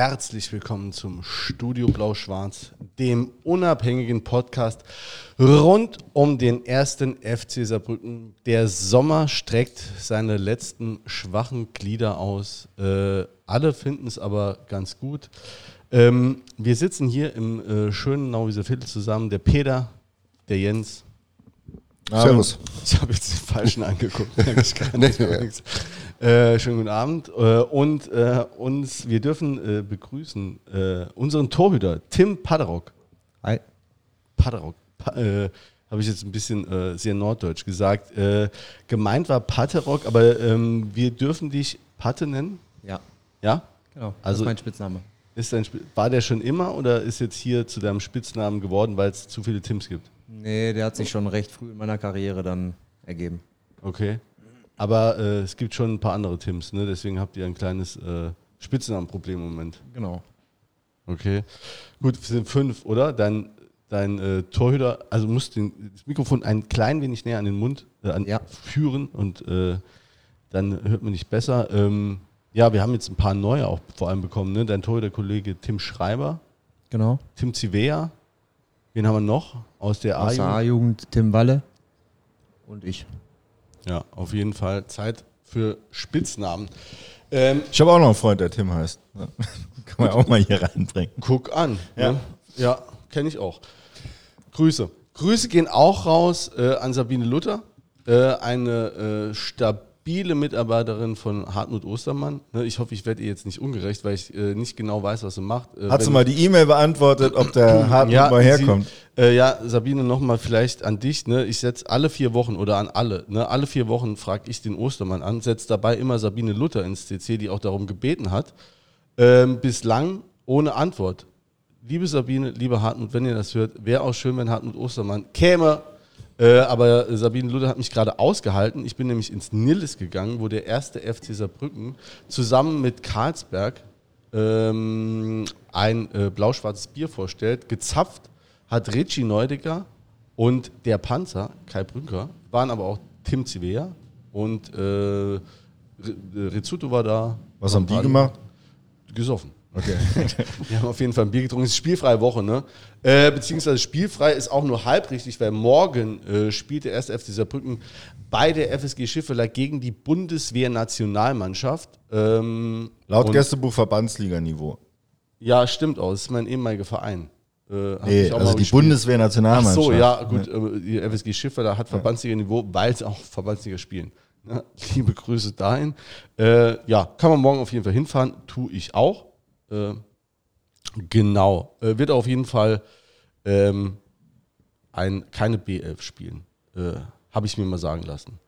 herzlich willkommen zum Studio Blau-Schwarz, dem unabhängigen Podcast rund um den ersten FC Saarbrücken. Der Sommer streckt seine letzten schwachen Glieder aus. Äh, alle finden es aber ganz gut. Ähm, wir sitzen hier im äh, schönen Nauwieser Viertel zusammen. Der Peter, der Jens. Servus. Ich habe jetzt den falschen angeguckt. Nee, ja. Äh, schönen guten Abend. Äh, und äh, uns, wir dürfen äh, begrüßen äh, unseren Torhüter, Tim Paderock. Hi. Paderock. Pa äh, habe ich jetzt ein bisschen äh, sehr norddeutsch gesagt. Äh, gemeint war Paterock, aber ähm, wir dürfen dich Patte nennen. Ja, Ja? genau. Also- das ist mein Spitzname. Ist dein Sp war der schon immer oder ist jetzt hier zu deinem Spitznamen geworden, weil es zu viele Tims gibt? Nee, der hat sich schon recht früh in meiner Karriere dann ergeben. Okay. Aber äh, es gibt schon ein paar andere Tims, ne? deswegen habt ihr ein kleines äh, Spitznamenproblem im Moment. Genau. Okay. Gut, wir sind fünf, oder? Dein, dein äh, Torhüter, also musst den, das Mikrofon ein klein wenig näher an den Mund äh, an, Ja. führen und äh, dann hört man nicht besser. Ähm, ja, wir haben jetzt ein paar neue auch vor allem bekommen. Ne? Dein Torhüter-Kollege Tim Schreiber, Genau. Tim Zivea. Wen haben wir noch aus der Aus der A-Jugend? A-Jugend Tim Walle und ich. Ja, auf jeden Fall Zeit für Spitznamen. Ähm, Ich habe auch noch einen Freund, der Tim heißt. Kann man auch mal hier reinbringen. Guck an. Ja. Ne? Ja, kenne ich auch. Grüße. Grüße gehen auch raus äh, an Sabine Luther, äh, eine äh, stabile Mitarbeiterin von Hartmut Ostermann. Ne, ich hoffe, ich werde ihr jetzt nicht ungerecht, weil ich äh, nicht genau weiß, was sie macht. Äh, du wenn- mal die E-Mail beantwortet, ob der Hartmut mal herkommt? Sie, äh, ja, Sabine, nochmal vielleicht an dich. Ne? Ich setze alle vier Wochen oder an alle, ne? alle vier Wochen frage ich den Ostermann an, setze dabei immer Sabine Luther ins CC, die auch darum gebeten hat. Ähm, bislang ohne Antwort. Liebe Sabine, lieber Hartmut, wenn ihr das hört, wäre auch schön, wenn Hartmut Ostermann käme. Äh, aber Sabine Luther hat mich gerade ausgehalten. Ich bin nämlich ins Nilles gegangen, wo der erste FC Saarbrücken zusammen mit Karlsberg ähm, ein äh, blau-schwarzes Bier vorstellt. Gezapft hat Richie Neudecker und der Panzer, Kai Brünker, waren aber auch Tim Zivea und äh, Rizzuto war da. Was haben die gemacht? Gesoffen. Okay. Wir haben auf jeden Fall ein Bier getrunken. Es ist spielfreie Woche, ne? Äh, beziehungsweise spielfrei ist auch nur halb richtig, weil morgen äh, spielt der erste FC Saarbrücken bei der FSG Schiffeler gegen die Bundeswehr-Nationalmannschaft. Ähm, Laut Gästebuch Verbandsliganiveau. Ja, stimmt auch. Das ist mein ehemaliger Verein. Äh, Nee, also die Bundeswehr-Nationalmannschaft. so, ja, gut. äh, Die FSG Schiffeler hat Verbandsliga-Niveau, weil sie auch Verbandsliga spielen. Ja, liebe Grüße dahin. Äh, ja, kann man morgen auf jeden Fall hinfahren. Tue ich auch. Äh, genau. Äh, wird auf jeden Fall ähm, ein, keine B11 spielen. Äh, Habe ich mir mal sagen lassen.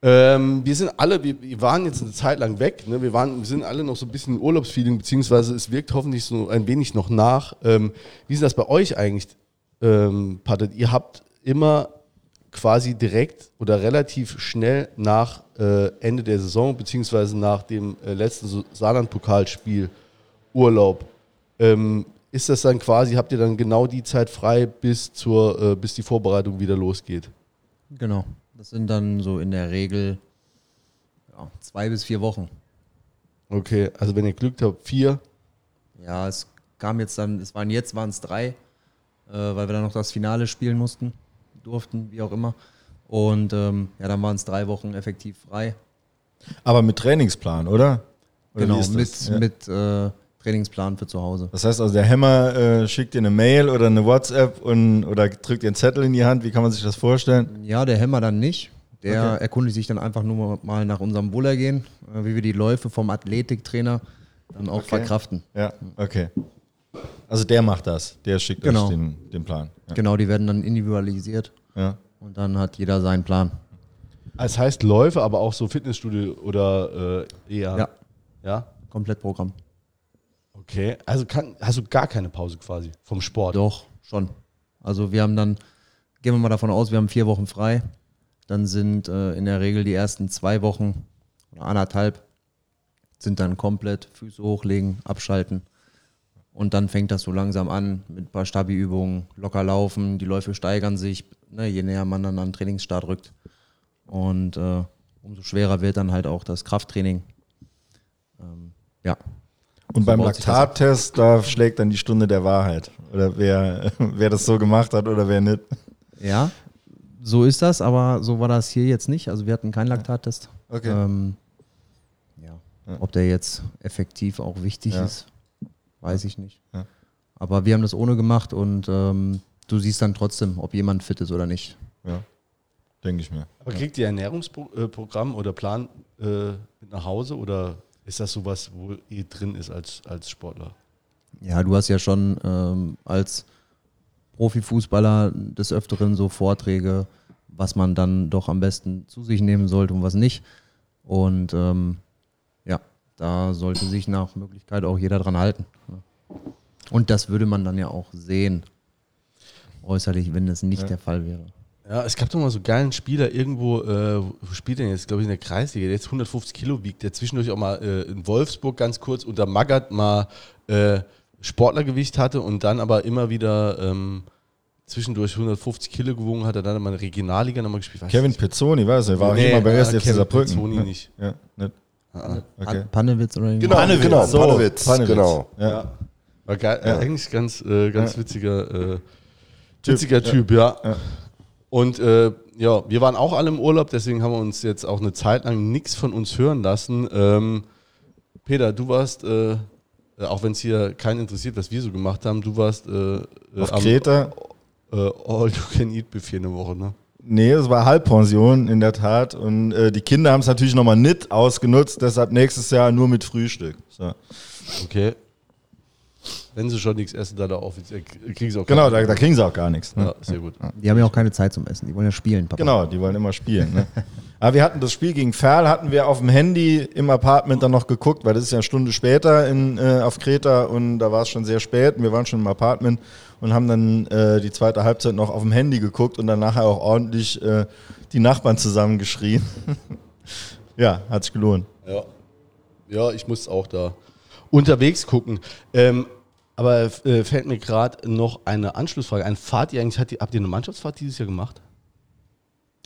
Ähm, wir sind alle, wir, wir waren jetzt eine Zeit lang weg, ne? wir, waren, wir sind alle noch so ein bisschen in Urlaubsfeeling, beziehungsweise es wirkt hoffentlich so ein wenig noch nach. Ähm, wie ist das bei euch eigentlich, ähm, Patrick? Ihr habt immer quasi direkt oder relativ schnell nach äh, Ende der Saison, beziehungsweise nach dem äh, letzten Saarland-Pokalspiel Urlaub. Ähm, ist das dann quasi, habt ihr dann genau die Zeit frei, bis, zur, äh, bis die Vorbereitung wieder losgeht? Genau. Das sind dann so in der Regel ja, zwei bis vier Wochen. Okay, also wenn ihr Glück habt, vier. Ja, es kam jetzt dann, es waren jetzt waren es drei, äh, weil wir dann noch das Finale spielen mussten, durften, wie auch immer. Und ähm, ja, dann waren es drei Wochen effektiv frei. Aber mit Trainingsplan, oder? oder genau, mit? Ja. mit äh, Trainingsplan für zu Hause. Das heißt also, der Hämmer äh, schickt dir eine Mail oder eine WhatsApp und, oder drückt dir einen Zettel in die Hand. Wie kann man sich das vorstellen? Ja, der Hämmer dann nicht. Der Okay. erkundigt sich dann einfach nur mal nach unserem Wohlergehen, äh, wie wir die Läufe vom Athletiktrainer dann auch Okay. verkraften. Ja, okay. Also der macht das. Der schickt Genau. euch den, den Plan. Ja. Genau, die werden dann individualisiert Ja. und dann hat jeder seinen Plan. Es heißt Läufe, aber auch so Fitnessstudio oder äh, eher. Ja. Ja. Komplettprogramm. Okay. Also kann, hast du gar keine Pause quasi vom Sport? Doch, schon. Also wir haben dann, gehen wir mal davon aus, wir haben vier Wochen frei. Dann sind äh, in der Regel die ersten zwei Wochen oder anderthalb sind dann komplett Füße hochlegen, abschalten. Und dann fängt das so langsam an mit ein paar Stabi-Übungen, locker laufen, die Läufe steigern sich, ne, je näher man dann an den Trainingsstart rückt. Und äh, umso schwerer wird dann halt auch das Krafttraining. Ähm, ja, Und beim sich das Laktattest, da schlägt dann die Stunde der Wahrheit. Oder wer, wer das so gemacht hat oder wer nicht. Ja, so ist das, aber so war das hier jetzt nicht. Also wir hatten keinen Laktattest. Okay. Ähm, ja. Ob der jetzt effektiv auch wichtig Ja. ist, weiß ich nicht. Ja. Aber wir haben das ohne gemacht und ähm, du siehst dann trotzdem, ob jemand fit ist oder nicht. Ja, denke ich mir. Aber kriegt ihr Ernährungsprogramm oder Plan äh, mit nach Hause oder ist das sowas, wo ihr drin ist als, als Sportler? Ja, du hast ja schon ähm, als Profifußballer des Öfteren so Vorträge, was man dann doch am besten zu sich nehmen sollte und was nicht. Und ähm, ja, da sollte sich nach Möglichkeit auch jeder dran halten. ne? Und das würde man dann ja auch sehen, äußerlich, wenn das nicht der Fall wäre. Ja, es gab doch mal so geilen Spieler irgendwo, äh, wo spielt der denn jetzt, glaube ich, in der Kreisliga, der jetzt 150 Kilo wiegt, der zwischendurch auch mal äh, in Wolfsburg ganz kurz unter Magath mal äh, Sportlergewicht hatte und dann aber immer wieder ähm, zwischendurch 150 Kilo gewogen hat, er dann mal in der Regionalliga nochmal gespielt. Weiß Kevin ich Pezzoni, weiß er, war auch Nee, immer bei erst FC Kevin Saarbrücken. Pezzoni Ja. nicht. Ja, nicht. Ah, Okay. Pan Pannewitz oder Genau, Panewitz, genau, so, Panewitz, Panewitz. genau. Ja. War geil, Ja. eigentlich ganz, äh, ganz Ja. witziger, äh, Typ, witziger ja. Typ, ja. Und äh, ja, wir waren auch alle im Urlaub, deswegen haben wir uns jetzt auch eine Zeit lang nichts von uns hören lassen. Ähm, Peter, du warst, äh, äh, auch wenn es hier keinen interessiert, was wir so gemacht haben, du warst äh, äh, Auf Kreta? äh, All-You-Can-Eat-Buffet eine Woche, ne? Nee, es war Halbpension in der Tat. Und äh, die Kinder haben es natürlich nochmal nicht ausgenutzt, deshalb nächstes Jahr nur mit Frühstück. So. Okay. Wenn sie schon nichts essen, dann auch offiziell kriegen sie auch Genau, da, da kriegen sie auch gar nichts. Ne? Ja, sehr gut. Die haben ja auch keine Zeit zum Essen, die wollen ja spielen, Papa. Genau, die wollen immer spielen. Ne? Aber wir hatten das Spiel gegen Ferl, hatten wir auf dem Handy im Apartment dann noch geguckt, weil das ist ja eine Stunde später in, äh, auf Kreta und da war es schon sehr spät und wir waren schon im Apartment und haben dann äh, die zweite Halbzeit noch auf dem Handy geguckt und dann nachher auch ordentlich äh, die Nachbarn zusammengeschrien. ja, hat sich gelohnt. Ja. Ja, ich muss auch da unterwegs gucken. Ähm, aber äh, fällt mir gerade noch eine Anschlussfrage ein. Fahrt ihr eigentlich, habt ihr eine Mannschaftsfahrt dieses Jahr gemacht?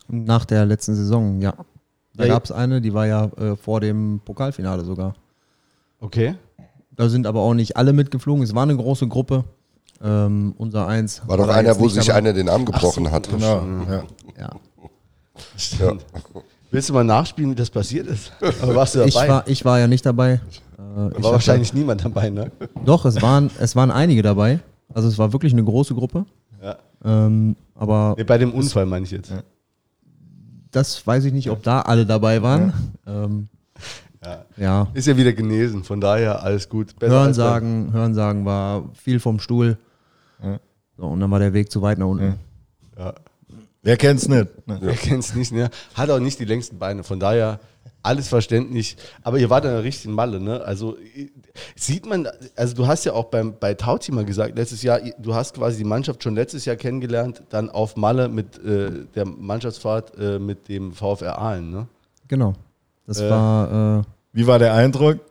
Nach der letzten Saison, ja. Da Ja, gab es eine, die war ja äh, vor dem Pokalfinale sogar. Okay. Da sind aber auch nicht alle mitgeflogen. Es war eine große Gruppe. Ähm, unser Eins. War doch einer, wo sich dabei. einer den Arm gebrochen hat. Genau. Ja. Ja. Stimmt. Willst du mal nachspielen, wie das passiert ist? Aber warst du Ich dabei? war, ich war ja nicht dabei. Äh, war wahrscheinlich niemand dabei, ne? Doch, es waren, es waren einige dabei. Also es war wirklich eine große Gruppe. Ja. Ähm, aber Nee, bei dem Unfall meine ich jetzt. das weiß ich nicht, ob da alle dabei waren. Ähm, Ja. ja. Ist ja wieder genesen, von daher alles gut. Besser Hören als bei- sagen, Hören sagen war viel vom Stuhl. Ja. So, und dann war der Weg zu weit nach unten. Ja. Wer kennt's nicht? Ne? Wer kennt es nicht, ne? Hat auch nicht die längsten Beine, von daher alles verständlich. Aber ihr wart in der richtigen Malle, ne? Also sieht man, also du hast ja auch beim, bei Tauzi mal gesagt, letztes Jahr, du hast quasi die Mannschaft schon letztes Jahr kennengelernt, dann auf Malle mit äh, der Mannschaftsfahrt äh, mit dem VfR Aalen, ne? Genau. Das Äh. war äh, Wie war der Eindruck?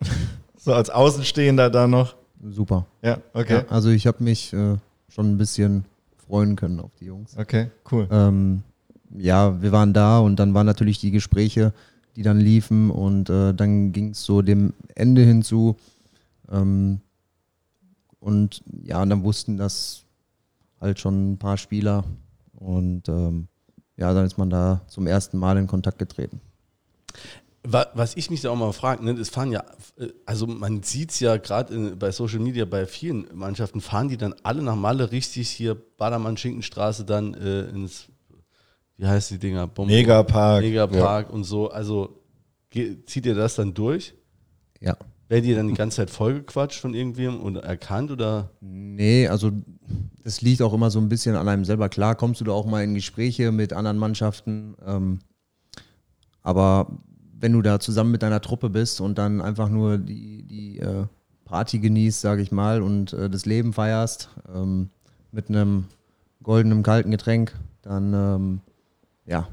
So als Außenstehender da noch? super. Ja, okay. Ja, also ich habe mich äh, schon ein bisschen freuen können auf die Jungs. Okay, cool. Ähm, ja, wir waren da und dann waren natürlich die Gespräche, die dann liefen und äh, dann ging es so dem Ende hinzu. Ähm, und ja, und dann wussten das halt schon ein paar Spieler und ähm, ja, dann ist man da zum ersten Mal in Kontakt getreten. Wa- Was ich mich da auch mal frage, ne, das fahren ja, äh, also man sieht es ja gerade bei Social Media bei vielen Mannschaften, fahren die dann alle nach Malle richtig hier Badermann-Schinkenstraße dann äh, ins, wie heißt die Dinger? Bom- Megapark. Megapark und so. Also zieht ihr das dann durch? Ja. Werdet ihr dann die ganze Zeit vollgequatscht von irgendwem oder erkannt oder? Nee, also das liegt auch immer so ein bisschen an einem selber. Klar, kommst du da auch mal in Gespräche mit anderen Mannschaften, ähm, aber wenn du da zusammen mit deiner Truppe bist und dann einfach nur die, die äh, Party genießt, sage ich mal, und äh, das Leben feierst, ähm, mit einem goldenen kalten Getränk, dann ähm, ja,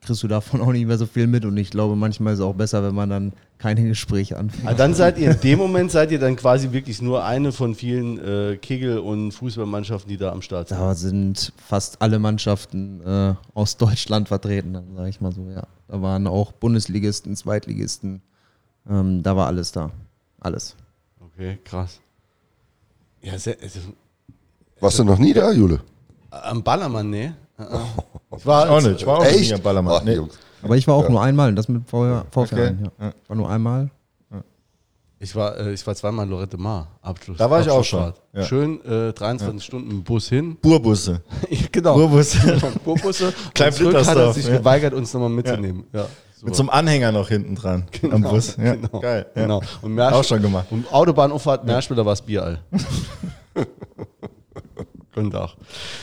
kriegst du davon auch nicht mehr so viel mit und ich glaube, manchmal ist es auch besser, wenn man dann keine Gespräche anfängt. Ah, dann seid ihr in dem Moment seid ihr dann quasi wirklich nur eine von vielen äh, Kegel- und Fußballmannschaften, die da am Start sind. Da sind fast alle Mannschaften äh, aus Deutschland vertreten, dann sage ich mal so, ja. Da waren auch Bundesligisten, Zweitligisten, ähm, da war alles da. Alles. Okay, krass. Ja, sehr, also, Warst du noch nie da, Jule? am Ballermann, nee. Ich war Auch nicht. Ich war auch nie am Ballermann. Ach, Nee. Jungs. Aber ich war auch nur einmal, das mit VfR, VfR Okay. ja. Ich war nur einmal. Ich war, äh, ich war zweimal in Lorette Mar, Abschluss. Da war ich auch schon, ja. Schön äh, 23 Stunden im Bus hin. Burbusse. genau. Burbusse. Burbusse. Klein Und zurück hat er sich ja. geweigert, uns nochmal mitzunehmen. Ja. so. Mit so einem Anhänger noch hinten dran am Bus. Ja, genau. Geil. Ja. Genau. Und Mersch, Auch schon gemacht. Und Autobahnauffahrt, Merschwil, da war es Bier all. Guten Tag.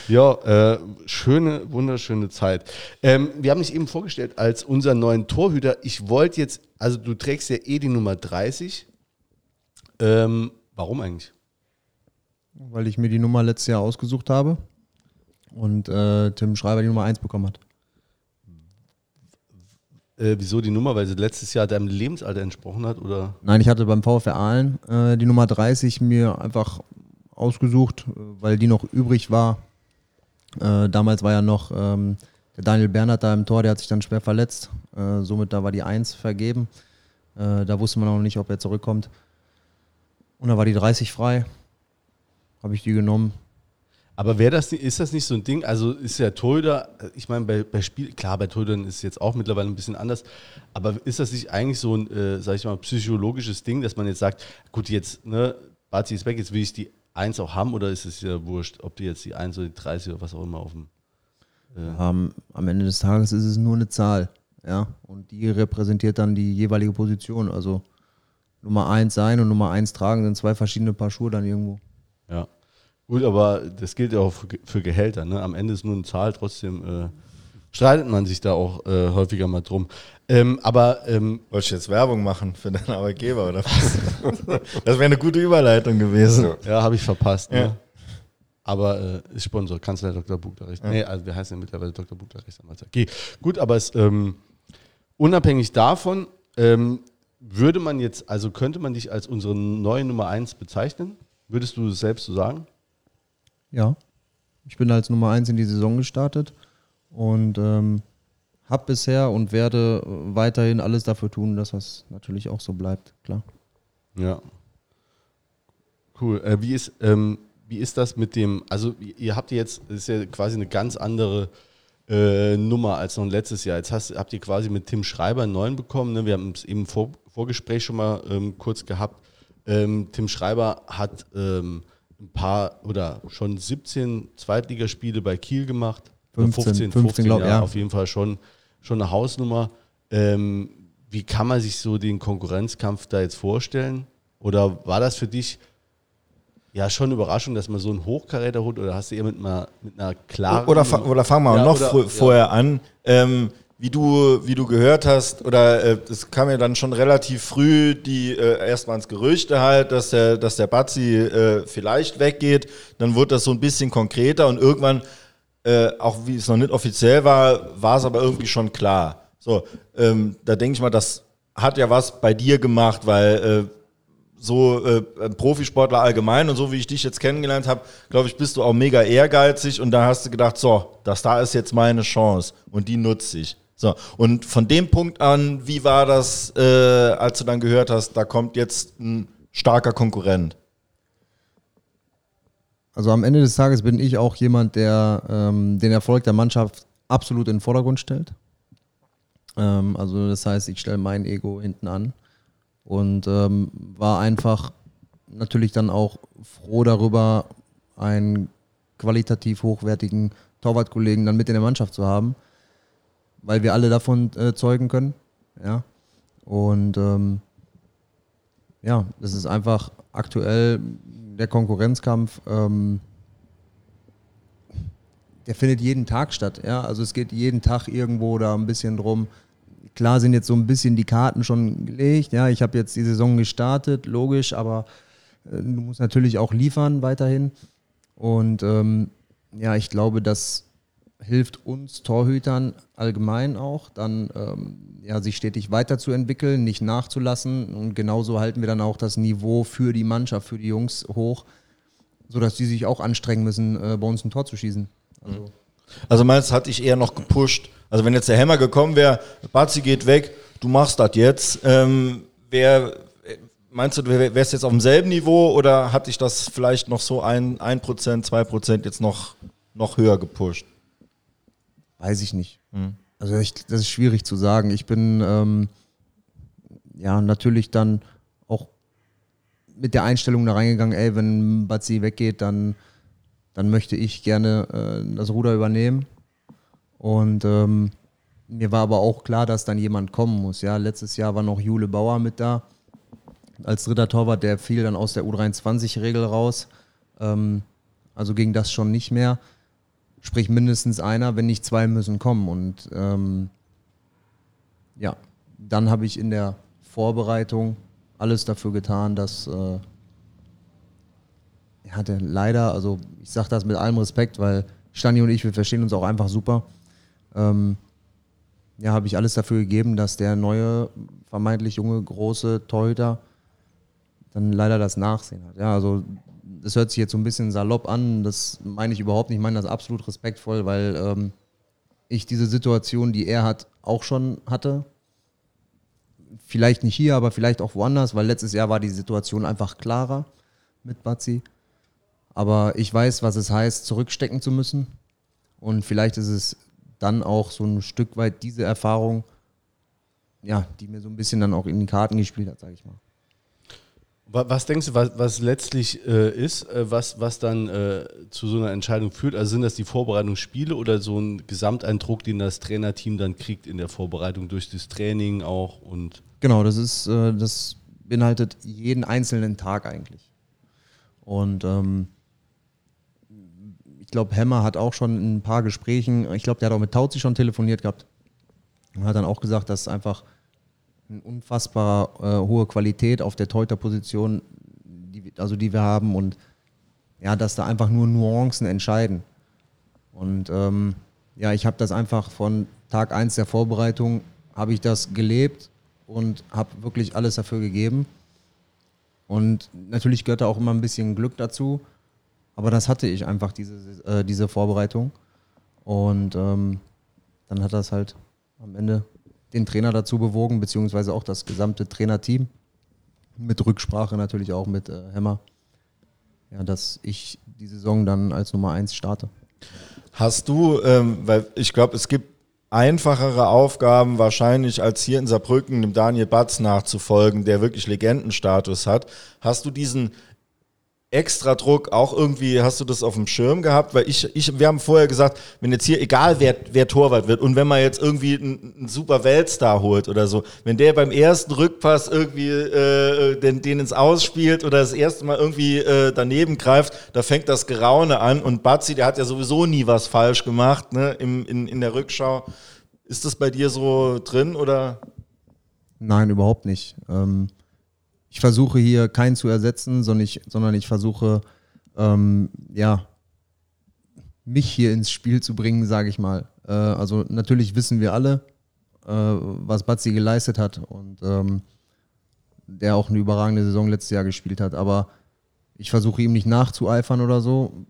Ja, äh, schöne, wunderschöne Zeit. Ähm, wir haben dich eben vorgestellt als unseren neuen Torhüter. Ich wollte jetzt, also du trägst ja eh die Nummer 30. Ähm, warum eigentlich? weil ich mir die Nummer letztes Jahr ausgesucht habe und äh, Tim Schreiber die Nummer 1 bekommen hat. Äh, wieso die Nummer? Weil sie letztes Jahr deinem Lebensalter entsprochen hat? Oder? Nein, ich hatte beim VfR Aalen äh, die Nummer 30 mir einfach ausgesucht, äh, weil die noch übrig war. Äh, damals war ja noch ähm, der Daniel Bernhard da im Tor, der hat sich dann schwer verletzt. Äh, somit da war die 1 vergeben. Äh, da wusste man auch nicht, ob er zurückkommt. Und da war die 30 frei. Habe ich die genommen. Aber wäre das, ist das nicht so ein Ding? Also ist ja Torhüter, ich meine, bei, bei Spiel, klar, bei Torhütern ist es jetzt auch mittlerweile ein bisschen anders, aber ist das nicht eigentlich so ein, äh, sag ich mal, psychologisches Ding, dass man jetzt sagt, gut, jetzt, ne, Bazi ist weg, jetzt will ich die 1 auch haben oder ist es ja wurscht, ob die jetzt die 1 oder die 30 oder was auch immer auf dem. Ähm, am Ende des Tages ist es nur eine Zahl. Ja? Und die repräsentiert dann die jeweilige Position. Also Nummer 1 sein und Nummer 1 tragen sind zwei verschiedene Paar Schuhe dann irgendwo. Ja. Gut, aber das gilt ja auch für Gehälter. Ne? Am Ende ist nur eine Zahl, trotzdem äh, streitet man sich da auch äh, häufiger mal drum. Ähm, aber ähm, Wolltest du jetzt Werbung machen für deinen Arbeitgeber oder was? das wäre eine gute Überleitung gewesen. Ja, habe ich verpasst. Ja. Ne? Aber äh, ist Sponsor, Kanzler Dr. Buchterrecht. Nee, also wir heißen ja mittlerweile Dr. Buchterrecht. Okay, gut, aber es, ähm, unabhängig davon, ähm, würde man jetzt, also könnte man dich als unsere neue Nummer 1 bezeichnen? Würdest du es selbst so sagen? Ja. Ich bin als Nummer 1 in die Saison gestartet und ähm, habe bisher und werde weiterhin alles dafür tun, dass das natürlich auch so bleibt, klar. Ja. Cool. Äh, wie, ist, ähm, wie ist das mit dem, also ihr habt jetzt, das ist ja quasi eine ganz andere äh, Nummer als noch letztes Jahr. Jetzt hast, habt ihr quasi mit Tim Schreiber einen neuen bekommen. Ne? Wir haben es eben im Vor Vorgespräch schon mal ähm, kurz gehabt. Ähm, Tim Schreiber hat ähm, ein paar oder schon 17 Zweitligaspiele bei Kiel gemacht. Oder 15, 15, glaub, ja, ja. Auf jeden Fall schon, schon eine Hausnummer. Ähm, wie kann man sich so den Konkurrenzkampf da jetzt vorstellen? Oder war das für dich ja schon eine Überraschung, dass man so einen Hochkaräter holt? Oder hast du eher mit einer, mit einer klaren. Oder, fa- oder fangen wir Ja, noch oder- fro- ja. vorher an. Ähm, wie du, wie du gehört hast, oder äh, es kam ja dann schon relativ früh die äh, erst waren es Gerüchte halt, dass der, dass der Bazzi äh, vielleicht weggeht. Dann wurde das so ein bisschen konkreter und irgendwann, äh, auch wie es noch nicht offiziell war, war es aber irgendwie schon klar. So, ähm, da denke ich mal, das hat ja was bei dir gemacht, weil äh, so äh, Profisportler allgemein und so wie ich dich jetzt kennengelernt habe, glaube ich, bist du auch mega ehrgeizig und da hast du gedacht, so, das da ist jetzt meine Chance und die nutze ich. So, und von dem Punkt an, wie war das, äh, als du dann gehört hast, da kommt jetzt ein starker Konkurrent? Also am Ende des Tages bin ich auch jemand, der ähm, den Erfolg der Mannschaft absolut in den Vordergrund stellt. Ähm, also das heißt, ich stelle mein Ego hinten an und ähm, war einfach natürlich dann auch froh darüber, einen qualitativ hochwertigen Torwartkollegen dann mit in der Mannschaft zu haben, weil wir alle davon äh, zeugen können. Ja. Und ähm, ja, das ist einfach aktuell der Konkurrenzkampf. Ähm, der findet jeden Tag statt. Ja? Also es geht jeden Tag irgendwo da ein bisschen drum. Klar sind jetzt so ein bisschen die Karten schon gelegt. Ja, ich habe jetzt die Saison gestartet, logisch, aber äh, du musst natürlich auch liefern weiterhin. Und ähm, ja, ich glaube, das hilft uns Torhütern allgemein auch, dann ähm, ja, sich stetig weiterzuentwickeln, nicht nachzulassen. Und genauso halten wir dann auch das Niveau für die Mannschaft, für die Jungs hoch, sodass die sich auch anstrengen müssen, äh, bei uns ein Tor zu schießen. Also, Also meinst hatte ich eher noch gepusht. Also wenn jetzt der Hammer gekommen wäre, Bazi geht weg, du machst das jetzt, ähm, wär, meinst du, du wär- wärst jetzt auf demselben Niveau oder hat dich das vielleicht noch so ein, ein Prozent, zwei Prozent jetzt noch, noch höher gepusht? Weiß ich nicht. Also ich, das ist schwierig zu sagen. Ich bin ähm, ja natürlich dann auch mit der Einstellung da reingegangen, ey, wenn Batzi weggeht, dann, dann möchte ich gerne äh, das Ruder übernehmen. Und ähm, mir war aber auch klar, dass dann jemand kommen muss. Ja, letztes Jahr war noch Jule Bauer mit da als dritter Torwart, der fiel dann aus der U23-Regel raus. Ähm, also ging das schon nicht mehr. Sprich, mindestens einer, wenn nicht zwei müssen kommen. Und ähm, ja, dann habe ich in der Vorbereitung alles dafür getan, dass äh, er hatte leider, also ich sage das mit allem Respekt, weil Stani und ich, wir verstehen uns auch einfach super. Ähm, ja, habe ich alles dafür gegeben, dass der neue, vermeintlich junge, große Torhüter dann leider das Nachsehen hat. Ja, also das hört sich jetzt so ein bisschen salopp an, das meine ich überhaupt nicht, ich meine das absolut respektvoll, weil ähm, ich diese Situation, die er hat, auch schon hatte. Vielleicht nicht hier, aber vielleicht auch woanders, weil letztes Jahr war die Situation einfach klarer mit Bazzi. Aber ich weiß, was es heißt, zurückstecken zu müssen. Und vielleicht ist es dann auch so ein Stück weit diese Erfahrung, ja, die mir so ein bisschen dann auch in die Karten gespielt hat, sage ich mal. Wa- Was denkst du, was, was letztlich äh, ist, äh, was, was dann äh, zu so einer Entscheidung führt? Also sind das die Vorbereitungsspiele oder so ein Gesamteindruck, den das Trainerteam dann kriegt in der Vorbereitung durch das Training auch und Genau, das ist, äh, das beinhaltet jeden einzelnen Tag eigentlich. Und ähm, ich glaube, Hammer hat auch schon in ein paar Gesprächen, ich glaube, der hat auch mit Tauzi schon telefoniert gehabt und hat dann auch gesagt, dass einfach eine unfassbar äh, hohe Qualität auf der Teuter-Position, die, also die wir haben und ja, dass da einfach nur Nuancen entscheiden. Und ähm, ja, ich habe das einfach von Tag 1 der Vorbereitung, habe ich das gelebt und habe wirklich alles dafür gegeben. Und natürlich gehört da auch immer ein bisschen Glück dazu, aber das hatte ich einfach, diese, äh, diese Vorbereitung. Und ähm, dann hat das halt am Ende den Trainer dazu bewogen, beziehungsweise auch das gesamte Trainerteam, mit Rücksprache natürlich auch mit äh, Hammer, ja, dass ich die Saison dann als Nummer 1 starte. Hast du, ähm, weil ich glaube, es gibt einfachere Aufgaben wahrscheinlich als hier in Saarbrücken dem Daniel Batz nachzufolgen, der wirklich Legendenstatus hat. Hast du diesen extra Druck auch irgendwie, hast du das auf dem Schirm gehabt? Weil ich, ich wir haben vorher gesagt, wenn jetzt hier, egal wer, wer Torwart wird und wenn man jetzt irgendwie einen, einen super Weltstar holt oder so, wenn der beim ersten Rückpass irgendwie äh, den, den ins Ausspielt oder das erste Mal irgendwie äh, daneben greift, da fängt das Geraune an und Bazzi, der hat ja sowieso nie was falsch gemacht, ne, im, in, in der Rückschau. Ist das bei dir so drin oder? Nein, überhaupt nicht. Ähm, ich versuche hier keinen zu ersetzen, sondern ich, sondern ich versuche, ähm, ja, mich hier ins Spiel zu bringen, sage ich mal. Äh, also natürlich wissen wir alle, äh, was Batzi geleistet hat und ähm, der auch eine überragende Saison letztes Jahr gespielt hat. Aber ich versuche ihm nicht nachzueifern oder so.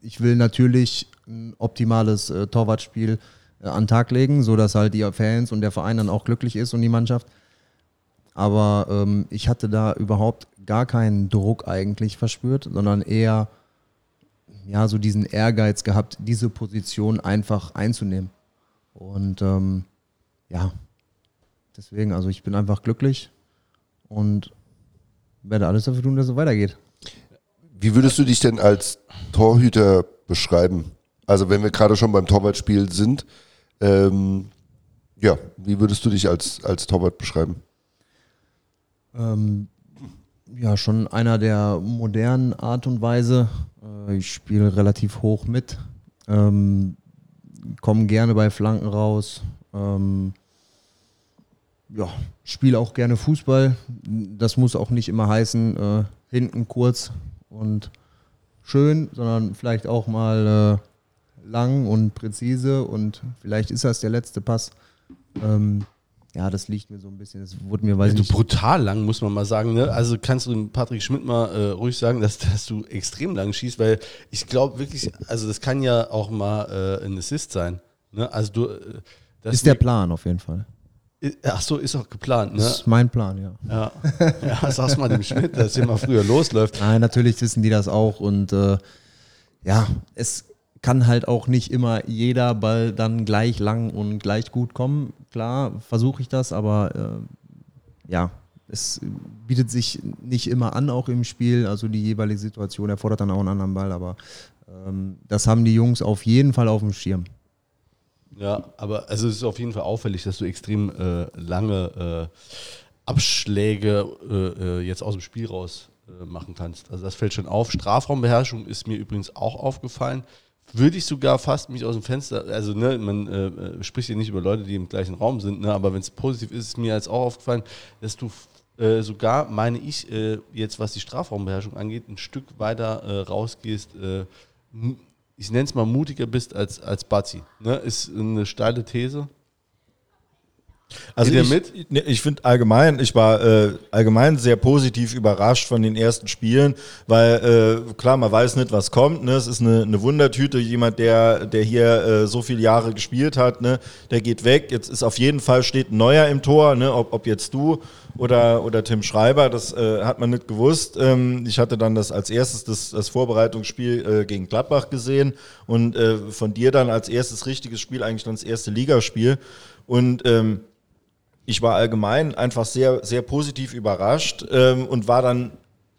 Ich will natürlich ein optimales äh, Torwartspiel äh, an den Tag legen, sodass halt die Fans und der Verein dann auch glücklich ist und die Mannschaft. Aber ähm, ich hatte da überhaupt gar keinen Druck eigentlich verspürt, sondern eher ja, so diesen Ehrgeiz gehabt, diese Position einfach einzunehmen. Und ähm, ja, deswegen, also ich bin einfach glücklich und werde alles dafür tun, dass es weitergeht. Wie würdest du dich denn als Torhüter beschreiben? Also wenn wir gerade schon beim Torwartspiel sind, ähm, ja, wie würdest du dich als, als Torwart beschreiben? Ähm, ja, schon einer der modernen Art und Weise. Äh, ich spiele relativ hoch mit, ähm, komme gerne bei Flanken raus. Ähm, ja, spiele auch gerne Fußball. Das muss auch nicht immer heißen, äh, hinten kurz und schön, sondern vielleicht auch mal äh, lang und präzise und vielleicht ist das der letzte Pass. Ähm, ja, das liegt mir so ein bisschen. Das wurde mir, weiß Ja, nicht. brutal lang, muss man mal sagen. Ne? Also kannst du Patrick Schmidt mal äh, ruhig sagen, dass, dass du extrem lang schießt, weil ich glaube wirklich, also das kann ja auch mal äh, ein Assist sein. Ne? Also du, äh, das Ist der Plan auf jeden Fall. Ach so, ist auch geplant. Ne? Das ist mein Plan, ja. Ja. ja, sag's mal dem Schmidt, dass er mal früher losläuft. Nein, natürlich wissen die das auch und äh, ja, es kann halt auch nicht immer jeder Ball dann gleich lang und gleich gut kommen. Klar, versuche ich das, aber äh, ja, es bietet sich nicht immer an, auch im Spiel. Also die jeweilige Situation erfordert dann auch einen anderen Ball, aber ähm, das haben die Jungs auf jeden Fall auf dem Schirm. Ja, aber also es ist auf jeden Fall auffällig, dass du extrem äh, lange äh, Abschläge äh, äh, jetzt aus dem Spiel raus äh, machen kannst. Also das fällt schon auf. Strafraumbeherrschung ist mir übrigens auch aufgefallen. Würde ich sogar fast mich aus dem Fenster, also ne, man äh, äh, spricht hier nicht über Leute, die im gleichen Raum sind, ne, aber wenn es positiv ist, ist mir jetzt auch aufgefallen, dass du äh, sogar, meine ich, äh, jetzt was die Strafraumbeherrschung angeht, ein Stück weiter äh, rausgehst, äh, ich nenne es mal mutiger bist als, als Bazzi. Ne? Ist eine steile These. Also ich, mit? ich finde allgemein, ich war äh, allgemein sehr positiv überrascht von den ersten Spielen, weil äh, klar, man weiß nicht, was kommt. Ne? Es ist eine, eine Wundertüte, jemand, der, der hier äh, so viele Jahre gespielt hat, ne? der geht weg. Jetzt ist auf jeden Fall steht ein neuer im Tor, ne? ob, ob jetzt du oder, oder Tim Schreiber, das äh, hat man nicht gewusst. Ähm, ich hatte dann das als erstes das, das Vorbereitungsspiel äh, gegen Gladbach gesehen und äh, von dir dann als erstes richtiges Spiel eigentlich dann das erste Ligaspiel. Und ähm, ich war allgemein einfach sehr, sehr positiv überrascht ähm, und war dann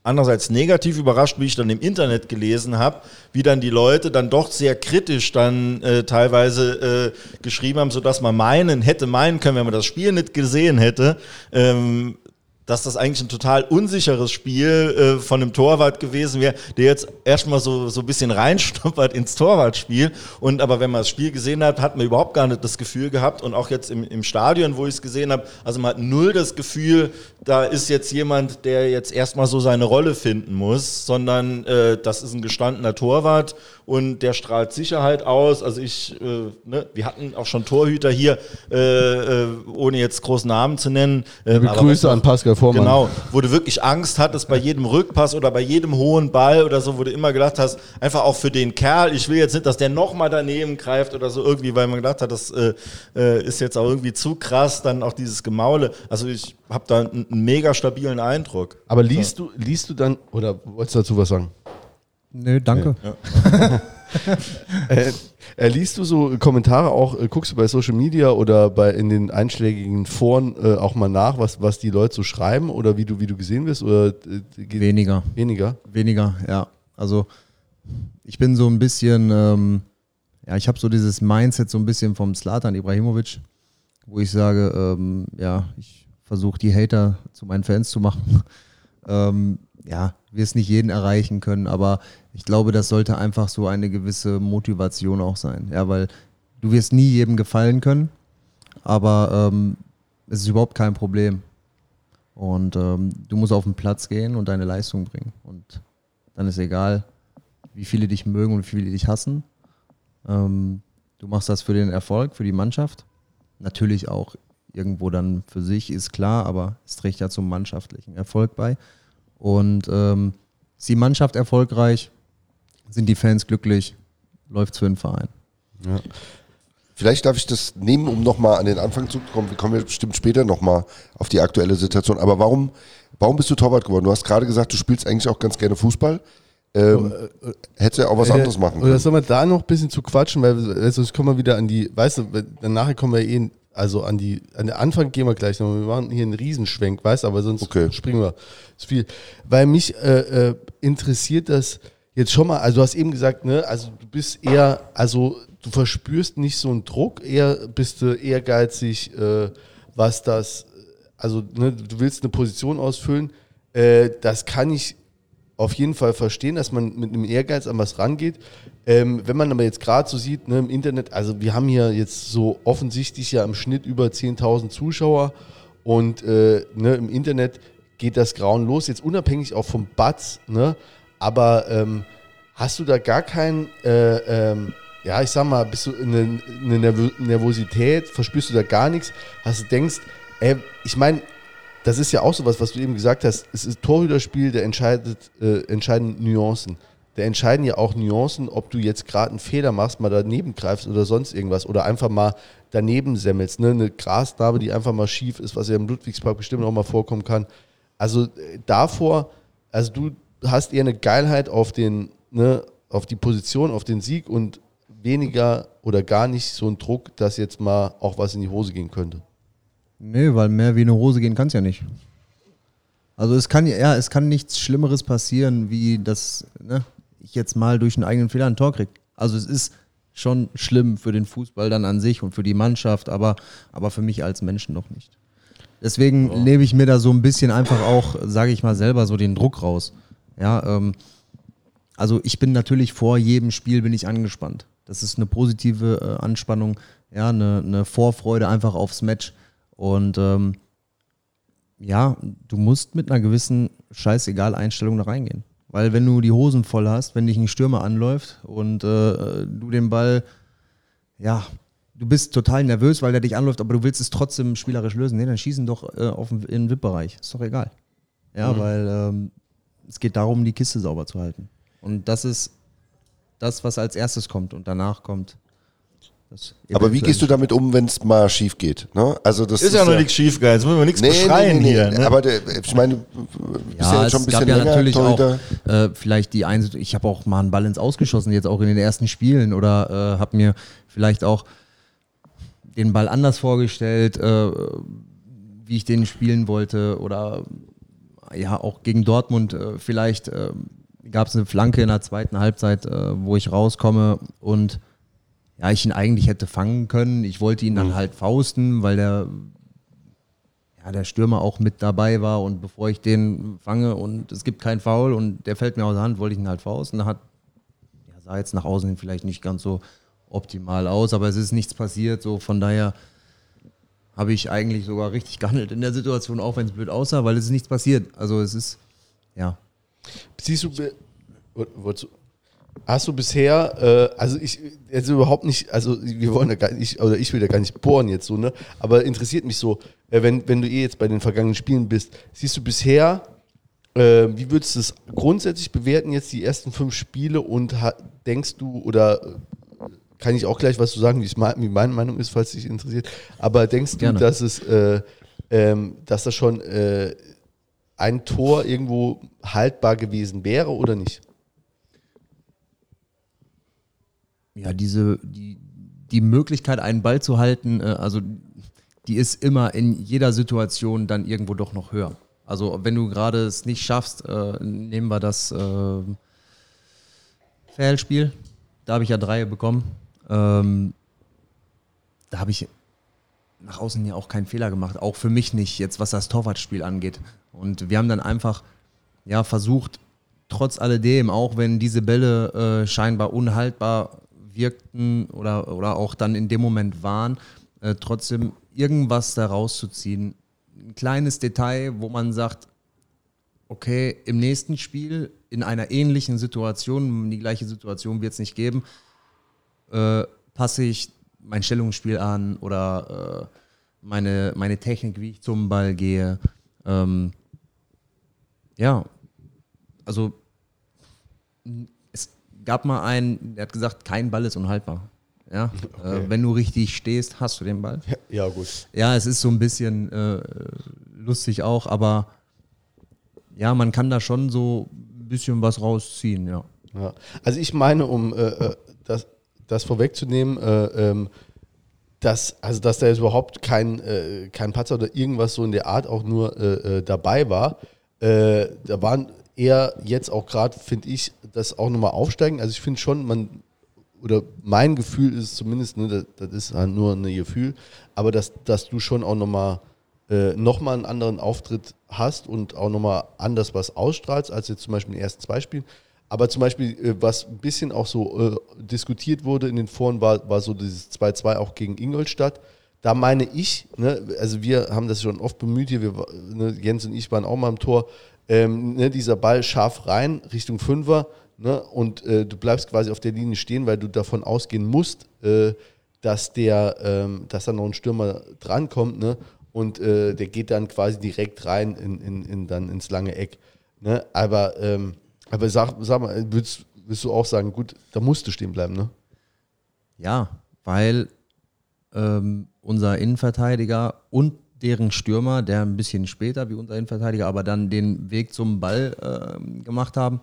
andererseits negativ überrascht, wie ich dann im Internet gelesen habe, wie dann die Leute dann doch sehr kritisch dann äh, teilweise äh, geschrieben haben, sodass man meinen, hätte meinen können, wenn man das Spiel nicht gesehen hätte, ähm, dass das eigentlich ein total unsicheres Spiel äh, von einem Torwart gewesen wäre, der jetzt erstmal so, so ein bisschen reinschnuppert ins Torwartspiel. Und aber wenn man das Spiel gesehen hat, hat man überhaupt gar nicht das Gefühl gehabt. Und auch jetzt im, im Stadion, wo ich es gesehen habe, also man hat null das Gefühl, da ist jetzt jemand, der jetzt erstmal so seine Rolle finden muss, sondern äh, das ist ein gestandener Torwart und der strahlt Sicherheit aus. Also ich, äh, ne, wir hatten auch schon Torhüter hier, äh, äh, ohne jetzt großen Namen zu nennen. Äh, aber Grüße an Pascal Vormann. Genau, wo du wirklich Angst hattest bei jedem Rückpass oder bei jedem hohen Ball oder so, wo du immer gedacht hast, einfach auch für den Kerl, ich will jetzt nicht, dass der nochmal daneben greift oder so irgendwie, weil man gedacht hat, das äh, äh, ist jetzt auch irgendwie zu krass, dann auch dieses Gemaule. Also ich habe da einen, einen mega stabilen Eindruck. Aber liest du, liest du dann, oder wolltest du dazu was sagen? Nö, danke. Äh, äh, liest du so Kommentare auch, äh, guckst du bei Social Media oder bei in den einschlägigen Foren äh, auch mal nach, was, was die Leute so schreiben oder wie du, wie du gesehen wirst? Oder äh, Weniger. weniger? Weniger, ja. Also ich bin so ein bisschen, ähm, ja, ich habe so dieses Mindset so ein bisschen vom Slatan Ibrahimovic, wo ich sage, ähm, ja, ich versuche die Hater zu meinen Fans zu machen. ähm, ja, wir es nicht jeden erreichen können, aber ich glaube, das sollte einfach so eine gewisse Motivation auch sein. Ja, weil du wirst nie jedem gefallen können, aber ähm, es ist überhaupt kein Problem. Und ähm, du musst auf den Platz gehen und deine Leistung bringen. Und dann ist egal, wie viele dich mögen und wie viele dich hassen. Ähm, du machst das für den Erfolg, für die Mannschaft. Natürlich auch irgendwo dann für sich, ist klar, aber es trägt ja zum mannschaftlichen Erfolg bei. Und ähm, ist die Mannschaft erfolgreich, sind die Fans glücklich, läuft für den Verein. Vielleicht darf ich das nehmen, um nochmal an den Anfang zu kommen. Wir kommen ja bestimmt später nochmal auf die aktuelle Situation. Aber warum, warum bist du Torwart geworden? Du hast gerade gesagt, du spielst eigentlich auch ganz gerne Fußball. Ähm, hättest ja auch was anderes machen Oder können. sollen wir da noch ein bisschen zu quatschen, weil äh, sonst kommen wir wieder an die, weißt du, nachher kommen wir eh, also an die, an den Anfang gehen wir gleich noch. Wir machen hier einen Riesenschwenk, weißt du, aber sonst Okay. springen wir zu viel. Weil mich äh, äh, interessiert das jetzt schon mal, also du hast eben gesagt, ne, also du bist eher, also du verspürst nicht so einen Druck, eher bist du ehrgeizig, äh, was das, also ne, du willst eine Position ausfüllen, äh, das kann ich auf jeden Fall verstehen, dass man mit einem Ehrgeiz an was rangeht. Ähm, wenn man aber jetzt gerade so sieht, ne, im Internet, also wir haben hier jetzt so offensichtlich ja im Schnitt über 10.000 Zuschauer und äh, ne, im Internet geht das Grauen los, jetzt unabhängig auch vom Batz, ne, aber ähm, hast du da gar kein, äh, ähm, ja, ich sag mal, bist du eine, eine Nervö Nervosität, verspürst du da gar nichts, hast du denkst, ey, ich meine, das ist ja auch sowas, was du eben gesagt hast, es ist Torhüterspiel, der entscheidet, äh, entscheiden Nuancen. Der entscheiden ja auch Nuancen, ob du jetzt gerade einen Fehler machst, mal daneben greifst oder sonst irgendwas oder einfach mal daneben semmelst. Ne? Eine Grasnarbe, die einfach mal schief ist, was ja im Ludwigspark bestimmt auch mal vorkommen kann. Also äh, davor, also du hast eher eine Geilheit auf den, ne, auf die Position, auf den Sieg und weniger oder gar nicht so ein Druck, dass jetzt mal auch was in die Hose gehen könnte. Nee, weil mehr wie eine Hose gehen kann es ja nicht. Also es kann ja, es kann nichts Schlimmeres passieren, wie dass ne, jetzt mal durch einen eigenen Fehler ein Tor kriege. Also es ist schon schlimm für den Fußball dann an sich und für die Mannschaft, aber, aber für mich als Menschen noch nicht. Deswegen nehme ich mir da so ein bisschen einfach auch, sage ich mal selber, so den Druck raus. Ja, ähm, also ich bin natürlich vor jedem Spiel bin ich angespannt. Das ist eine positive äh, Anspannung, ja, eine, eine Vorfreude einfach aufs Match. Und ähm, ja, du musst mit einer gewissen scheißegal Einstellung da reingehen. Weil wenn du die Hosen voll hast, wenn dich ein Stürmer anläuft und äh, du den Ball, ja, du bist total nervös, weil der dich anläuft, aber du willst es trotzdem spielerisch lösen. Nee, dann schießen doch äh, auf den, in den VIP-Bereich. Ist doch egal. Ja, weil ähm, es geht darum, die Kiste sauber zu halten. Und das ist das, was als erstes kommt und danach kommt. Das Aber wie gehst du damit um, wenn es mal schief geht? Ne? Also das Ist ja noch nichts schief, Jetzt müssen wir nichts Nee, beschreien nee, nee, hier. Ne? Aber der, ich meine, du bist ja, Ja, jetzt schon ein es bisschen gab ja länger natürlich Torhüter. auch äh, vielleicht die Einsicht, ich habe auch mal einen Ball ins Ausgeschossen, jetzt auch in den ersten Spielen oder äh, habe mir vielleicht auch den Ball anders vorgestellt, äh, wie ich den spielen wollte oder ja auch gegen Dortmund äh, vielleicht äh, gab es eine Flanke in der zweiten Halbzeit, äh, wo ich rauskomme und ja, ich ihn eigentlich hätte fangen können. Ich wollte ihn dann halt fausten, weil der ja, der Stürmer auch mit dabei war und bevor ich den fange und es gibt keinen Foul und der fällt mir aus der Hand, wollte ich ihn halt fausten. Da hat, ja, sah jetzt nach außen hin vielleicht nicht ganz so optimal aus, aber es ist nichts passiert, so von daher habe ich eigentlich sogar richtig gehandelt in der Situation, auch wenn es blöd aussah, weil es ist nichts passiert. Also es ist, ja, Siehst du, wolltest du- hast du bisher, äh, also ich, jetzt überhaupt nicht, also wir wollen da gar nicht, oder ich will da gar nicht bohren jetzt so, ne, aber interessiert mich so, äh, wenn, wenn du eh jetzt bei den vergangenen Spielen bist, siehst du bisher, äh, wie würdest du es grundsätzlich bewerten, jetzt die ersten fünf Spiele und denkst du, oder äh, kann ich auch gleich was zu sagen, wie, wie meine Meinung ist, falls dich interessiert, aber denkst Gerne. du, dass es, äh, ähm, dass das schon äh, ein Tor irgendwo haltbar gewesen wäre oder nicht? Ja, diese, die, die Möglichkeit, einen Ball zu halten, äh, also die ist immer in jeder Situation dann irgendwo doch noch höher. Also wenn du gerade es nicht schaffst, äh, nehmen wir das äh, Fairspiel, da habe ich ja drei bekommen. Ähm, da habe ich nach außen ja auch keinen Fehler gemacht, auch für mich nicht, jetzt was das Torwartspiel angeht. Und wir haben dann einfach ja, versucht, trotz alledem, auch wenn diese Bälle äh, scheinbar unhaltbar wirkten oder, oder auch dann in dem Moment waren, äh, trotzdem irgendwas da rauszuziehen. Ein kleines Detail, wo man sagt, okay, im nächsten Spiel, in einer ähnlichen Situation, die gleiche Situation wird es nicht geben, äh, passe ich mein Stellungsspiel an oder äh, meine, meine Technik, wie ich zum Ball gehe. Ähm, ja, also gab mal einen, der hat gesagt, kein Ball ist unhaltbar. Ja, äh, wenn du richtig stehst, hast du den Ball. Ja, gut. Ja, es ist so ein bisschen äh, lustig auch, aber ja, man kann da schon so ein bisschen was rausziehen, ja. Ja. Also ich meine, um äh, äh, das, das vorwegzunehmen, äh, ähm, dass, also dass da jetzt überhaupt kein, äh, kein Patzer oder irgendwas so in der Art auch nur äh, äh, dabei war. Äh, da waren eher jetzt auch gerade, finde ich, das auch nochmal aufsteigen. Also ich finde schon, man, oder mein Gefühl ist zumindest, ne, das, das ist halt nur ein Gefühl, aber dass, dass du schon auch nochmal äh, nochmal einen anderen Auftritt hast und auch nochmal anders was ausstrahlst, als jetzt zum Beispiel in den ersten zwei Spielen. Aber zum Beispiel, äh, was ein bisschen auch so äh, diskutiert wurde in den Foren, war, war so dieses 2-2 auch gegen Ingolstadt. Da meine ich, ne, also wir haben das schon oft bemüht hier, wir, ne, Jens und ich waren auch mal im Tor, ähm, ne, dieser Ball scharf rein Richtung Fünfer, ne, und äh, du bleibst quasi auf der Linie stehen, weil du davon ausgehen musst, äh, dass der, ähm, dass da noch ein Stürmer drankommt, ne, und äh, der geht dann quasi direkt rein in, in, in dann ins lange Eck. Ne? Aber, ähm, aber sag, sag mal, würdest, würdest du auch sagen, gut, da musst du stehen bleiben, ne? Ja, weil ähm, unser Innenverteidiger und deren Stürmer, der ein bisschen später wie unser Innenverteidiger, aber dann den Weg zum Ball ähm, gemacht haben.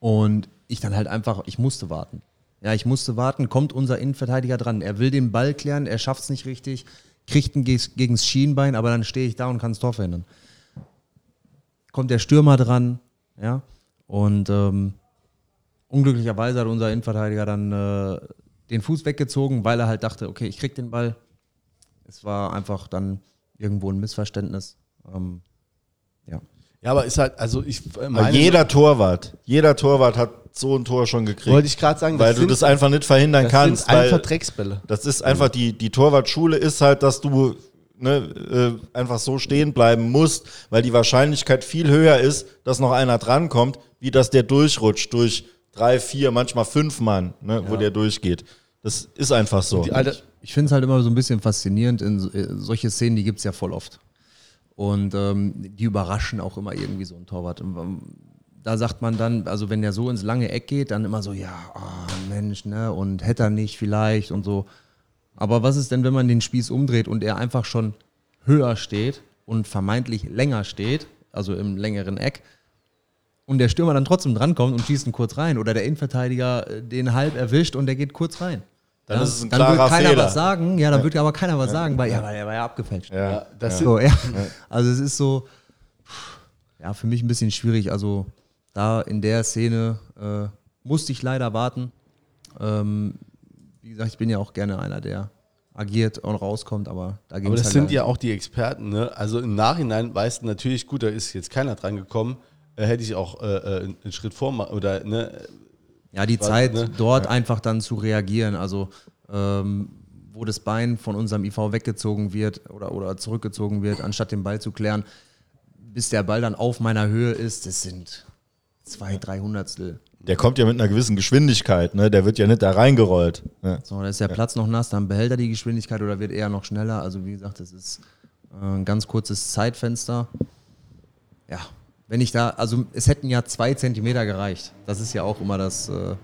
Und ich dann halt einfach, ich musste warten. Ja, ich musste warten, kommt unser Innenverteidiger dran. Er will den Ball klären, er schafft es nicht richtig, kriegt ihn ges- gegens Schienbein, aber dann stehe ich da und kann das Tor verhindern. Kommt der Stürmer dran, ja, und ähm, unglücklicherweise hat unser Innenverteidiger dann äh, den Fuß weggezogen, weil er halt dachte, okay, ich krieg den Ball. Es war einfach dann irgendwo ein Missverständnis. Ähm, ja. Ja, aber ist halt, also ich äh, meine, jeder Torwart, jeder Torwart hat so ein Tor schon gekriegt. wollte ich gerade sagen, weil du sind- das einfach nicht verhindern das kannst. sind einfach Drecksbälle. das ist einfach die, die Torwartschule ist halt, dass du ne, äh, einfach so stehen bleiben musst, weil die Wahrscheinlichkeit viel höher ist, dass noch einer drankommt, wie dass der durchrutscht durch drei, vier, manchmal fünf Mann, ne, wo der durchgeht. Das ist einfach so. Alte, Ich finde es halt immer so ein bisschen faszinierend. In so- äh, solche Szenen, die gibt es ja voll oft. Und ähm, die überraschen auch immer irgendwie so ein Torwart. Und, ähm, Da sagt man dann, also wenn der so ins lange Eck geht, dann immer so, ja, oh, Mensch, ne, und hätte er nicht vielleicht und so. Aber was ist denn, wenn man den Spieß umdreht und er einfach schon höher steht und vermeintlich länger steht, also im längeren Eck, und der Stürmer dann trotzdem drankommt und schießt ihn kurz rein oder der Innenverteidiger äh, den halb erwischt und der geht kurz rein. Dann ist es ein dann wird klarer keiner Fehler. was sagen, ja, dann wird aber keiner was sagen, weil ja, weil er war ja abgefälscht. ja. das So, ja. Also es ist so, ja, für mich ein bisschen schwierig. Also da in der Szene äh, musste ich leider warten. Ähm, wie gesagt, ich bin ja auch gerne einer, der agiert und rauskommt, aber da ging Aber das halt sind leider ja auch die Experten, ne? Also im Nachhinein weißt du natürlich, gut, da ist jetzt keiner dran gekommen, äh, hätte ich auch äh, äh, einen Schritt vor oder ne, Ja, die Was, Zeit, ne? dort einfach dann zu reagieren. Also, ähm, wo das Bein von unserem IV weggezogen wird oder, oder zurückgezogen wird, anstatt den Ball zu klären, bis der Ball dann auf meiner Höhe ist, das sind zwei, drei Hundertstel. Der kommt ja mit einer gewissen Geschwindigkeit, ne? Der wird ja nicht da reingerollt. Ne? So, da ist der Platz noch nass, dann behält er die Geschwindigkeit oder wird eher noch schneller. Also, wie gesagt, das ist äh, ein ganz kurzes Zeitfenster. Wenn ich da, also es hätten ja zwei Zentimeter gereicht. Das ist ja auch immer das äh,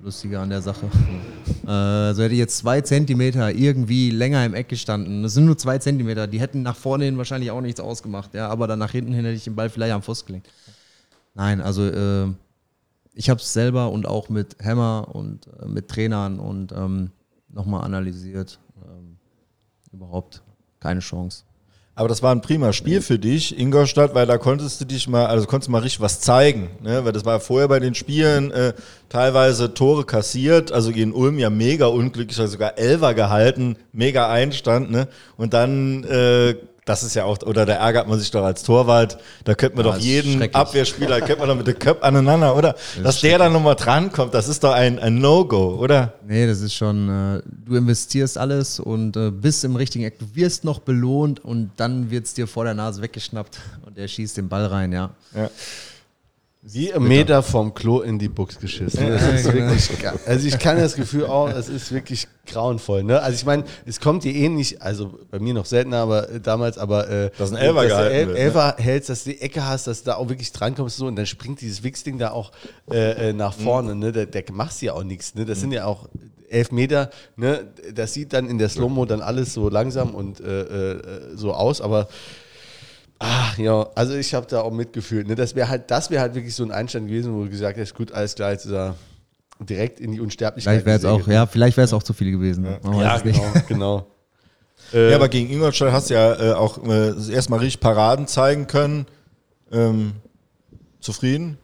Lustige an der Sache. äh, also hätte ich jetzt zwei Zentimeter irgendwie länger im Eck gestanden. Das sind nur zwei Zentimeter, die hätten nach vorne hin wahrscheinlich auch nichts ausgemacht. Ja, aber dann nach hinten hin hätte ich den Ball vielleicht am Fuß gelegt. Nein, also äh, ich habe es selber und auch mit Hammer und äh, mit Trainern und ähm, nochmal analysiert. Ähm, überhaupt keine Chance. Aber das war ein prima Spiel für dich, Ingolstadt, weil da konntest du dich mal, also konntest du mal richtig was zeigen. Ne? Weil das war vorher bei den Spielen äh, teilweise Tore kassiert, also gegen Ulm ja mega unglücklich, also sogar Elfer gehalten, mega Einstand, ne? Und dann, äh, das ist ja auch, oder da ärgert man sich doch als Torwart, da könnte man Ja, doch das jeden. Abwehrspieler, könnte man doch mit dem Köpf aneinander, oder? Dass der dann nochmal drankommt, das ist doch ein, ein No-Go, oder? Nee, das ist schon, äh, du investierst alles und äh, bist im richtigen Eck. Du wirst noch belohnt und dann wird es dir vor der Nase weggeschnappt und er schießt den Ball rein, ja. Wie ein Meter vom Klo in die Box geschissen. Das ist wirklich, also ich kann das Gefühl auch, es ist wirklich grauenvoll. Ne? Also ich meine, es kommt dir eh nicht, also bei mir noch seltener, aber äh, damals, aber äh, Dass ein Elfer gehalten El wird, ne? Hältst, dass du die Ecke hast, dass du da auch wirklich drankommst so und dann springt dieses Wichsding da auch äh, äh, nach vorne. Ne? Da, da machst ja auch nichts. Ne? Das sind ja auch elf Meter. Ne? Das sieht dann in der Slow-Mo dann alles so langsam und äh, äh, so aus, aber Ach ja, also ich habe da auch mitgefühlt. Ne? Das wäre halt, das wäre halt wirklich so ein Einstand gewesen, wo du gesagt hast, gut, alles klar, jetzt ist er direkt in die Unsterblichkeit. Vielleicht wäre es auch, ja, vielleicht wäre es auch zu viel gewesen. Weiß Ja, nicht. genau, genau. Äh, Ja, aber gegen Ingolstadt hast du ja äh, auch äh, erstmal richtig Paraden zeigen können. Ähm, zufrieden?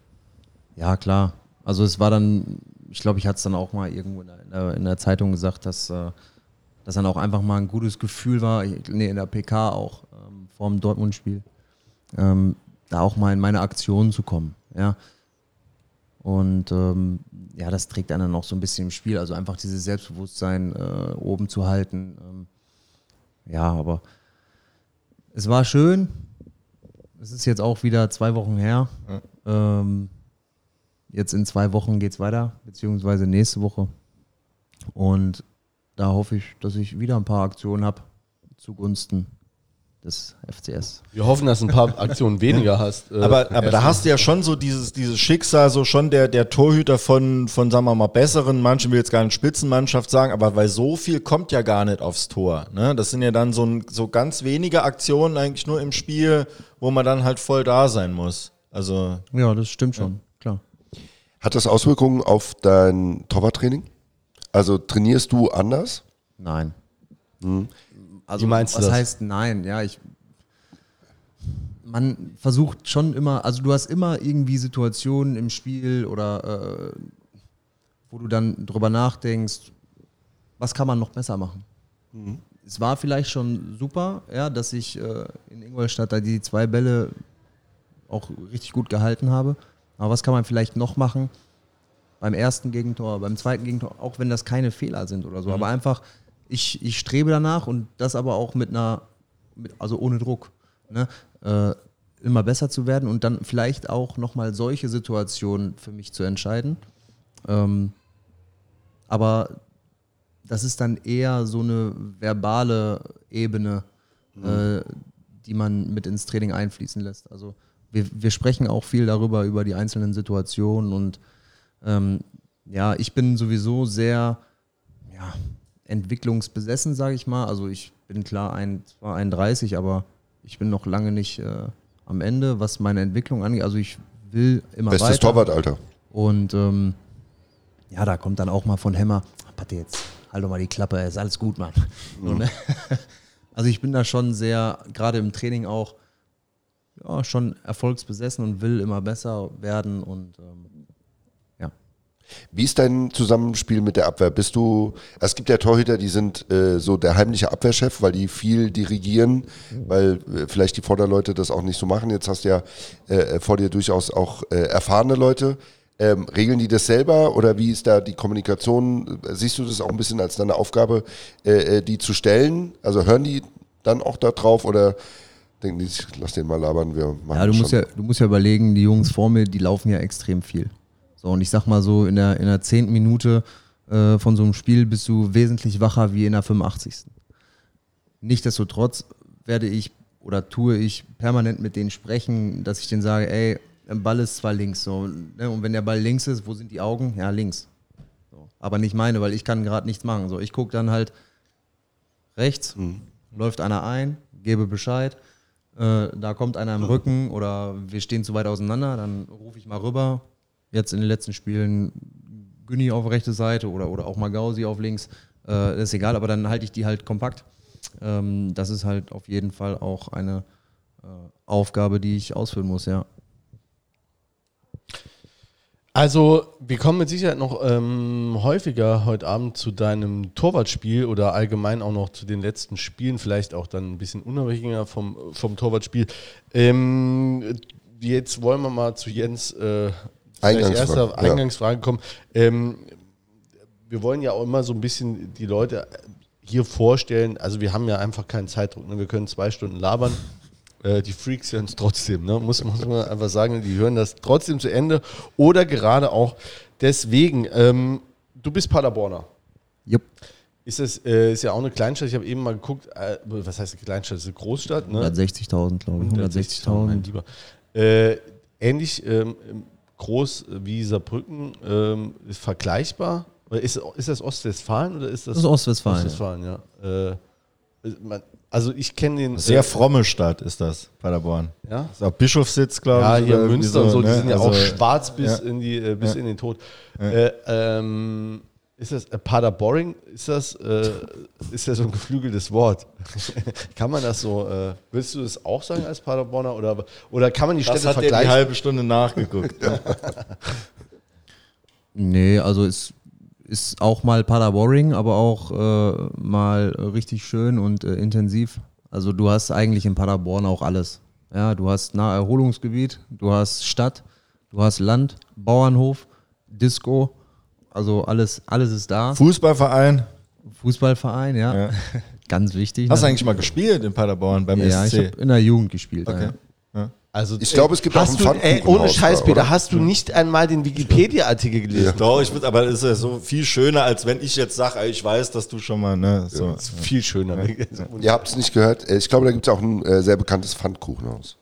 Ja, klar. Also es war dann, ich glaube, ich hatte es dann auch mal irgendwo in der, in der, in der Zeitung gesagt, dass äh, das dann auch einfach mal ein gutes Gefühl war, ich- nee, in der PK auch, vor dem Dortmund-Spiel, ähm, da auch mal in meine Aktion zu kommen, ja. Und ähm, ja, das trägt einen dann auch so ein bisschen im Spiel, also einfach dieses Selbstbewusstsein äh, oben zu halten. Ähm, ja, aber es war schön. Es ist jetzt auch wieder zwei Wochen her. Ähm, jetzt in zwei Wochen geht es weiter, beziehungsweise nächste Woche. Und da hoffe ich, dass ich wieder ein paar Aktionen habe zugunsten des FCS. Wir hoffen, dass du ein paar Aktionen weniger hast. äh, Aber, aber da hast du ja schon so dieses, dieses Schicksal, so schon der, der Torhüter von, von, sagen wir mal, besseren, manchen will jetzt gar nicht Spitzenmannschaft sagen, aber weil so viel kommt ja gar nicht aufs Tor. Ne? Das sind ja dann so, ein, so ganz wenige Aktionen eigentlich nur im Spiel, wo man dann halt voll da sein muss. Also, Ja, das stimmt schon, klar. Hat das Auswirkungen auf dein Torwarttraining? Also trainierst du anders? Nein. Also Wie meinst du was das? heißt nein? Ja, ich. Man versucht schon immer, also du hast immer irgendwie Situationen im Spiel oder äh, wo du dann drüber nachdenkst, was kann man noch besser machen? Es war vielleicht schon super, ja, dass ich äh, in Ingolstadt da die zwei Bälle auch richtig gut gehalten habe. Aber was kann man vielleicht noch machen? Beim ersten Gegentor, beim zweiten Gegentor, auch wenn das keine Fehler sind oder so. Aber einfach, ich, ich strebe danach und das aber auch mit einer, mit, also ohne Druck, ne? äh, immer besser zu werden und dann vielleicht auch nochmal solche Situationen für mich zu entscheiden. Ähm, aber das ist dann eher so eine verbale Ebene, äh, die man mit ins Training einfließen lässt. Also wir, wir sprechen auch viel darüber, über die einzelnen Situationen und ähm, ja, ich bin sowieso sehr ja, entwicklungsbesessen, sage ich mal. Also ich bin klar ein, zwar 31, aber ich bin noch lange nicht äh, am Ende, was meine Entwicklung angeht. Also ich will immer Bestes weiter. Torwartalter. Und ähm, ja, da kommt dann auch mal von Hämmer, Patte jetzt, halt doch mal die Klappe, ist alles gut, Mann. So, ne? Also ich bin da schon sehr, gerade im Training auch, ja, schon erfolgsbesessen und will immer besser werden und ähm. Wie ist dein Zusammenspiel mit der Abwehr? Bist du, es gibt ja Torhüter, die sind äh, so der heimliche Abwehrchef, weil die viel dirigieren, weil äh, vielleicht die Vorderleute das auch nicht so machen. Jetzt hast du ja äh, vor dir durchaus auch äh, erfahrene Leute. Ähm, regeln die das selber oder wie ist da die Kommunikation? Siehst du das auch ein bisschen als deine Aufgabe, äh, äh, die zu stellen? Also hören die dann auch da drauf oder denken die, lass den mal labern, wir machen Ja, du das musst schon. ja, du musst ja überlegen, die Jungs vor mir, die laufen ja extrem viel. So, und ich sag mal so, in der, in der zehnten Minute äh, von so einem Spiel bist du wesentlich wacher wie in der 85. Nichtsdestotrotz werde ich oder tue ich permanent mit denen sprechen, dass ich denen sage, ey, ein Ball ist zwar links, so, ne, und wenn der Ball links ist, wo sind die Augen? Ja, links. So. Aber nicht meine, weil ich kann gerade nichts machen. So, ich gucke dann halt rechts, läuft einer ein, gebe Bescheid, äh, da kommt einer im Rücken oder wir stehen zu weit auseinander, dann rufe ich mal rüber. Jetzt in den letzten Spielen Günni auf rechte Seite oder, oder auch mal Gausi auf links, äh, ist egal, aber dann halte ich die halt kompakt. Ähm, das ist halt auf jeden Fall auch eine äh, Aufgabe, die ich ausführen muss, ja. Also, wir kommen mit Sicherheit noch ähm, häufiger heute Abend zu deinem Torwartspiel oder allgemein auch noch zu den letzten Spielen, vielleicht auch dann ein bisschen unabhängiger vom, vom Torwartspiel. Ähm, jetzt wollen wir mal zu Jens äh, Eingangsfrage, erster ja. Eingangsfrage kommen. Ähm, wir wollen ja auch immer so ein bisschen die Leute hier vorstellen. Also, wir haben ja einfach keinen Zeitdruck. Ne? Wir können zwei Stunden labern. Äh, die Freaks hören es trotzdem, ne? muss, muss man einfach sagen, die hören das trotzdem zu Ende oder gerade auch deswegen. Ähm, du bist Paderborner. Jupp. Ist das äh, ist ja auch eine Kleinstadt. Ich habe eben mal geguckt, äh, was heißt eine Kleinstadt? Das ist eine Großstadt, ne? 160.000, glaube ich. 160.000, mein 160.000. Lieber. Äh, ähnlich ähm, groß wie Saarbrücken, ähm, ist vergleichbar. Ist, ist das Ostwestfalen oder ist das? Das ist Ostwestfalen, Ostwestfalen, ja. Äh, man, also ich kenne den. sehr äh, fromme Stadt ist das, Paderborn. Ja? Ist auch Bischofssitz, glaube Ja, ich. hier oder irgendwie Münster und so, die ne? sind ja Also, auch schwarz bis, ja. in, die, äh, bis Ja. in den Tod. Äh, ähm, ist das äh, Paderboring? Ist das, äh, ist das so ein geflügeltes Wort? kann man das so, äh, willst du das auch sagen als Paderborner? Oder, oder kann man die Das Städte hat er die vergleichen? halbe Stunde nachgeguckt. ne? Nee, also es ist auch mal Paderboring, aber auch äh, mal richtig schön und äh, intensiv. Also du hast eigentlich in Paderborn auch alles. Ja, du hast Naherholungsgebiet, du hast Stadt, du hast Land, Bauernhof, Disco, also alles, alles ist da. Fußballverein. Fußballverein, ja. Ja. Ganz wichtig. Hast du ne? eigentlich mal gespielt in Paderborn beim Ja, ich SC? habe in der Jugend gespielt. Okay. Ja. Ja. Also, Ich glaube, es gibt auch du, ey, Pfannkuchenhaus Ohne Scheiß, da, Peter, hast du nicht einmal den Wikipedia-Artikel gelesen? Doch, ich würde, aber das ist ja so viel schöner, als wenn ich jetzt sage, ich weiß, dass du schon mal, ne, so. Das ist viel schöner. Ihr habt es nicht gehört. Äh, Ich glaube, da gibt es auch ein äh, sehr bekanntes Pfannkuchenhaus.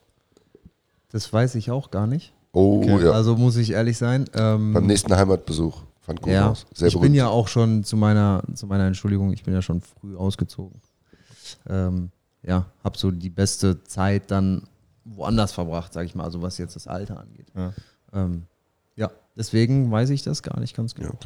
Das weiß ich auch gar nicht. Oh ja. Also muss ich ehrlich sein. Ähm, Beim nächsten Heimatbesuch. Ja, Pfannkuchenhaus. Sehr ich bin berühmt. ja auch schon zu meiner, zu meiner Entschuldigung, ich bin ja schon früh ausgezogen. Ähm, ja, habe so die beste Zeit dann woanders verbracht, sage ich mal, also was jetzt das Alter angeht. Ja. Ähm, ja, deswegen weiß ich das gar nicht ganz genau.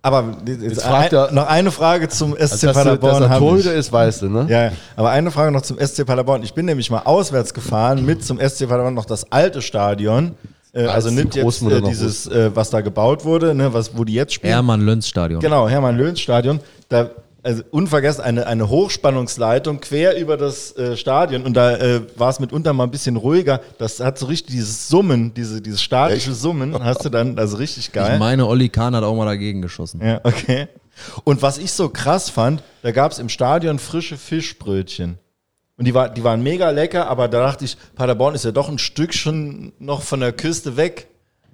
Aber jetzt, Jetzt fragt ein, er- noch eine Frage zum SC Also, dass, du, dass Paderborn er. Torhüter ist, weißt du, ne? Ja, ja, aber eine Frage noch zum SC Paderborn. Ich bin nämlich mal auswärts gefahren mit zum SC Paderborn noch das alte Stadion. Äh, Als also nicht jetzt äh, dieses, äh, was da gebaut wurde, ne, was, wo die jetzt spielen. Hermann-Löns-Stadion. Genau, Hermann-Löhns-Stadion. Da, also unvergessen, eine, eine Hochspannungsleitung quer über das äh, Stadion und da äh, war es mitunter mal ein bisschen ruhiger. Das hat so richtig dieses Summen, diese, dieses statische Summen, hast du dann, also richtig geil. Ich meine, Olli Kahn hat auch mal dagegen geschossen. Ja, okay. Und was ich so krass fand, da gab es im Stadion frische Fischbrötchen. Und die, war, die waren mega lecker, aber da dachte ich, Paderborn ist ja doch ein Stückchen noch von der Küste weg.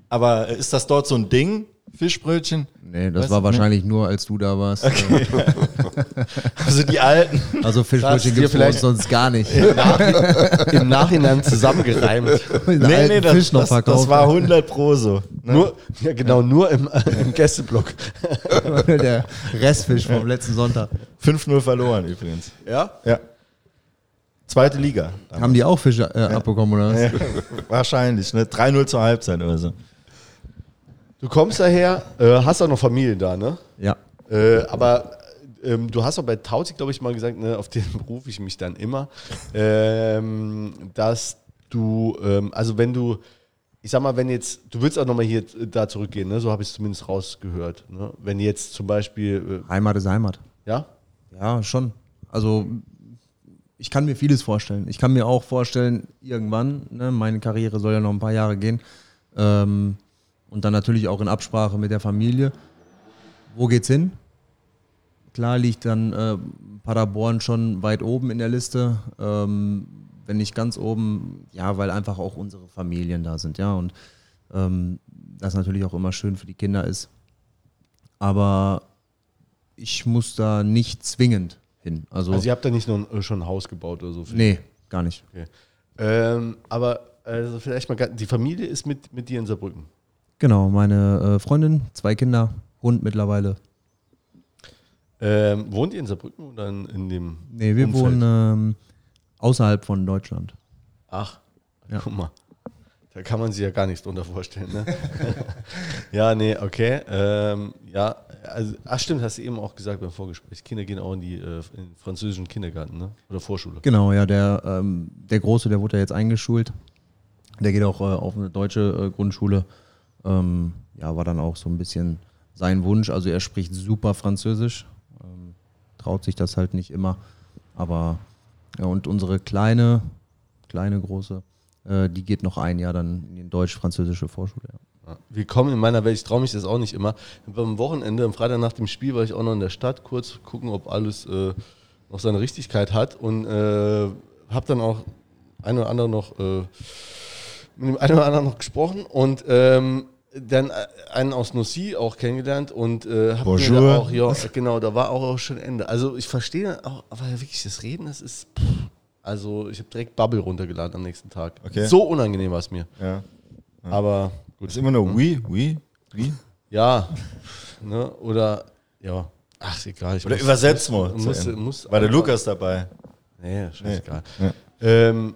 Aber ist das dort so ein Ding, Fischbrötchen? Nee, das Weißt war wahrscheinlich nur, als du da warst. Also die alten. Also Fischbrötchen gibt es vielleicht- sonst gar nicht. Im Nachhinein zusammengereimt. Nee, nee, das, Fisch noch das, das war 100 pro so. Ne? Nur, ja, genau, nur im, im Gästeblock. der Restfisch vom letzten Sonntag. 5-0 verloren übrigens. Ja? Ja. Zweite Liga. Haben die auch Fische äh, abbekommen oder was? Ja, wahrscheinlich. Ne? 3-0 zur Halbzeit oder so. Du kommst daher, äh, hast auch noch Familie da, ne? Ja. Äh, aber ähm, du hast auch bei Tauzi, glaube ich, mal gesagt, ne, auf den berufe ich mich dann immer, ähm, dass du, ähm, also wenn du, ich sag mal, wenn jetzt, du willst auch nochmal hier äh, da zurückgehen, ne? so habe ich es zumindest rausgehört. Ne? Wenn jetzt zum Beispiel, Heimat ist Heimat. äh, ja, Ja, schon. Also ich kann mir vieles vorstellen. Ich kann mir auch vorstellen, irgendwann, ne, meine Karriere soll ja noch ein paar Jahre gehen, ähm, und dann natürlich auch in Absprache mit der Familie. Wo geht's hin? Klar liegt dann äh, Paderborn schon weit oben in der Liste, ähm, wenn nicht ganz oben, ja, weil einfach auch unsere Familien da sind, ja, und ähm, das natürlich auch immer schön für die Kinder ist. Aber ich muss da nicht zwingend hin. Also, also ihr habt da nicht nur ein, äh, schon ein Haus gebaut oder so. nee, gar nicht. Okay. Ähm, aber also vielleicht mal, die Familie ist mit, mit dir in Saarbrücken. Genau, meine äh, Freundin, zwei Kinder, Hund mittlerweile. Ähm, wohnt ihr in Saarbrücken oder in, in dem Nee, wir Umfeld? wohnen ähm, außerhalb von Deutschland. Ach, Ja. guck mal. Da kann man sich ja gar nichts drunter vorstellen. Ne? ja, nee, okay. Ähm, ja, also, ach stimmt, hast du eben auch gesagt beim Vorgespräch. Kinder gehen auch in die äh, in den französischen Kindergarten, ne? Oder Vorschule. Genau, ja, der, ähm, der Große, der wurde ja jetzt eingeschult. Der geht auch äh, auf eine deutsche äh, Grundschule. Ähm, ja, war dann auch so ein bisschen sein Wunsch. Also er spricht super Französisch. Ähm, traut sich das halt nicht immer. Aber ja, und unsere kleine, kleine große, äh, die geht noch ein Jahr dann in die deutsch-französische Vorschule. Ja. Willkommen in meiner Welt. Ich traue mich das auch nicht immer. Am Wochenende, am Freitag nach dem Spiel, war ich auch noch in der Stadt, kurz gucken, ob alles äh, noch seine Richtigkeit hat. Und äh, habe dann auch ein oder andere noch äh, mit dem einen oder anderen noch gesprochen und ähm, dann äh, einen aus Nossi auch kennengelernt und äh, hab mir Bonjour. da auch, ja, genau, da war auch, auch schon Ende. Also ich verstehe auch, aber wirklich das Reden, das ist, pff, also ich habe direkt Bubble runtergeladen am nächsten Tag. Okay. So unangenehm war es mir. Ja. Aber gut. Ist immer nur oui, oui, oui. Ja, ne, oder, ja, ach, ist egal. Ich Oder muss- übersetzt muss, mal. muss, muss. War der Lukas dabei? Nee, scheißegal. Ja. Ähm,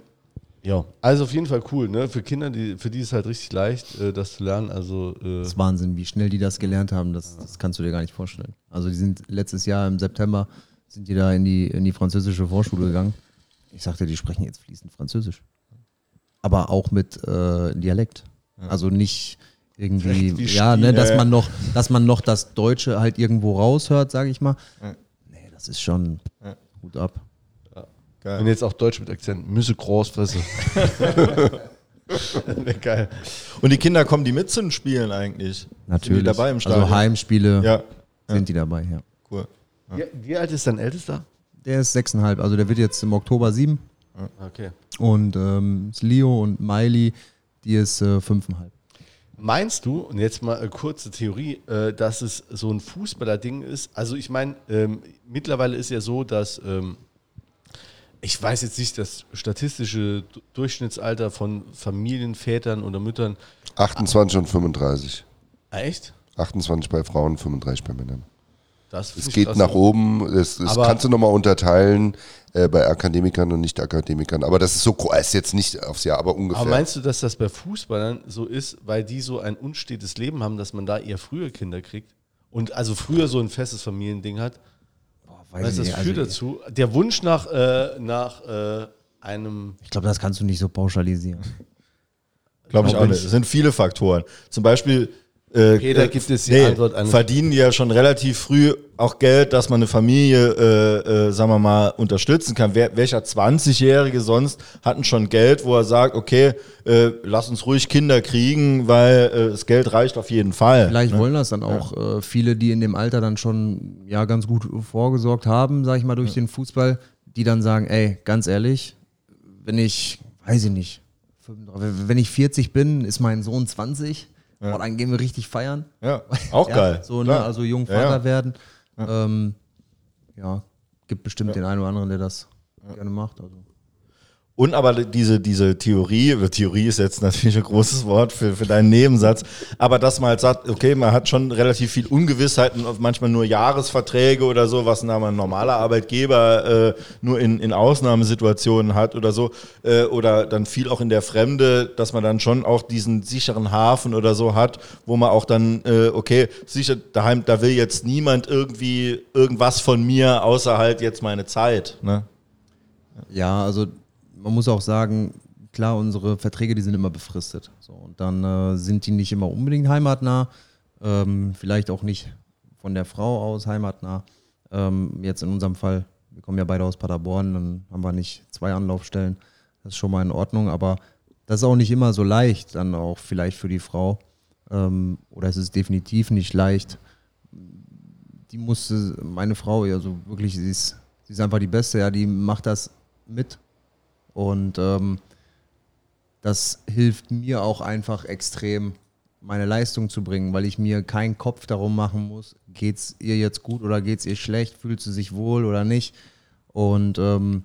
ja, also auf jeden Fall cool, ne? Für Kinder, die, für die ist halt richtig leicht, äh, das zu lernen. Also, äh, Das ist Wahnsinn, wie schnell die das gelernt haben, das, das kannst du dir gar nicht vorstellen. Also die sind letztes Jahr im September sind die da in die, in die französische Vorschule gegangen. Ich sagte, die sprechen jetzt fließend Französisch. Aber auch mit äh, Dialekt. Also nicht irgendwie, Wie ja, ne, dass man noch, dass man noch das Deutsche halt irgendwo raushört, sage ich mal. Nee, das ist schon Ja. gut ab. Geil. und jetzt auch Deutsch mit Akzent. Müsse Großfresse. Geil. Und die Kinder kommen die mit zu den Spielen eigentlich? Natürlich. Sind die dabei im Stadion? also Heimspiele Ja, sind die dabei, ja. cool. Wie, wie alt ist dein Ältester? Der ist sechseinhalb, also der wird jetzt im Oktober sieben. Okay. Und ähm, Leo und Miley, die ist äh, fünfeinhalb. Meinst du, und jetzt mal eine kurze Theorie, äh, dass es so ein Fußballer-Ding ist? Also ich meine, ähm, mittlerweile ist ja so, dass ähm, ich weiß jetzt nicht das statistische Du- Durchschnittsalter von Familienvätern oder Müttern. 28 und 35. Ah, Echt? 28 bei Frauen, 35 bei Männern. Das Es geht nach oben, das, das kannst du nochmal unterteilen äh, bei Akademikern und Nicht-Akademikern. Aber das ist so, ist jetzt nicht aufs Jahr, aber ungefähr. Aber meinst du, dass das bei Fußballern so ist, weil die so ein unstetes Leben haben, dass man da eher früher Kinder kriegt? Und also früher so ein festes Familiending hat? Weiß Weißt du, ich das nicht, führt also, dazu. Der Wunsch nach, äh, nach äh, einem Ich glaube, das kannst du nicht so pauschalisieren. Glaube ich Auch nicht. ich- Es sind viele Faktoren. Zum Beispiel äh, Peter äh, gibt es die Antwort an- verdienen die ja schon relativ früh auch Geld, dass man eine Familie, äh, äh, sagen wir mal, unterstützen kann. Wer, welcher 20-Jährige sonst hatten schon Geld, wo er sagt, okay, äh, lass uns ruhig Kinder kriegen, weil äh, das Geld reicht auf jeden Fall. Vielleicht ne? wollen das dann auch äh, viele, die in dem Alter dann schon ja ganz gut vorgesorgt haben, sag ich mal, durch den Fußball, die dann sagen, ey, ganz ehrlich, wenn ich, weiß ich nicht, 35, wenn ich 40 bin, ist mein Sohn 20, boah, dann gehen wir richtig feiern. Ja, auch Ja, geil. So, ne, also jung Ja, Vater ja. werden. Ja, ähm, ja gibt bestimmt den einen oder anderen, der das gerne macht. Also. Und aber diese, diese Theorie, Theorie ist jetzt natürlich ein großes Wort für, für deinen Nebensatz, aber dass man halt sagt, okay, man hat schon relativ viel Ungewissheiten, manchmal nur Jahresverträge oder so, was ein ein normaler Arbeitgeber äh, nur in, in Ausnahmesituationen hat oder so, äh, oder dann viel auch in der Fremde, dass man dann schon auch diesen sicheren Hafen oder so hat, wo man auch dann, äh, okay, sicher, daheim, da will jetzt niemand irgendwie irgendwas von mir, außer halt jetzt meine Zeit. Ne? Ja, also man muss auch sagen, klar, unsere Verträge, die sind immer befristet. So, und dann äh, sind die nicht immer unbedingt heimatnah, ähm, vielleicht auch nicht von der Frau aus heimatnah. Ähm, jetzt in unserem Fall, wir kommen ja beide aus Paderborn, dann haben wir nicht zwei Anlaufstellen. Das ist schon mal in Ordnung, aber das ist auch nicht immer so leicht, dann auch vielleicht für die Frau. Ähm, oder es ist definitiv nicht leicht. Die musste, meine Frau, also wirklich, sie ist, sie ist einfach die Beste, ja, die macht das mit. Und ähm, das hilft mir auch einfach extrem, meine Leistung zu bringen, weil ich mir keinen Kopf darum machen muss, geht's ihr jetzt gut oder geht's ihr schlecht, fühlt sie sich wohl oder nicht. Und ähm,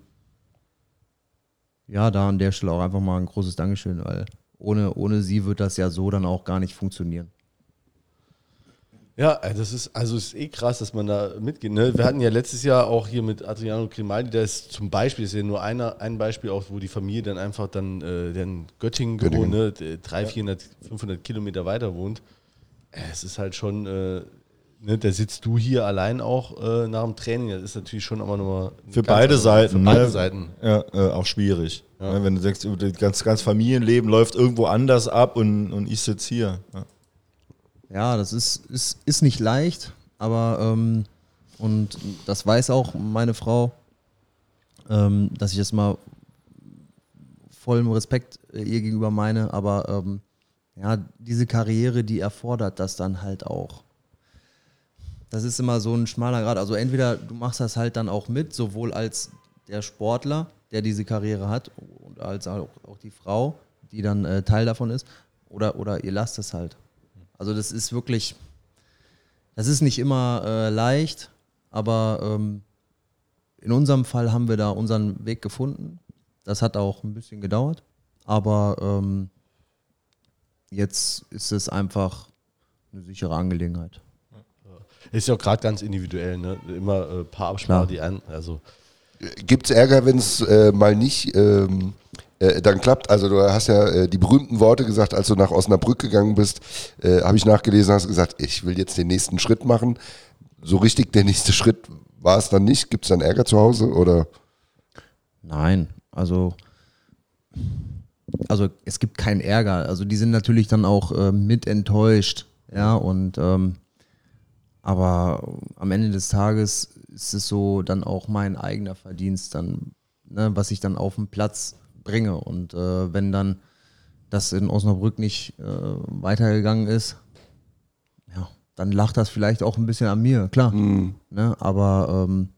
ja, da an der Stelle auch einfach mal ein großes Dankeschön, weil ohne, ohne sie wird das ja so dann auch gar nicht funktionieren. Ja, das ist, also ist eh krass, dass man da mitgeht. Ne? Wir hatten ja letztes Jahr auch hier mit Adriano Grimaldi, der ist zum Beispiel, ist ja nur einer, ein Beispiel auch, wo die Familie dann einfach dann, äh, in Göttingen, Göttingen. gewohnt, ne? 300, 400, 500 Kilometer weiter wohnt. Es ist halt schon, äh, ne? da sitzt du hier allein auch äh, nach dem Training. Das ist natürlich schon aber nochmal. Für beide andere- Seiten. Für beide ne? Seiten. Ja, äh, auch schwierig. Ne, wenn du denkst, das ganz, ganz Familienleben läuft irgendwo anders ab und, und ich sitze hier. Ja. Ja, das ist, ist, ist nicht leicht, aber ähm, und das weiß auch meine Frau, ähm, dass ich das mal vollem Respekt äh, ihr gegenüber meine, aber ähm, ja, diese Karriere, die erfordert das dann halt auch. Das ist immer so ein schmaler Grad. Also entweder du machst das halt dann auch mit, sowohl als der Sportler, der diese Karriere hat, und als auch, auch die Frau, die dann äh, Teil davon ist, oder, oder ihr lasst es halt. Also das ist wirklich, das ist nicht immer äh, leicht, aber ähm, in unserem Fall haben wir da unseren Weg gefunden. Das hat auch ein bisschen gedauert, aber ähm, jetzt ist es einfach eine sichere Angelegenheit. Ist ja auch gerade ganz individuell, ne? Immer äh, paar Absprachen, die an. Also, Gibt es Ärger, wenn es äh, mal nicht ähm, äh, dann klappt? Also du hast ja äh, die berühmten Worte gesagt, als du nach Osnabrück gegangen bist, äh, habe ich nachgelesen, hast gesagt, ich will jetzt den nächsten Schritt machen. So richtig der nächste Schritt war es dann nicht. Gibt es dann Ärger zu Hause oder? Nein, also, also es gibt keinen Ärger. Also die sind natürlich dann auch äh, mit enttäuscht, ja, und ähm, aber am Ende des Tages ist es so dann auch mein eigener Verdienst, dann, ne, was ich dann auf den Platz bringe. Und äh, wenn dann das in Osnabrück nicht äh, weitergegangen ist, ja, dann lacht das vielleicht auch ein bisschen an mir, klar. Ne? Aber ähm,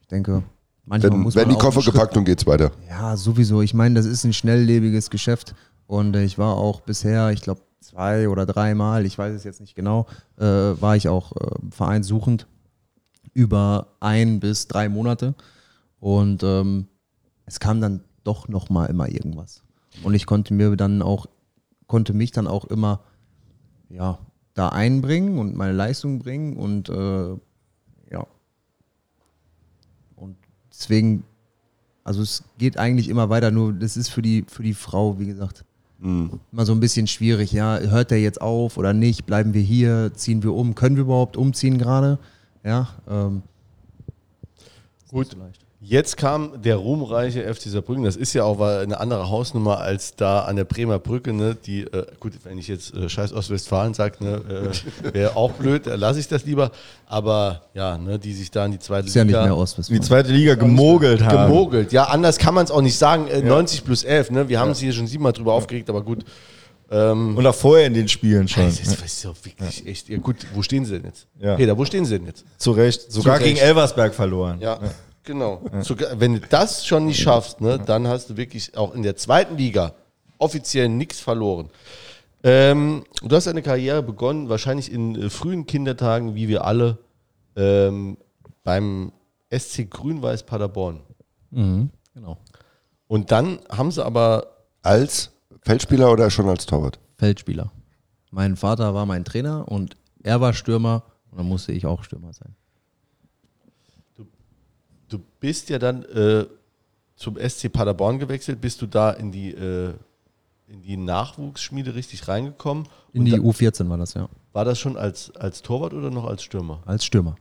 ich denke, manchmal Wenn, muss wenn man die auch Koffer gepackt und geht's weiter. Ja, sowieso. Ich meine, das ist ein schnelllebiges Geschäft und äh, ich war auch bisher, ich glaube, zwei oder dreimal, ich weiß es jetzt nicht genau, äh, war ich auch äh, vereinssuchend über ein bis drei Monate und ähm, es kam dann doch noch mal immer irgendwas. Und ich konnte mir dann auch, konnte mich dann auch immer, ja, da einbringen und meine Leistung bringen und äh, ja. Und deswegen also es geht eigentlich immer weiter, nur das ist für die, für die Frau, wie gesagt, immer so ein bisschen schwierig. Ja, hört der jetzt auf oder nicht? Bleiben wir hier? Ziehen wir um? Können wir überhaupt umziehen gerade? Ja, ähm, Gut. so. Jetzt kam der ruhmreiche FC Saarbrücken. Das ist ja auch eine andere Hausnummer als da an der Bremer Brücke. Ne? Die, äh, gut, wenn ich jetzt äh, Scheiß Ostwestfalen sage, ne, äh, wäre auch blöd, da lasse ich das lieber. Aber ja, ne, die sich da in die zweite Ist ja nicht Liga mehr Die Ostwestfalen. zweite Liga gemogelt haben. gemogelt. Ja, anders kann man es auch nicht sagen. Äh, 90 plus 11. Ne? Wir haben uns hier schon siebenmal drüber aufgeregt, aber gut. Ähm, Und auch vorher in den Spielen schon. das ist, doch wirklich echt. Ja, gut, wo stehen sie denn jetzt? Ja. Peter, wo stehen sie denn jetzt? Zu Recht. Sogar Zu Recht. gegen Elversberg verloren. Ja, genau. Sogar, wenn du das schon nicht schaffst, ne, dann hast du wirklich auch in der zweiten Liga offiziell nichts verloren. Ähm, du hast deine Karriere begonnen, wahrscheinlich in äh, frühen Kindertagen, wie wir alle, ähm, beim SC Grün-Weiß Paderborn. Mhm, genau. Und dann haben sie aber, Als Feldspieler oder schon als Torwart? Feldspieler. Mein Vater war mein Trainer und er war Stürmer und dann musste ich auch Stürmer sein. Du bist ja dann äh, zum SC Paderborn gewechselt, bist du da in die, äh, in die Nachwuchsschmiede richtig reingekommen? In Und die da, U14 war das, ja. war das schon als, als Torwart oder noch als Stürmer? Als Stürmer.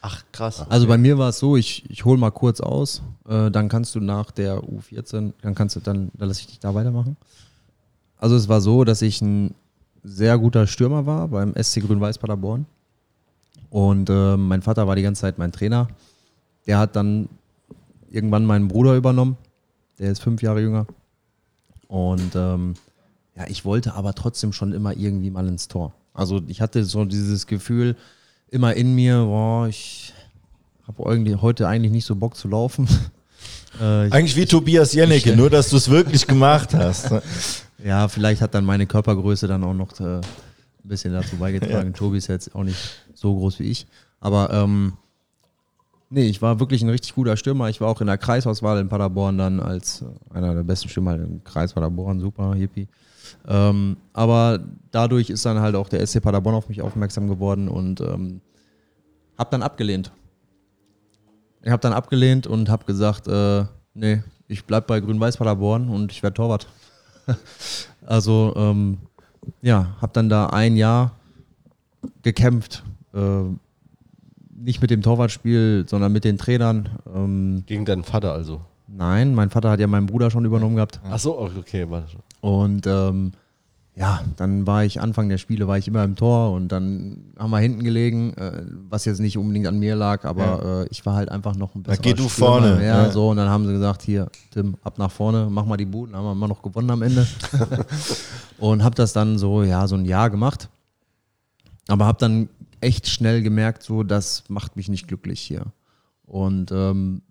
Ach, krass. Also bei mir war es so, ich, ich hole mal kurz aus, äh, dann kannst du nach der U14, dann kannst du dann, dann lasse ich dich da weitermachen. Also es war so, dass ich ein sehr guter Stürmer war beim SC Grün-Weiß Paderborn. Und äh, mein Vater war die ganze Zeit mein Trainer. Der hat dann irgendwann meinen Bruder übernommen. Der ist fünf Jahre jünger. Und ähm, ja, ich wollte aber trotzdem schon immer irgendwie mal ins Tor. Also ich hatte so dieses Gefühl immer in mir, boah, ich habe heute eigentlich nicht so Bock zu laufen. äh, ich, Eigentlich wie Tobias Jennecke, nur dass du es wirklich gemacht hast. ja, vielleicht hat dann meine Körpergröße dann auch noch äh, ein bisschen dazu beigetragen. Tobi ist jetzt auch nicht so groß wie ich. Aber ähm, nee, ich war wirklich ein richtig guter Stürmer. Ich war auch in der Kreisauswahl in Paderborn dann als äh, einer der besten Stürmer im Kreis Paderborn, super, hippie. Ähm, aber dadurch ist dann halt auch der SC Paderborn auf mich aufmerksam geworden und ähm, hab dann abgelehnt. Ich habe dann abgelehnt und habe gesagt, äh, nee, ich bleib bei Grün-Weiß Paderborn und ich werde Torwart. also ähm, ja, habe dann da ein Jahr gekämpft. Äh, nicht mit dem Torwartspiel, sondern mit den Trainern. Ähm, Gegen deinen Vater also. nein, mein Vater hat ja meinen Bruder schon übernommen gehabt. Ach so, okay, war das schon. Und ähm, ja, dann war ich Anfang der Spiele, war ich immer im Tor und dann haben wir hinten gelegen, äh, was jetzt nicht unbedingt an mir lag, aber äh, ich war halt einfach noch ein bisschen. geh du vorne, Ja, ja. so und dann haben sie gesagt, hier, Tim, ab nach vorne, mach mal die Buden, haben wir immer noch gewonnen am Ende. und habe das dann so, ja, so ein Jahr gemacht. Aber habe dann echt schnell gemerkt, so, das macht mich nicht glücklich hier. Und ähm,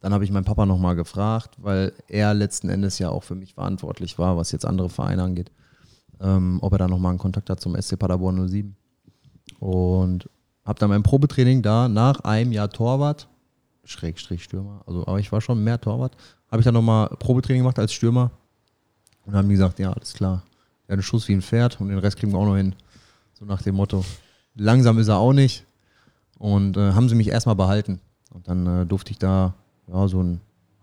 dann habe ich meinen Papa nochmal gefragt, weil er letzten Endes ja auch für mich verantwortlich war, was jetzt andere Vereine angeht, ähm, ob er da nochmal einen Kontakt hat zum SC Paderborn 07. Und habe dann mein Probetraining da nach einem Jahr Torwart, Schrägstrich Stürmer, also aber ich war schon mehr Torwart, habe ich dann nochmal Probetraining gemacht als Stürmer und haben die gesagt, ja, alles klar, er hat einen Schuss wie ein Pferd und den Rest kriegen wir auch noch hin. So nach dem Motto. Langsam ist er auch nicht. Und äh, haben sie mich erstmal behalten. Und dann äh, durfte ich da ja, so ein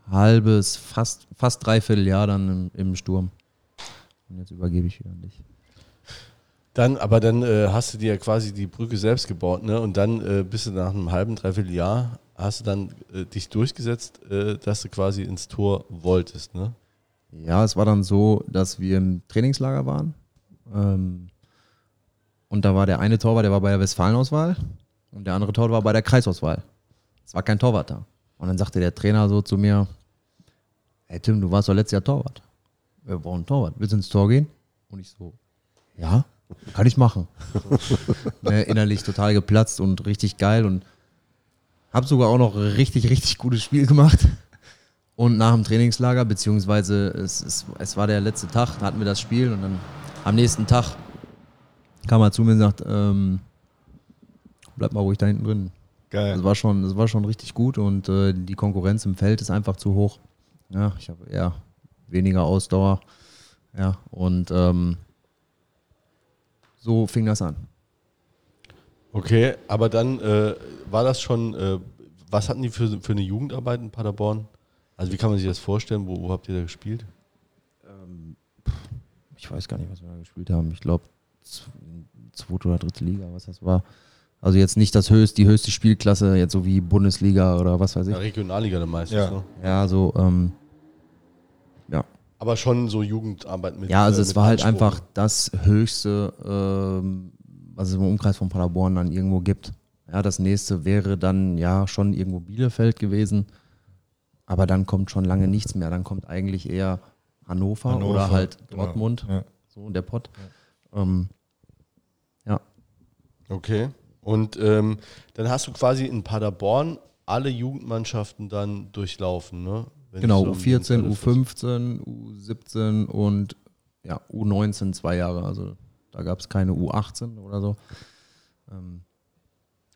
halbes, fast, fast dreiviertel Jahr dann im, im Sturm. Und jetzt übergebe ich wieder an dich. Dann, aber dann äh, hast du dir ja quasi die Brücke selbst gebaut, ne? Und dann äh, bist du nach einem halben, dreiviertel Jahr, hast du dann äh, dich durchgesetzt, äh, dass du quasi ins Tor wolltest, ne? Ja, es war dann so, dass wir im Trainingslager waren. Ähm, und da war der eine Torwart, der war bei der Westfalenauswahl und der andere Torwart war bei der Kreisauswahl. Es war kein Torwart da. Und dann sagte der Trainer so zu mir, hey Tim, du warst doch letztes Jahr Torwart. Wir brauchen einen Torwart. Willst du ins Tor gehen? Und ich so, ja, kann ich machen. ne, innerlich total geplatzt und richtig geil und Hab sogar auch noch richtig, richtig gutes Spiel gemacht. Und nach dem Trainingslager, beziehungsweise es, es, es war der letzte Tag, da hatten wir das Spiel und dann am nächsten Tag kam er zu mir und sagt, ähm, bleib mal ruhig da hinten drin. Geil. Das war schon, das war schon richtig gut und äh, die Konkurrenz im Feld ist einfach zu hoch. Ja, ich habe eher weniger Ausdauer. Ja, und ähm, so fing das an. Okay, aber dann äh, war das schon, äh, was hatten die für, für eine Jugendarbeit in Paderborn? Also wie kann man sich das vorstellen? Wo, wo habt ihr da gespielt? Ich weiß gar nicht, was wir da gespielt haben. Ich glaube, zweite oder dritte Liga, was das war. Also jetzt nicht das höchste, die höchste Spielklasse, jetzt so wie Bundesliga oder was weiß ich. Ja, Regionalliga dann meistens. Ja. Ne? Ja, so, ähm, ja. Aber schon so Jugendarbeit mit. Ja, also äh, es war halt Anspruch. einfach das höchste, ähm, was es im Umkreis von Paderborn dann irgendwo gibt. Ja, das nächste wäre dann ja schon irgendwo Bielefeld gewesen. Aber dann kommt schon lange nichts mehr. Dann kommt eigentlich eher Hannover, Hannover, oder halt genau. Dortmund. Ja. So der Pott. Ähm, ja. Okay. Und ähm, dann hast du quasi in Paderborn alle Jugendmannschaften dann durchlaufen, ne? Wenn Genau, so im U14, Internet U15, U17 und ja, U19 zwei Jahre. Also da gab es keine U18 oder so. Ähm,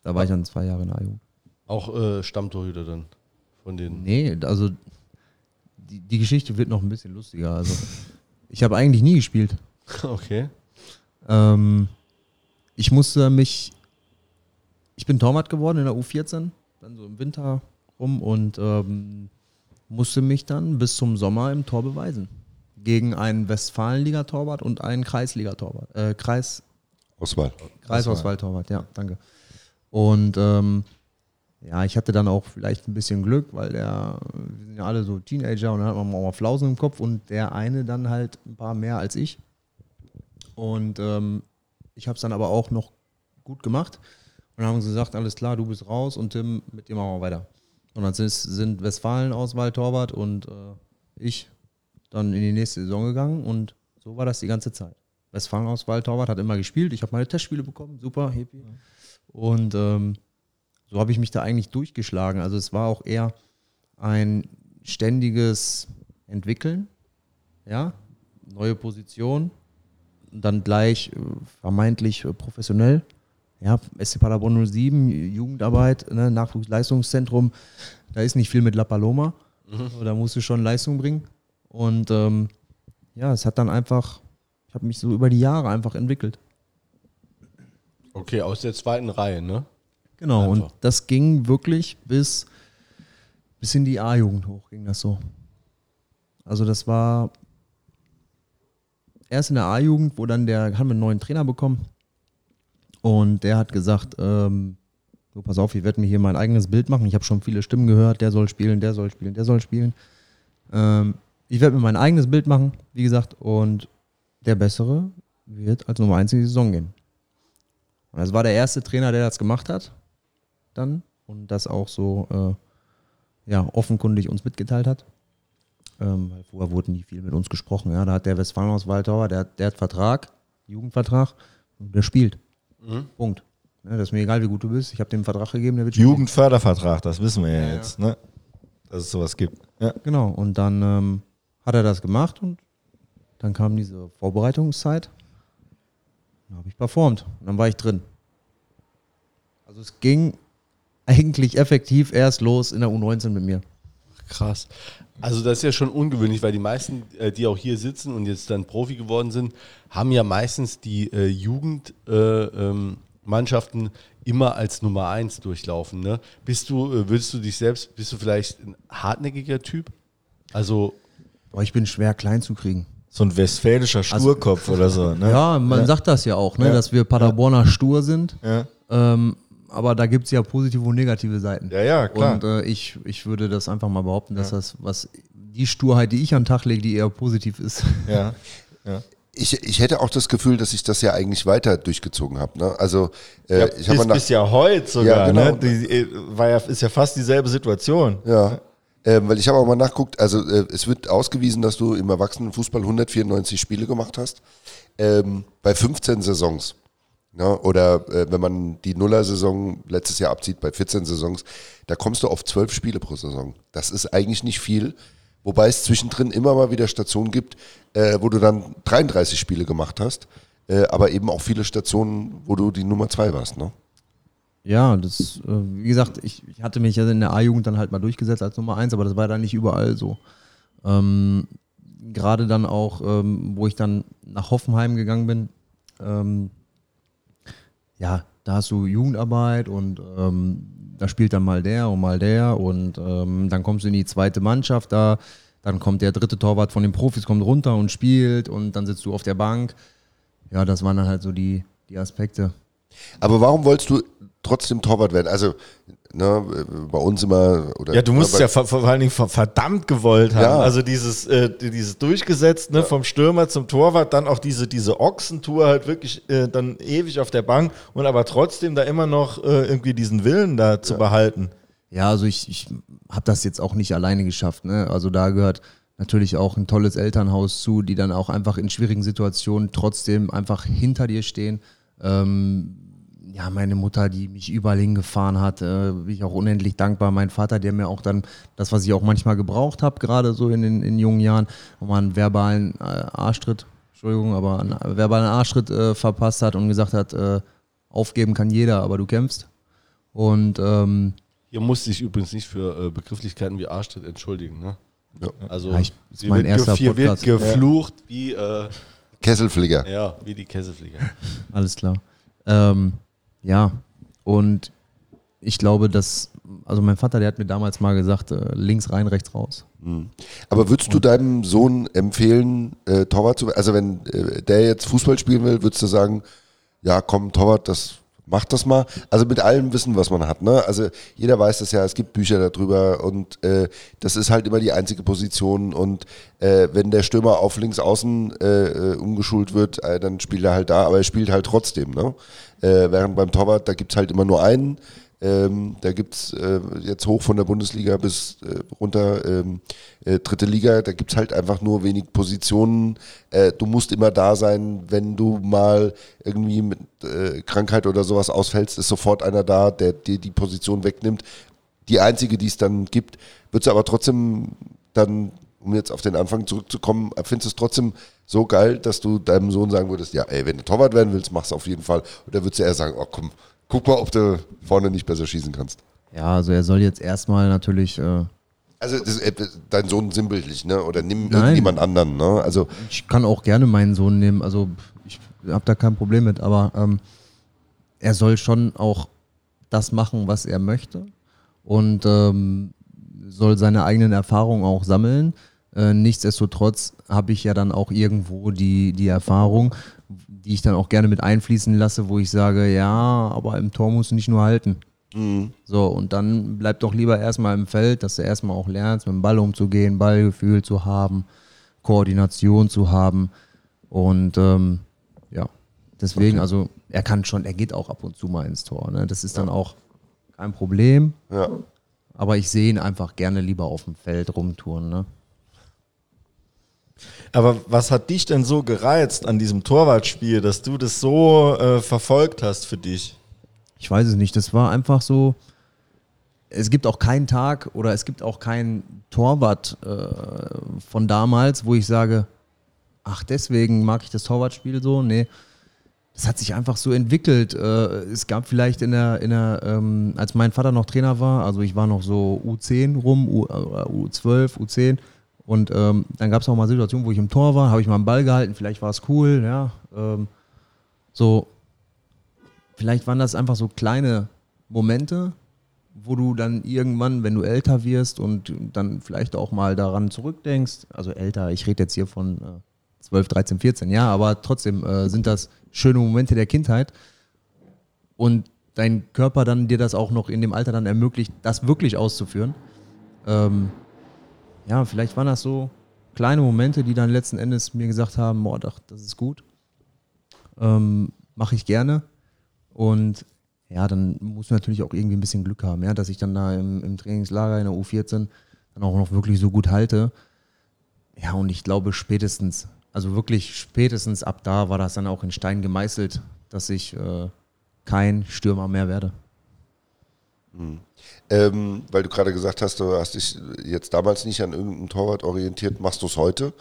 da war ich dann zwei Jahre in der A-Jugend. Auch äh, Stammtorhüter dann von den. Nee, also die, die Geschichte wird noch ein bisschen lustiger. Also ich habe eigentlich nie gespielt. Okay. Ähm, ich musste mich, ich bin Torwart geworden in der U14, dann so im Winter rum und ähm, musste mich dann bis zum Sommer im Tor beweisen. Gegen einen Westfalenliga-Torwart und einen Kreisliga-Torwart. Äh, Kreis, Auswahl. Kreisauswahltorwart, ja, danke. Und ähm, ja, ich hatte dann auch vielleicht ein bisschen Glück, weil der, wir sind ja alle so Teenager und dann hat man auch mal Flausen im Kopf und der eine dann halt ein paar mehr als ich. Und ähm, ich habe es dann aber auch noch gut gemacht. Und dann haben sie gesagt, alles klar, du bist raus und Tim, mit dir machen wir weiter. Und dann sind, sind Westfalen-Auswahl Torwart und äh, ich dann in die nächste Saison gegangen und so war das die ganze Zeit. Westfalen-Auswahl Torwart hat immer gespielt. Ich habe meine Testspiele bekommen, super, happy. Und ähm, so habe ich mich da eigentlich durchgeschlagen. Also es war auch eher ein ständiges Entwickeln, ja, neue Position, dann gleich äh, vermeintlich äh, professionell. Ja, SC Paderborn 07, Jugendarbeit, ne, Nachwuchsleistungszentrum, da ist nicht viel mit La Paloma. Aber Da musst du schon Leistung bringen. Und ähm, ja, es hat dann einfach, ich habe mich so über die Jahre einfach entwickelt. Okay, aus der zweiten Reihe, ne? Genau, Einfach. und das ging wirklich bis, bis in die A-Jugend hoch, ging das so. Also das war erst in der A-Jugend, wo dann der, haben wir einen neuen Trainer bekommen und der hat gesagt, ähm, so pass auf, ich werde mir hier mein eigenes Bild machen. Ich habe schon viele Stimmen gehört, der soll spielen, der soll spielen, der soll spielen. Ähm, ich werde mir mein eigenes Bild machen, wie gesagt, und der Bessere wird als Nummer 1 in die Saison gehen. Und das war der erste Trainer, der das gemacht hat, dann und das auch so äh, ja, offenkundig uns mitgeteilt hat. Ähm, weil vorher wurde nie viel mit uns gesprochen. Ja, da hat der Westfalen aus Waldauer, der, hat- der hat Vertrag, Jugendvertrag, und der spielt. Punkt. Ja, das ist mir egal, wie gut du bist. Ich habe dem Vertrag gegeben, der wird spielen. Jugendfördervertrag, das wissen wir ja, jetzt, ne? Dass es sowas gibt. Ja. Genau, und dann ähm, hat er das gemacht und dann kam diese Vorbereitungszeit. Dann habe ich performt und dann war ich drin. Also es ging eigentlich effektiv erst los in der U19 mit mir. Krass. Also das ist ja schon ungewöhnlich, weil die meisten, äh, die auch hier sitzen und jetzt dann Profi geworden sind, haben ja meistens die äh, Jugendmannschaften äh, ähm, immer als Nummer eins durchlaufen. Ne? Bist du, äh, würdest du dich selbst, bist du vielleicht ein hartnäckiger Typ? Also Boah, ich bin schwer klein zu kriegen. So ein westfälischer Sturkopf oder so, ne? Ja, man sagt das ja auch, ne, Ja. dass wir Paderborner stur sind. Ja. Ähm, aber da gibt es ja positive und negative Seiten. Ja, ja, klar. Und äh, ich, ich würde das einfach mal behaupten, dass das, was die Sturheit, die ich an den Tag lege, die eher positiv ist. Ja. ja. Ich, ich hätte auch das Gefühl, dass ich das ja eigentlich weiter durchgezogen habe. Ne? Also äh, Ja, ich habe bis, bis ja heute sogar, Ja, genau. ne? Die, äh, war ja, ist ja fast dieselbe Situation. Ja. Ähm, weil ich habe auch mal nachguckt, also äh, es wird ausgewiesen, dass du im Erwachsenenfußball 194 Spiele gemacht hast, ähm, bei 15 Saisons. Ne? Oder äh, wenn man die Nuller-Saison letztes Jahr abzieht bei 14 Saisons, da kommst du auf 12 Spiele pro Saison. Das ist eigentlich nicht viel. Wobei es zwischendrin immer mal wieder Stationen gibt, äh, wo du dann 33 Spiele gemacht hast, äh, aber eben auch viele Stationen, wo du die Nummer 2 warst. Ne? Ja, das, äh, wie gesagt, ich, ich hatte mich ja in der A-Jugend dann halt mal durchgesetzt als Nummer eins, aber das war dann nicht überall so. Ähm, Gerade dann auch, ähm, wo ich dann nach Hoffenheim gegangen bin, ähm, ja, da hast du Jugendarbeit und ähm, da spielt dann mal der und mal der und ähm, dann kommst du in die zweite Mannschaft da, dann kommt der dritte Torwart von den Profis, kommt runter und spielt und dann sitzt du auf der Bank. Ja, das waren dann halt so die, die Aspekte. Aber warum wolltest du trotzdem Torwart werden? Also, ne, bei uns immer. Oder, Ja, du musst aber- ja vor, vor allen Dingen ver- verdammt gewollt haben. Ja. Also dieses, äh, dieses durchgesetzt, ne, vom Stürmer zum Torwart, dann auch diese, diese Ochsentour halt wirklich äh, dann ewig auf der Bank und aber trotzdem da immer noch äh, irgendwie diesen Willen da zu behalten. Ja, also ich, ich habe das jetzt auch nicht alleine geschafft. Ne? Also da gehört natürlich auch ein tolles Elternhaus zu, die dann auch einfach in schwierigen Situationen trotzdem einfach hinter dir stehen. Ähm, ja, meine Mutter, die mich überall hingefahren hat, äh, bin ich auch unendlich dankbar. Mein Vater, der mir auch dann das, was ich auch manchmal gebraucht habe, gerade so in den in jungen Jahren, wo man einen verbalen äh, Arschtritt, Entschuldigung, aber einen verbalen Arschtritt äh, verpasst hat und gesagt hat, äh, aufgeben kann jeder, aber du kämpfst. Und ähm, Hier musste ich übrigens nicht für äh, Begrifflichkeiten wie Arschtritt entschuldigen. Ne? Ja. Also, Ja, ich- ist mein wird erster hier wird Podcast. geflucht wie, äh, Kesselflieger. ja, wie die Kesselflieger. Alles klar. Ähm, ja, und ich glaube, dass, also mein Vater, der hat mir damals mal gesagt, äh, links rein, rechts raus. Aber würdest du deinem Sohn empfehlen, äh, Torwart zu werden? Also, wenn äh, der jetzt Fußball spielen will, würdest du sagen, ja, komm, Torwart, das macht das mal. Also mit allem Wissen, was man hat. Ne? Also jeder weiß das ja, es gibt Bücher darüber und äh, das ist halt immer die einzige Position. Und äh, wenn der Stürmer auf links außen äh, äh, umgeschult wird, äh, dann spielt er halt da, aber er spielt halt trotzdem. Ne? Äh, während beim Torwart, da gibt's halt immer nur einen. Ähm, da gibt's äh, jetzt hoch von der Bundesliga bis äh, runter ähm, äh, dritte Liga, da gibt's halt einfach nur wenig Positionen. Äh, du musst immer da sein, wenn du mal irgendwie mit äh, Krankheit oder sowas ausfällst, ist sofort einer da, der dir die Position wegnimmt. Die einzige, die es dann gibt, wird es aber trotzdem dann, um jetzt auf den Anfang zurückzukommen, findest du es trotzdem so geil, dass du deinem Sohn sagen würdest, ja, ey, wenn du Torwart werden willst, mach's auf jeden Fall. Und der würdest du eher sagen, oh komm, guck mal, ob du vorne nicht besser schießen kannst. Ja, also er soll jetzt erstmal natürlich, äh, Also das, äh, dein Sohn sinnbildlich, ne? Oder nimm irgendjemand anderen, ne? Also ich kann auch gerne meinen Sohn nehmen, also ich habe da kein Problem mit, aber ähm, er soll schon auch das machen, was er möchte und ähm, soll seine eigenen Erfahrungen auch sammeln. Äh, nichtsdestotrotz habe ich ja dann auch irgendwo die, die Erfahrung, die ich dann auch gerne mit einfließen lasse, wo ich sage, ja, aber im Tor musst du nicht nur halten. So, und dann bleib doch lieber erstmal im Feld, dass du erstmal auch lernst, mit dem Ball umzugehen, Ballgefühl zu haben, Koordination zu haben. Und ähm, ja, deswegen, also er kann schon, er geht auch ab und zu mal ins Tor. Ne? Das ist dann auch kein Problem. Ja. Aber ich sehe ihn einfach gerne lieber auf dem Feld rumtouren. Ne? Aber was hat dich denn so gereizt an diesem Torwartspiel, dass du das so äh, verfolgt hast für dich? Ich weiß es nicht. Das war einfach so. Es gibt auch keinen Tag oder es gibt auch keinen Torwart äh, von damals, wo ich sage, ach, deswegen mag ich das Torwartspiel so. Nee. Das hat sich einfach so entwickelt. Äh, es gab vielleicht in der, in der ähm, als mein Vater noch Trainer war, also ich war noch so U10 rum, U, äh, U12, U10. Und ähm, dann gab es auch mal Situationen, wo ich im Tor war, habe ich mal einen Ball gehalten, vielleicht war es cool, ja. Ähm, so, vielleicht waren das einfach so kleine Momente, wo du dann irgendwann, wenn du älter wirst und dann vielleicht auch mal daran zurückdenkst, also älter, ich rede jetzt hier von äh, 12, 13, 14, ja, aber trotzdem äh, sind das schöne Momente der Kindheit und dein Körper dann dir das auch noch in dem Alter dann ermöglicht, das wirklich auszuführen. Ähm, ja, vielleicht waren das so kleine Momente, die dann letzten Endes mir gesagt haben, boah, doch, das ist gut. Ähm, Mache ich gerne. Und ja, dann muss man natürlich auch irgendwie ein bisschen Glück haben, ja, dass ich dann da im, im Trainingslager in der U14 dann auch noch wirklich so gut halte. Ja, und ich glaube spätestens, also wirklich spätestens ab da war das dann auch in Stein gemeißelt, dass ich äh, kein Stürmer mehr werde. Ähm, weil du gerade gesagt hast, du hast dich jetzt damals nicht an irgendeinem Torwart orientiert, machst du es heute?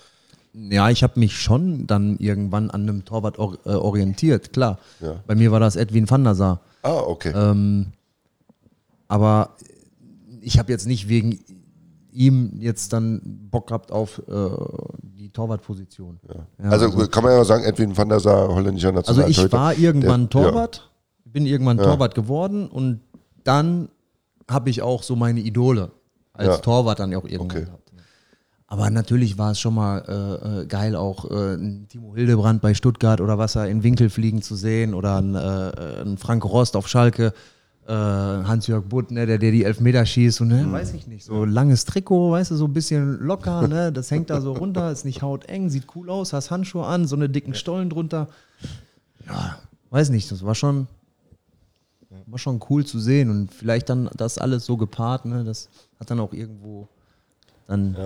Ja, ich habe mich schon dann irgendwann an einem Torwart or äh, orientiert, klar. Ja. Bei mir war das Edwin van der Sar. Ah, okay. Ähm, aber ich habe jetzt nicht wegen ihm jetzt dann Bock gehabt auf äh, die Torwartposition. Ja, also, kann man ja sagen, Edwin van der Sar, holländischer Also Nationaltorhüter. ich war irgendwann Der- Torwart, bin irgendwann Ja. Torwart geworden und dann habe ich auch so meine Idole als Ja. Torwart dann auch irgendwann Okay. gehabt. Aber natürlich war es schon mal äh, äh, geil, auch äh, Timo Hildebrand bei Stuttgart oder was er in Winkel fliegen zu sehen oder einen, äh, einen Frank Rost auf Schalke, äh, Hans-Jörg Butt, ne, der, der die Elfmeter schießt und ne, weiß ich nicht, so langes Trikot, weißt du, so ein bisschen locker, ne, das hängt da so runter, ist nicht hauteng, sieht cool aus, hast Handschuhe an, so eine dicken Stollen drunter. Ja, weiß nicht, das war schon, war schon cool zu sehen und vielleicht dann das alles so gepaart, ne, das hat dann auch irgendwo dann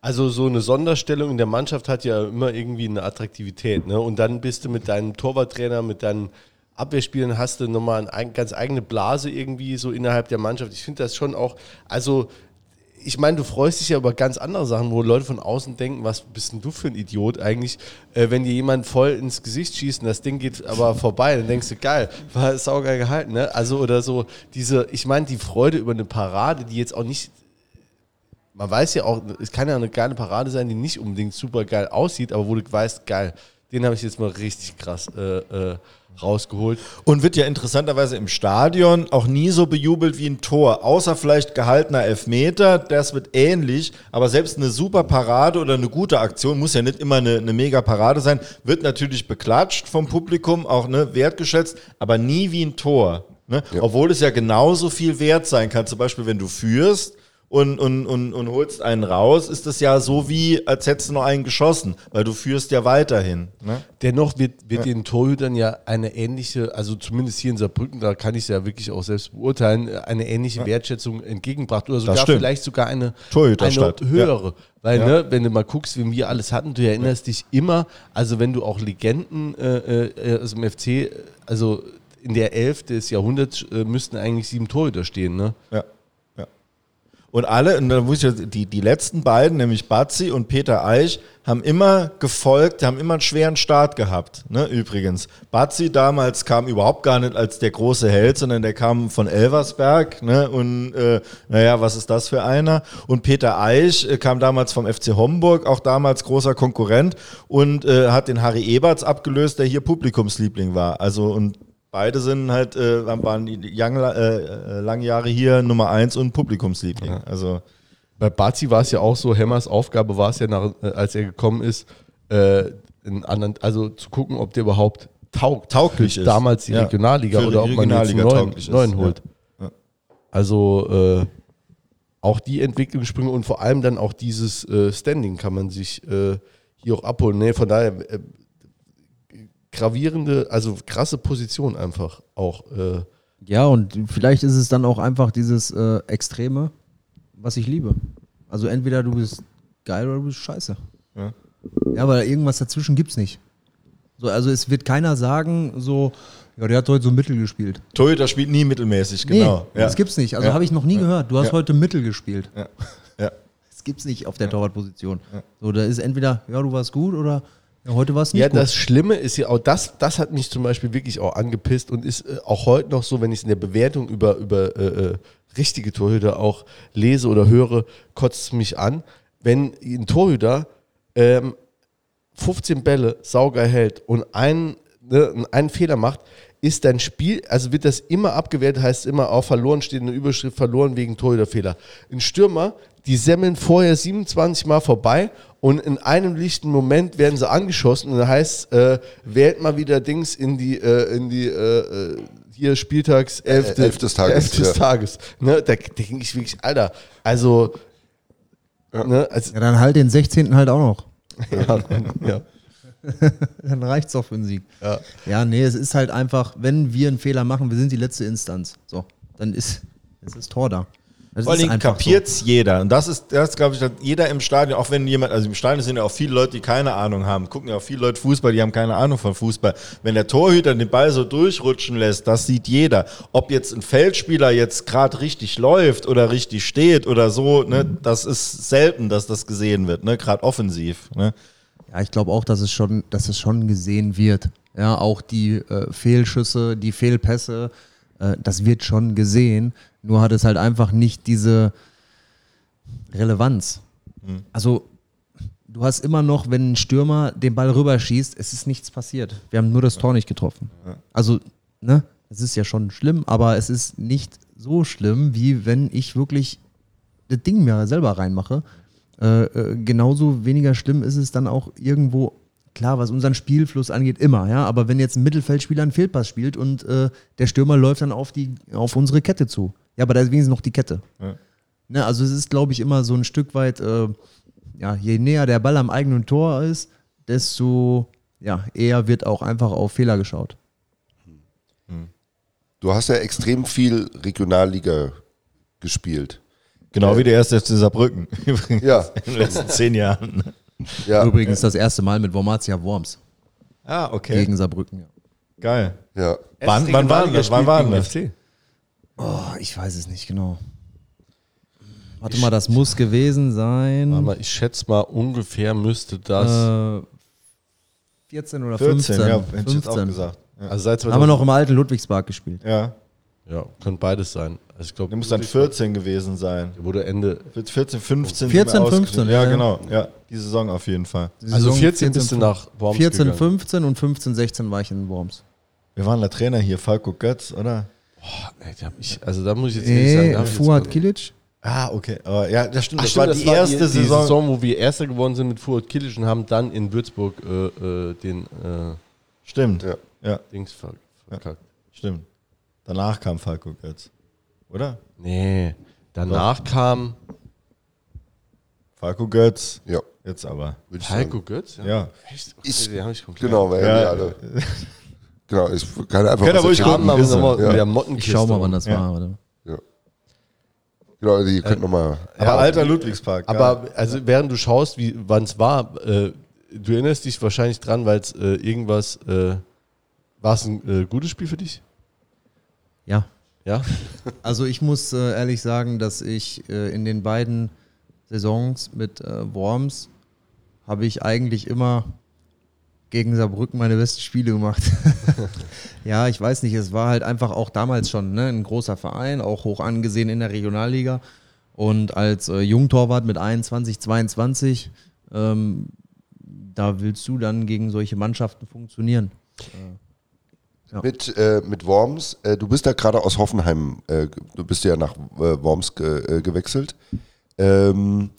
Also so eine Sonderstellung in der Mannschaft hat ja immer irgendwie eine Attraktivität. Ne? Und dann bist du mit deinem Torwarttrainer, mit deinen Abwehrspielern, hast du nochmal eine ganz eigene Blase irgendwie so innerhalb der Mannschaft. Ich finde das schon auch, also ich meine, du freust dich ja über ganz andere Sachen, wo Leute von außen denken, was bist denn du für ein Idiot eigentlich, äh, wenn dir jemand voll ins Gesicht schießt und das Ding geht aber vorbei, dann denkst du, geil, war saugeil gehalten, ne? Also oder so diese, ich meine, die Freude über eine Parade, die jetzt auch nicht man weiß ja auch, es kann ja eine geile Parade sein, die nicht unbedingt super geil aussieht, aber wo du weißt, geil, den habe ich jetzt mal richtig krass äh, äh, rausgeholt. Und wird ja interessanterweise im Stadion auch nie so bejubelt wie ein Tor, außer vielleicht gehaltener Elfmeter, das wird ähnlich, aber selbst eine super Parade oder eine gute Aktion, muss ja nicht immer eine, eine mega Parade sein, wird natürlich beklatscht vom Publikum, auch ne, wertgeschätzt, aber nie wie ein Tor. Ne? Obwohl es ja genauso viel wert sein kann, zum Beispiel wenn du führst, und, und, und, und holst einen raus, ist das ja so wie, als hättest du noch einen geschossen, weil du führst ja weiterhin. Ne? Dennoch wird, wird den Torhütern ja eine ähnliche, also zumindest hier in Saarbrücken, da kann ich es ja wirklich auch selbst beurteilen, eine ähnliche Wertschätzung entgegengebracht oder sogar vielleicht sogar eine, eine höhere. Weil, Ja. ne, wenn du mal guckst, wie wir alles hatten, du erinnerst dich immer, also wenn du auch Legenden äh, äh, aus dem FC, also in der Elf des Jahrhunderts äh, müssten eigentlich sieben Torhüter stehen, ne? Ja. Und alle, und da muss ich, die, die letzten beiden, nämlich Bazzi und Peter Eich, haben immer gefolgt, haben immer einen schweren Start gehabt. Ne, übrigens. Bazzi damals kam überhaupt gar nicht als der große Held, sondern der kam von Elversberg. Ne, und äh, naja, was ist das für einer? Und Peter Eich äh, kam damals vom FC Homburg, auch damals großer Konkurrent und äh, hat den Harry Eberts abgelöst, der hier Publikumsliebling war. Also und Beide sind halt, äh, waren die Young, äh, äh, lange Jahre hier Nummer eins und Publikumsliebling. Also Bei Bazi war es ja auch so, Hemmers Aufgabe war es ja, nach, äh, als er gekommen ist, äh, anderen, also zu gucken, ob der überhaupt taugt. Tauglich ist. Damals die Ja. Regionalliga Für die oder ob man jetzt einen neuen, Ja. holt. Ja. Also äh, auch die Entwicklungssprünge und vor allem dann auch dieses äh, Standing kann man sich äh, hier auch abholen. Nee, von daher gravierende, also krasse Position einfach auch. Äh, Ja, und vielleicht ist es dann auch einfach dieses äh, Extreme, was ich liebe. Also entweder du bist geil oder du bist scheiße. Ja. Ja, aber irgendwas dazwischen gibt's nicht. So, also es wird keiner sagen, so, ja, der hat heute so Mittel gespielt. Torhüter spielt nie mittelmäßig, genau. Nee, das gibt's nicht. Also Ja. habe ich noch nie gehört. Du hast Ja. heute Mittel gespielt. Ja. Ja. Das gibt's nicht auf der Torwartposition. So, da ist entweder, ja, du warst gut oder ja, heute warst du nicht Ja, gut. das Schlimme ist ja auch, das, das hat mich zum Beispiel wirklich auch angepisst und ist äh, auch heute noch so, wenn ich es in der Bewertung über, über äh, äh, richtige Torhüter auch lese oder höre, kotzt es mich an, wenn ein Torhüter ähm, 15 Bälle saugeil hält und einen, ne, einen Fehler macht, ist dein Spiel, also wird das immer abgewertet, heißt immer auch verloren, steht eine Überschrift verloren wegen Torhüterfehler. Ein Stürmer, die semmeln vorher 27 Mal vorbei und in einem lichten Moment werden sie angeschossen und da heißt, äh, wählt mal wieder Dings in die, äh, in die, äh, äh, hier Spieltags elfte, Äh, elf des Tages, elf des ja. Tages. Ne, da denke ich wirklich, Alter, also, ne, also ja, dann halt den 16. halt auch noch. ja, ja. Dann reicht's doch für einen Sieg. Ja. Ja, nee, es ist halt einfach, wenn wir einen Fehler machen, wir sind die letzte Instanz. So, dann ist, ist das Tor da. Das Vor allem kapiert's jeder. Und das ist, das glaube ich, dass jeder im Stadion, auch wenn jemand, also im Stadion sind ja auch viele Leute, die keine Ahnung haben, gucken ja auch viele Leute Fußball, die haben keine Ahnung von Fußball. Wenn der Torhüter den Ball so durchrutschen lässt, das sieht jeder. Ob jetzt ein Feldspieler jetzt gerade richtig läuft oder richtig steht oder so, ne, das ist selten, dass das gesehen wird, ne, gerade offensiv. Ne. Ja, ich glaube auch, dass es schon, dass es schon gesehen wird. Ja, auch die äh, Fehlschüsse, die Fehlpässe, äh, das wird schon gesehen. Nur hat es halt einfach nicht diese Relevanz. Also du hast immer noch, wenn ein Stürmer den Ball rüberschießt, es ist nichts passiert. Wir haben nur das Tor nicht getroffen. Also, ne, es ist ja schon schlimm, aber es ist nicht so schlimm, wie wenn ich wirklich das Ding mir selber reinmache. Äh, äh, genauso weniger schlimm ist es dann auch irgendwo, klar, was unseren Spielfluss angeht, immer, ja. Aber wenn jetzt ein Mittelfeldspieler einen Fehlpass spielt und äh, der Stürmer läuft dann auf, die, auf unsere Kette zu. Ja, aber da ist wenigstens noch die Kette. Ja. Ne, also es ist, glaube ich, immer so ein Stück weit, äh, ja, je näher der Ball am eigenen Tor ist, desto ja, eher wird auch einfach auf Fehler geschaut. Du hast ja extrem viel Regionalliga gespielt. Genau wie der erste FC Saarbrücken. Übrigens. Ja. In den letzten zehn Jahren. Ja, Übrigens das erste Mal mit Wormatia Worms Ah, okay. gegen Saarbrücken. Ja. Geil. ja. Wann, wann waren das? Wann waren das? Oh, ich weiß es nicht genau. Warte mal, das muss gewesen sein. Warte mal, ich schätze mal, ungefähr müsste das. Äh, 14 oder 14, 15. ja, hätte ich jetzt auch 15. gesagt. Ja. also seit Haben wir noch im alten Ludwigspark gespielt. ja. Ja, könnte beides sein. Also ich glaube, Der muss dann 14 gewesen sein. Wurde Ende. 14, 15. 14, sind wir 15, ausgeschieden. Ja, ja. genau. Ja, die Saison auf jeden Fall. Die Also Saison 14 bist du nach Worms 14, gegangen. 15 und 15, 16 war ich in Worms. Wir waren der Trainer hier, Falco Götz, oder? Nee, da ich, also da muss ich jetzt ehrlich sagen, Nee, da hab ich jetzt Fuad Kilic. Ah, okay. Aber ja, das stimmt. Ach, das stimmt, war die erste die, Saison. Die Saison, wo wir Erster geworden sind mit Fuad Kilic und haben dann in Würzburg äh, äh, den äh, Stimmt. Ja. ja, Dings ver verkackt. stimmt. Danach kam Falco Götz. Oder? Nee, danach kam Falco Götz. Ja, Jetzt aber. ich sagen. Götz. Ja. Echt? Ist- den hab ich komplett. Genau, weil Ja. alle. Genau, ich kann einfach er was ruhig. Haben Wissen. nochmal Ja. Mottenkiste. Ich schau mal, wann das Ja. war. Warte. Genau, also ihr könnt nochmal. Aber alter Ludwigspark. Aber also während du schaust, wie wann es war, äh, du erinnerst dich wahrscheinlich dran, weil es äh, irgendwas äh, war es ein äh, gutes Spiel für dich? Ja. Ja. Also ich muss äh, ehrlich sagen, dass ich äh, in den beiden Saisons mit äh, Worms habe ich eigentlich immer gegen Saarbrücken meine besten Spiele gemacht. ja, ich weiß nicht, es war halt einfach auch damals schon ne, ein großer Verein, auch hoch angesehen in der Regionalliga. Und als äh, Jungtorwart mit 21, 22, ähm, da willst du dann gegen solche Mannschaften funktionieren. Ja. Mit, äh, mit Worms, äh, du bist da gerade aus Hoffenheim, äh, du bist ja nach äh, Worms ge äh, gewechselt. Ähm,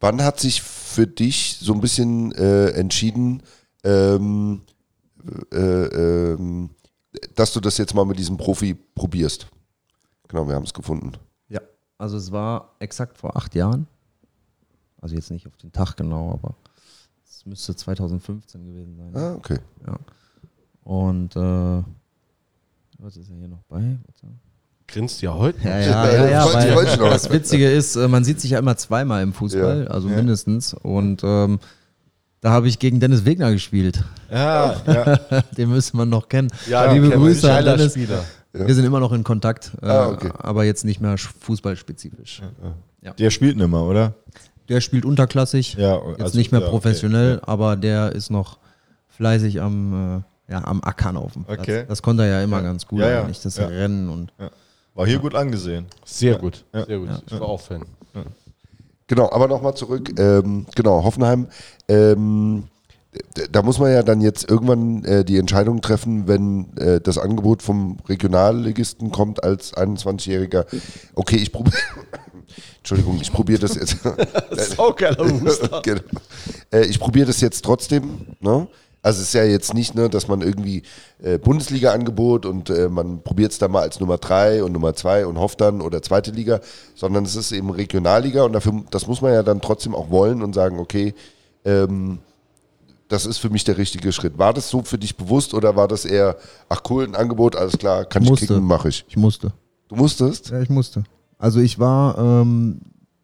wann hat sich für dich so ein bisschen äh, entschieden, ähm, äh, ähm, dass du das jetzt mal mit diesem Profi probierst? Genau, wir haben es gefunden. Ja, also es war exakt vor acht Jahren. Also jetzt nicht auf den Tag genau, aber es müsste 2015 gewesen sein. Ah, okay. Ja. Und äh, was ist ja hier noch bei? Grinst ja heute. Ja, noch. ja, ja, ja, noch. das Witzige ist, äh, man sieht sich ja immer zweimal im Fußball, Ja. also mindestens. Und ähm, da habe ich gegen Dennis Wegner gespielt. ja, ja. Den müsste man noch kennen. Ja, Liebe. Grüße an Dennis. Spieler. Wir sind immer noch in Kontakt, äh, Ah, okay. aber jetzt nicht mehr sch- fußballspezifisch. Der spielt nicht mehr, oder? Der spielt unterklassig. Ja, Jetzt also, nicht mehr ja, okay. professionell, aber der ist noch fleißig am, äh, ja, am Ackern auf dem Platz. Okay. Das konnte er ja immer ganz gut, Ja, ja. eigentlich, das Ja. Rennen und War hier gut angesehen. Sehr gut. Ja. Sehr gut. Ich war auch Fan. Genau, aber nochmal zurück. Ähm, genau, Hoffenheim. Ähm, da muss man ja dann jetzt irgendwann äh, die Entscheidung treffen, wenn äh, das Angebot vom Regionalligisten kommt als 21-Jähriger. Okay, ich probiere. Entschuldigung, ich probiere das jetzt. Saugeiler Huster. genau. äh, ich probiere das jetzt trotzdem. Ne? Also es ist ja jetzt nicht, ne, dass man irgendwie äh, Bundesliga-Angebot und äh, man probiert es dann mal als Nummer 3 und Nummer 2 und hofft dann oder zweite Liga, sondern es ist eben Regionalliga und dafür, das muss man ja dann trotzdem auch wollen und sagen, okay, ähm, das ist für mich der richtige Schritt. War das so für dich bewusst oder war das eher, ach cool, ein Angebot, alles klar, kann ich Musste. kicken, mache ich. ich musste. Du musstest? Ja, ich musste. Also ich war ähm,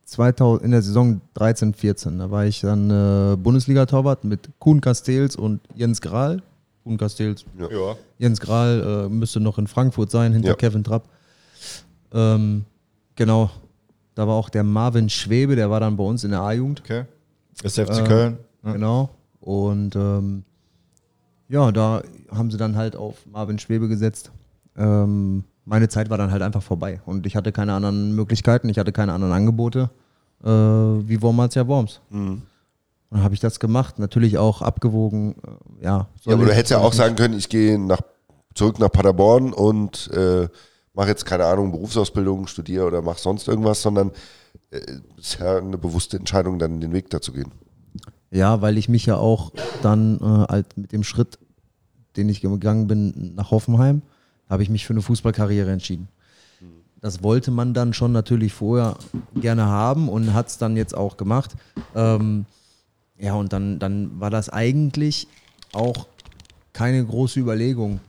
2000, in der Saison 13, 14. Da war ich dann äh, Bundesliga-Torwart mit Kuhn Castells und Jens Grahl. Kuhn Castells, Ja. Jens Grahl äh, müsste noch in Frankfurt sein, hinter Ja. Kevin Trapp. Ähm, genau. Da war auch der Marvin Schwebe, der war dann bei uns in der A-Jugend. Okay. SFC Äh, Köln. Genau. Und ähm, ja, da haben sie dann halt auf Marvin Schwebe gesetzt. Ähm, meine Zeit war dann halt einfach vorbei und ich hatte keine anderen Möglichkeiten, ich hatte keine anderen Angebote äh, wie Worms ja Worms. Und dann habe ich das gemacht, natürlich auch abgewogen. Äh, ja, Ja, aber du hättest ja auch sagen können, ich gehe nach, zurück nach Paderborn und äh, mache jetzt, keine Ahnung, Berufsausbildung, studiere oder mache sonst irgendwas, sondern äh, ist ja eine bewusste Entscheidung, dann den Weg da zu gehen. Ja, weil ich mich ja auch dann äh, halt mit dem Schritt, den ich gegangen bin nach Hoffenheim, habe ich mich für eine Fußballkarriere entschieden. Das wollte man dann schon natürlich vorher gerne haben und hat es dann jetzt auch gemacht. Ähm, ja, und dann, dann war das eigentlich auch keine große Überlegung.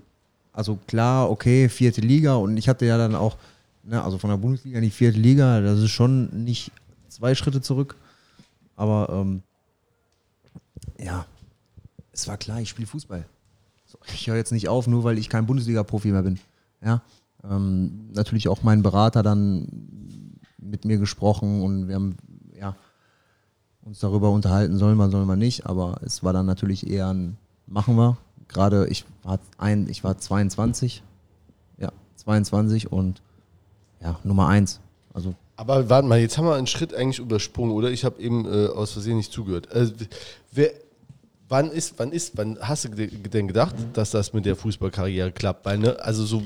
Also klar, okay, vierte Liga und ich hatte ja dann auch, ne, also von der Bundesliga in die vierte Liga, das ist schon nicht zwei Schritte zurück. Aber ähm, ja, es war klar, ich spiele Fußball. Ich höre jetzt nicht auf, nur weil ich kein Bundesliga-Profi mehr bin. Ja, ähm, natürlich auch mein Berater dann mit mir gesprochen und wir haben ja, uns darüber unterhalten, sollen wir, sollen wir nicht. Aber es war dann natürlich eher ein Machen wir. Gerade ich war, ein, ich war 22, ja, 22 und ja, Nummer 1. Also Aber warte mal, jetzt haben wir einen Schritt eigentlich übersprungen, oder? Ich habe eben äh, aus Versehen nicht zugehört. Also, wer, wann ist, wann ist, wann hast du denn gedacht, dass das mit der Fußballkarriere klappt? Weil, ne, also so,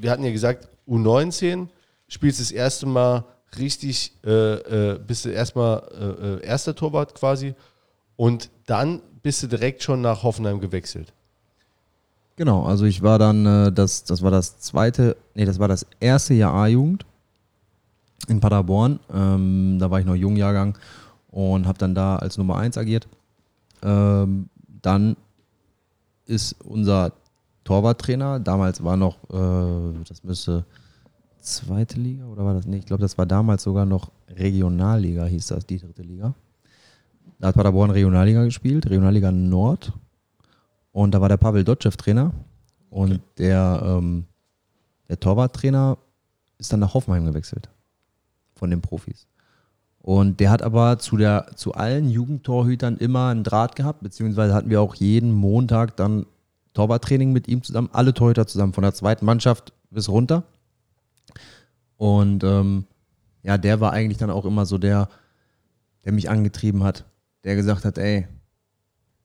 wir hatten ja gesagt, U19 spielst das erste Mal richtig, äh, äh, bist du erstmal äh, äh, erster Torwart quasi und dann bist du direkt schon nach Hoffenheim gewechselt. Genau, also ich war dann, äh, das, das war das zweite, nee, das war das erste Jahr A-Jugend in Paderborn. Ähm, da war ich noch Jungjahrgang und habe dann da als Nummer 1 agiert. Ähm, dann ist unser Torwarttrainer, damals war noch, äh, das müsste zweite Liga oder war das? Nee, ich glaube, das war damals sogar noch Regionalliga, hieß das, die dritte Liga. Da hat Paderborn Regionalliga gespielt, Regionalliga Nord. Und da war der Pavel Dotschew Trainer. Und der, ähm, der Torwarttrainer ist dann nach Hoffenheim gewechselt. Von den Profis. Und der hat aber zu, der, zu allen Jugendtorhütern immer einen Draht gehabt, beziehungsweise hatten wir auch jeden Montag dann Torwarttraining mit ihm zusammen, alle Torhüter zusammen, von der zweiten Mannschaft bis runter. Und ähm, ja, der war eigentlich dann auch immer so der, der mich angetrieben hat, der gesagt hat, ey,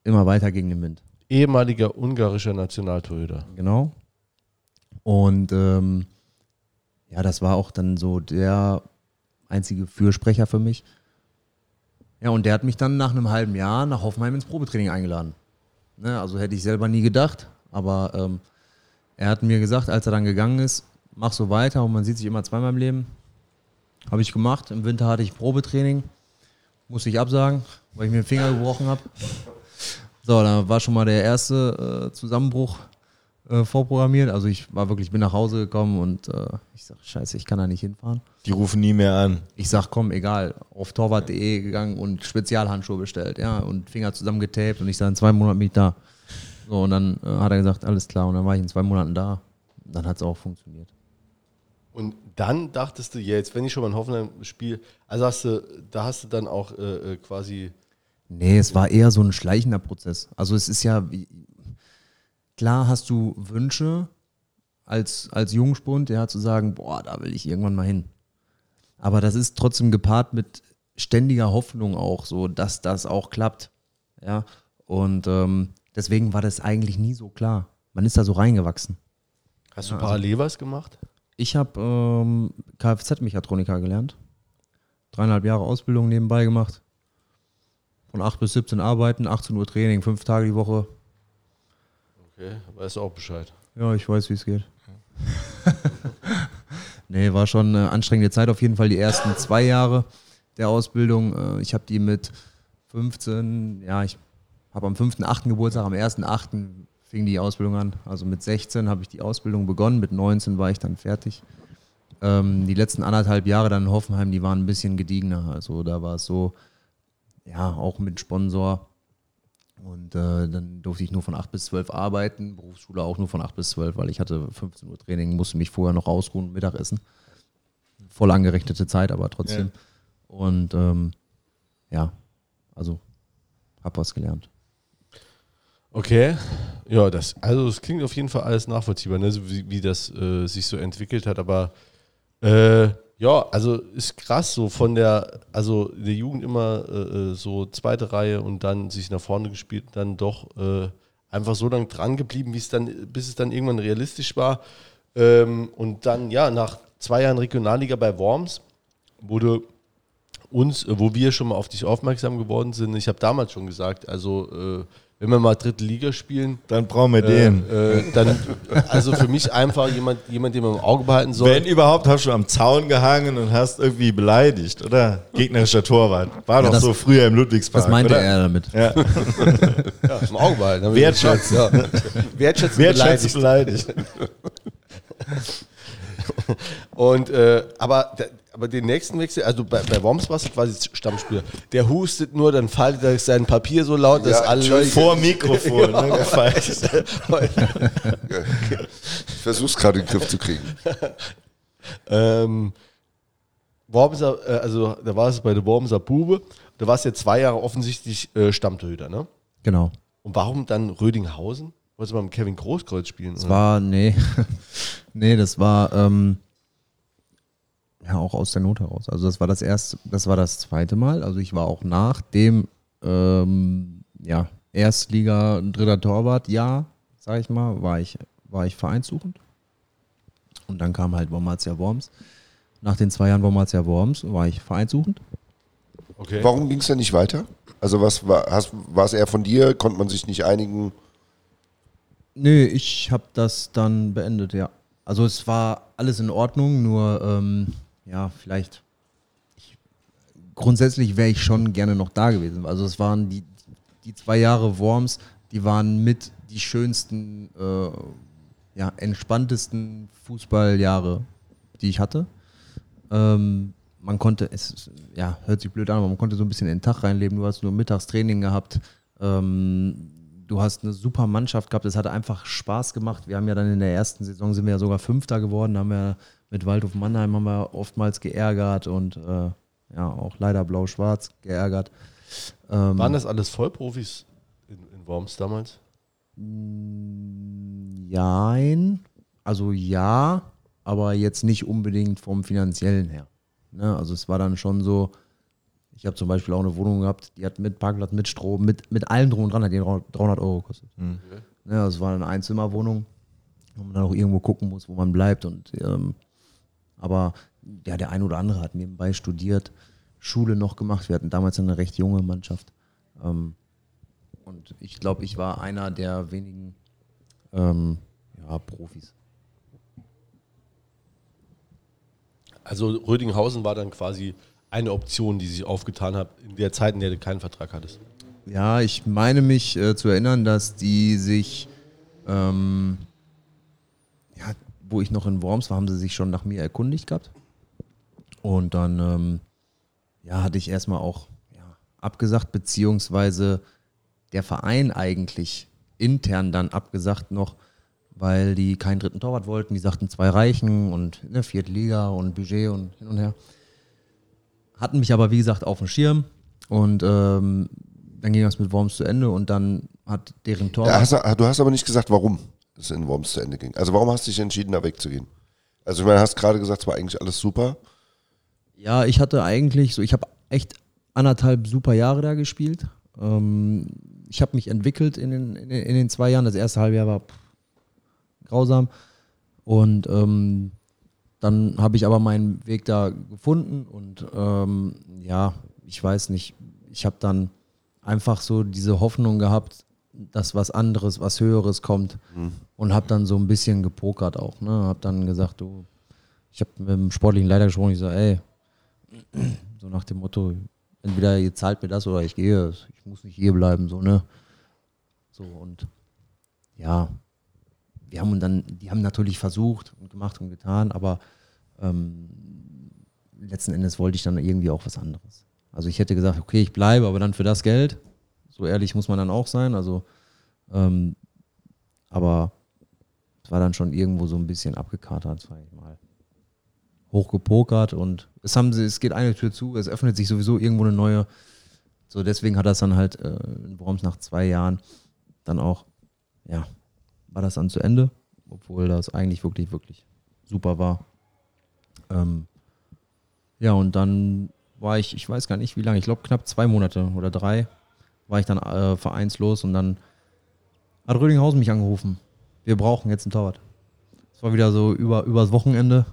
immer weiter gegen den Wind. Ehemaliger ungarischer Nationaltorhüter. Genau. Und ähm, ja, das war auch dann so der einzige Fürsprecher für mich. Ja, und der hat mich dann nach einem halben Jahr nach Hoffenheim ins Probetraining eingeladen. Ne, also hätte ich selber nie gedacht, aber ähm, er hat mir gesagt, als er dann gegangen ist, mach so weiter und man sieht sich immer zweimal im Leben. Habe ich gemacht. Im Winter hatte ich Probetraining, musste ich absagen, weil ich mir den Finger gebrochen habe. So, da war schon mal der erste äh, Zusammenbruch äh, vorprogrammiert. Also ich war wirklich, bin nach Hause gekommen und äh, ich sag, scheiße, ich kann da nicht hinfahren. Die rufen nie mehr an. Ich sag, komm, egal, auf torwart.de gegangen und Spezialhandschuhe bestellt, ja, und Finger zusammengetaped und ich sag, in zwei Monaten bin ich da. So, und dann äh, hat er gesagt, alles klar, und dann war ich in zwei Monaten da. Dann hat es auch funktioniert. Und dann dachtest du, ja, jetzt, wenn ich schon mal in Hoffenheim spiele, also hast du, da hast du dann auch äh, äh, quasi Nee, es war eher so ein schleichender Prozess. Also es ist ja, wie- klar hast du Wünsche als, als Jungspund, ja, zu sagen, boah, da will ich irgendwann mal hin. Aber das ist trotzdem gepaart mit ständiger Hoffnung auch, so, dass das auch klappt. Ja, und ähm, deswegen war das eigentlich nie so klar. Man ist da so reingewachsen. Hast du parallel was gemacht? Ich habe ähm, Kfz-Mechatroniker gelernt. Dreieinhalb Jahre Ausbildung nebenbei gemacht. Von 8 bis 17 arbeiten, 18 Uhr Training, fünf Tage die Woche. Okay, weißt du auch Bescheid. Ja, ich weiß, wie es geht. nee, war schon eine anstrengende Zeit auf jeden Fall, die ersten zwei Jahre der Ausbildung. Äh, Ich habe die mit 15, ja, ich habe am 5.8. Geburtstag, am 1.8. fing die Ausbildung an. Also mit 16 habe ich die Ausbildung begonnen, mit 19 war ich dann fertig. Ähm, die letzten anderthalb Jahre dann in Hoffenheim, die waren ein bisschen gediegener. Also da war es so, ja, auch mit Sponsor. Und äh, dann durfte ich nur von 8 bis 12 arbeiten, Berufsschule auch nur von 8 bis 12, weil ich hatte 15 Uhr Training, musste mich vorher noch ausruhen und Mittagessen. Voll angerechnete Zeit, aber trotzdem. Und ähm, ja, also hab was gelernt. Okay. Ja, das, also es klingt auf jeden Fall alles nachvollziehbar, ne? wie, wie das äh, sich so entwickelt hat, aber äh, ja, also ist krass, so von der, also der Jugend immer äh, äh, so zweite Reihe und dann sich nach vorne gespielt, dann doch äh, einfach so lange dran geblieben, es dann, bis es dann irgendwann realistisch war. Ähm, und dann, ja, nach zwei Jahren Regionalliga bei Worms wurde uns, äh, wo wir schon mal auf dich aufmerksam geworden sind, ich habe damals schon gesagt, also äh, wenn wir mal dritte Liga spielen, Dann brauchen wir äh, den. äh, dann, also für mich einfach jemand, jemand, den man im Auge behalten soll. Wenn überhaupt, hast du am Zaun gehangen und hast irgendwie beleidigt, oder? Gegnerischer Torwart. War doch das- so früher im Ludwigspark. Was meinte oder? er damit? Ja. ja, im Auge behalten. Gesagt, Ja. Wertschätzen Wertschätzend beleidigt. beleidigt. Und, äh, aber, aber den nächsten Wechsel, also bei, bei Worms warst du quasi Stammspieler. Der hustet nur, dann faltet er sein Papier so laut, dass Ja, alle Entschuldigung. Vor Mikrofon. ne, gefallen. Ich versuch's gerade in den Griff zu kriegen. ähm, Wormser, äh, also da war es bei der Wormser Bube, da warst du ja zwei Jahre offensichtlich äh, Stammtorhüter, ne? Genau. Und warum dann Rödinghausen? Wolltest du mal mit Kevin Großkreuz spielen? Das oder? war, nee, nee, das war ähm, ja auch aus der Not heraus. Also das war das erste, das war das zweite Mal. Also ich war auch nach dem ähm, ja, Erstliga, dritter Torwart, ja, sag ich mal, war ich, war ich vereinssuchend. Und dann kam halt Wormatia Worms. Nach den zwei Jahren Wormatia Worms war ich vereinssuchend. okay. Warum ging es denn nicht weiter? Also was war, hast, war es eher von dir? Konnte man sich nicht einigen? Nö, ich habe das dann beendet, ja. Also es war alles in Ordnung, nur ähm, ja, vielleicht ich, grundsätzlich wäre ich schon gerne noch da gewesen. Also es waren die, die zwei Jahre Worms, die waren mit die schönsten, äh, ja, entspanntesten Fußballjahre, die ich hatte. Ähm, man konnte, es ja, hört sich blöd an, aber man konnte so ein bisschen in den Tag reinleben. Du hast nur Mittagstraining gehabt. Ähm, du hast eine super Mannschaft gehabt. Es hat einfach Spaß gemacht. Wir haben ja dann in der ersten Saison sind wir ja sogar Fünfter geworden. Da haben wir mit Waldhof Mannheim haben wir oftmals geärgert und äh, ja auch leider blau-schwarz geärgert. Ähm, Waren das alles Vollprofis in, in Worms damals? Jein. Also ja, aber jetzt nicht unbedingt vom finanziellen her. Ne? Also es war dann schon so, ich habe zum Beispiel auch eine Wohnung gehabt, die hat mit Parkplatz, mit Strom, mit, mit allem drum und dran, hat die 300 Euro gekostet. Ne? Also es war eine Einzimmerwohnung, wo man dann auch irgendwo gucken muss, wo man bleibt. Und ähm, aber ja, der ein oder andere hat nebenbei studiert, Schule noch gemacht. Wir hatten damals eine recht junge Mannschaft. Ähm, und ich glaube, ich war einer der wenigen ähm, ja, Profis. Also Rödinghausen war dann quasi eine Option, die sich aufgetan hat in der Zeit, in der du keinen Vertrag hattest. Ja, ich meine mich äh, zu erinnern, dass die sich, ähm, wo ich noch in Worms war, haben sie sich schon nach mir erkundigt gehabt. Und dann, ähm, ja, hatte ich erstmal auch ja, abgesagt, beziehungsweise der Verein eigentlich intern dann abgesagt noch, weil die keinen dritten Torwart wollten. Die sagten zwei reichen und eine vierte Liga und Budget und hin und her. Hatten mich aber, wie gesagt, auf dem Schirm und ähm, dann ging das mit Worms zu Ende und dann hat deren Torwart. Ja, hast, du hast aber nicht gesagt, warum es in Worms zu Ende ging. Also warum hast du dich entschieden, da wegzugehen? Also ich meine, du hast gerade gesagt, es war eigentlich alles super. Ja, ich hatte eigentlich so, ich habe echt anderthalb super Jahre da gespielt. Ähm, ich habe mich entwickelt in den, in, den, in den zwei Jahren. Das erste Halbjahr war pff, grausam. Und ähm, dann habe ich aber meinen Weg da gefunden und ähm, ja, ich weiß nicht, ich habe dann einfach so diese Hoffnung gehabt, dass was anderes, was Höheres kommt und habe dann so ein bisschen gepokert auch. Ne? Habe dann gesagt, du, ich habe mit dem sportlichen Leiter gesprochen, ich so, ey, so nach dem Motto, entweder ihr zahlt mir das oder ich gehe, ich muss nicht hier bleiben, so, ne? So und ja, wir haben dann, die haben natürlich versucht und gemacht und getan, aber ähm, letzten Endes wollte ich dann irgendwie auch was anderes. Also ich hätte gesagt, okay, ich bleibe, aber dann für das Geld. So ehrlich muss man dann auch sein. Also, ähm, aber es war dann schon irgendwo so ein bisschen abgekatert, sag ich mal. Hochgepokert und es haben sie, es geht eine Tür zu, es öffnet sich sowieso irgendwo eine neue. So, deswegen hat das dann halt, äh, in Worms nach zwei Jahren dann auch, ja, war das dann zu Ende, obwohl das eigentlich wirklich, wirklich super war. Ähm, ja, und dann war ich, ich weiß gar nicht wie lange, ich glaube knapp zwei Monate oder drei, war ich dann äh, vereinslos und dann hat Rödinghausen mich angerufen. Wir brauchen jetzt einen Torwart. Es war wieder so über, übers Wochenende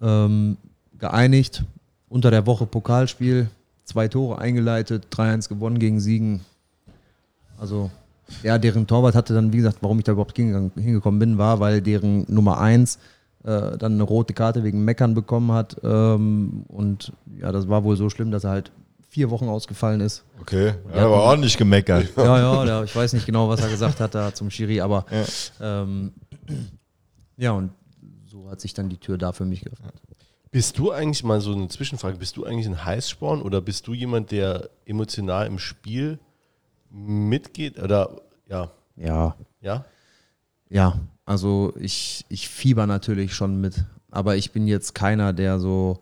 ähm, geeinigt. Unter der Woche Pokalspiel, zwei Tore eingeleitet, 3-1 gewonnen gegen Siegen. Also, ja, deren Torwart hatte dann, wie gesagt, warum ich da überhaupt hingekommen bin, war, weil deren Nummer 1 äh, dann eine rote Karte wegen Meckern bekommen hat. Ähm, und ja, das war wohl so schlimm, dass er halt vier Wochen ausgefallen ist. Okay, ja, aber ordentlich gemeckert. Ja, ja, der, ich weiß nicht genau, was er gesagt hat da zum Schiri, aber ja, ähm, ja und so hat sich dann die Tür da für mich geöffnet. Bist du eigentlich mal so eine Zwischenfrage, bist du eigentlich ein Heißsporn oder bist du jemand, der emotional im Spiel mitgeht? Oder ja, Ja, ja? ja, also ich, ich fieber natürlich schon mit, aber ich bin jetzt keiner, der so,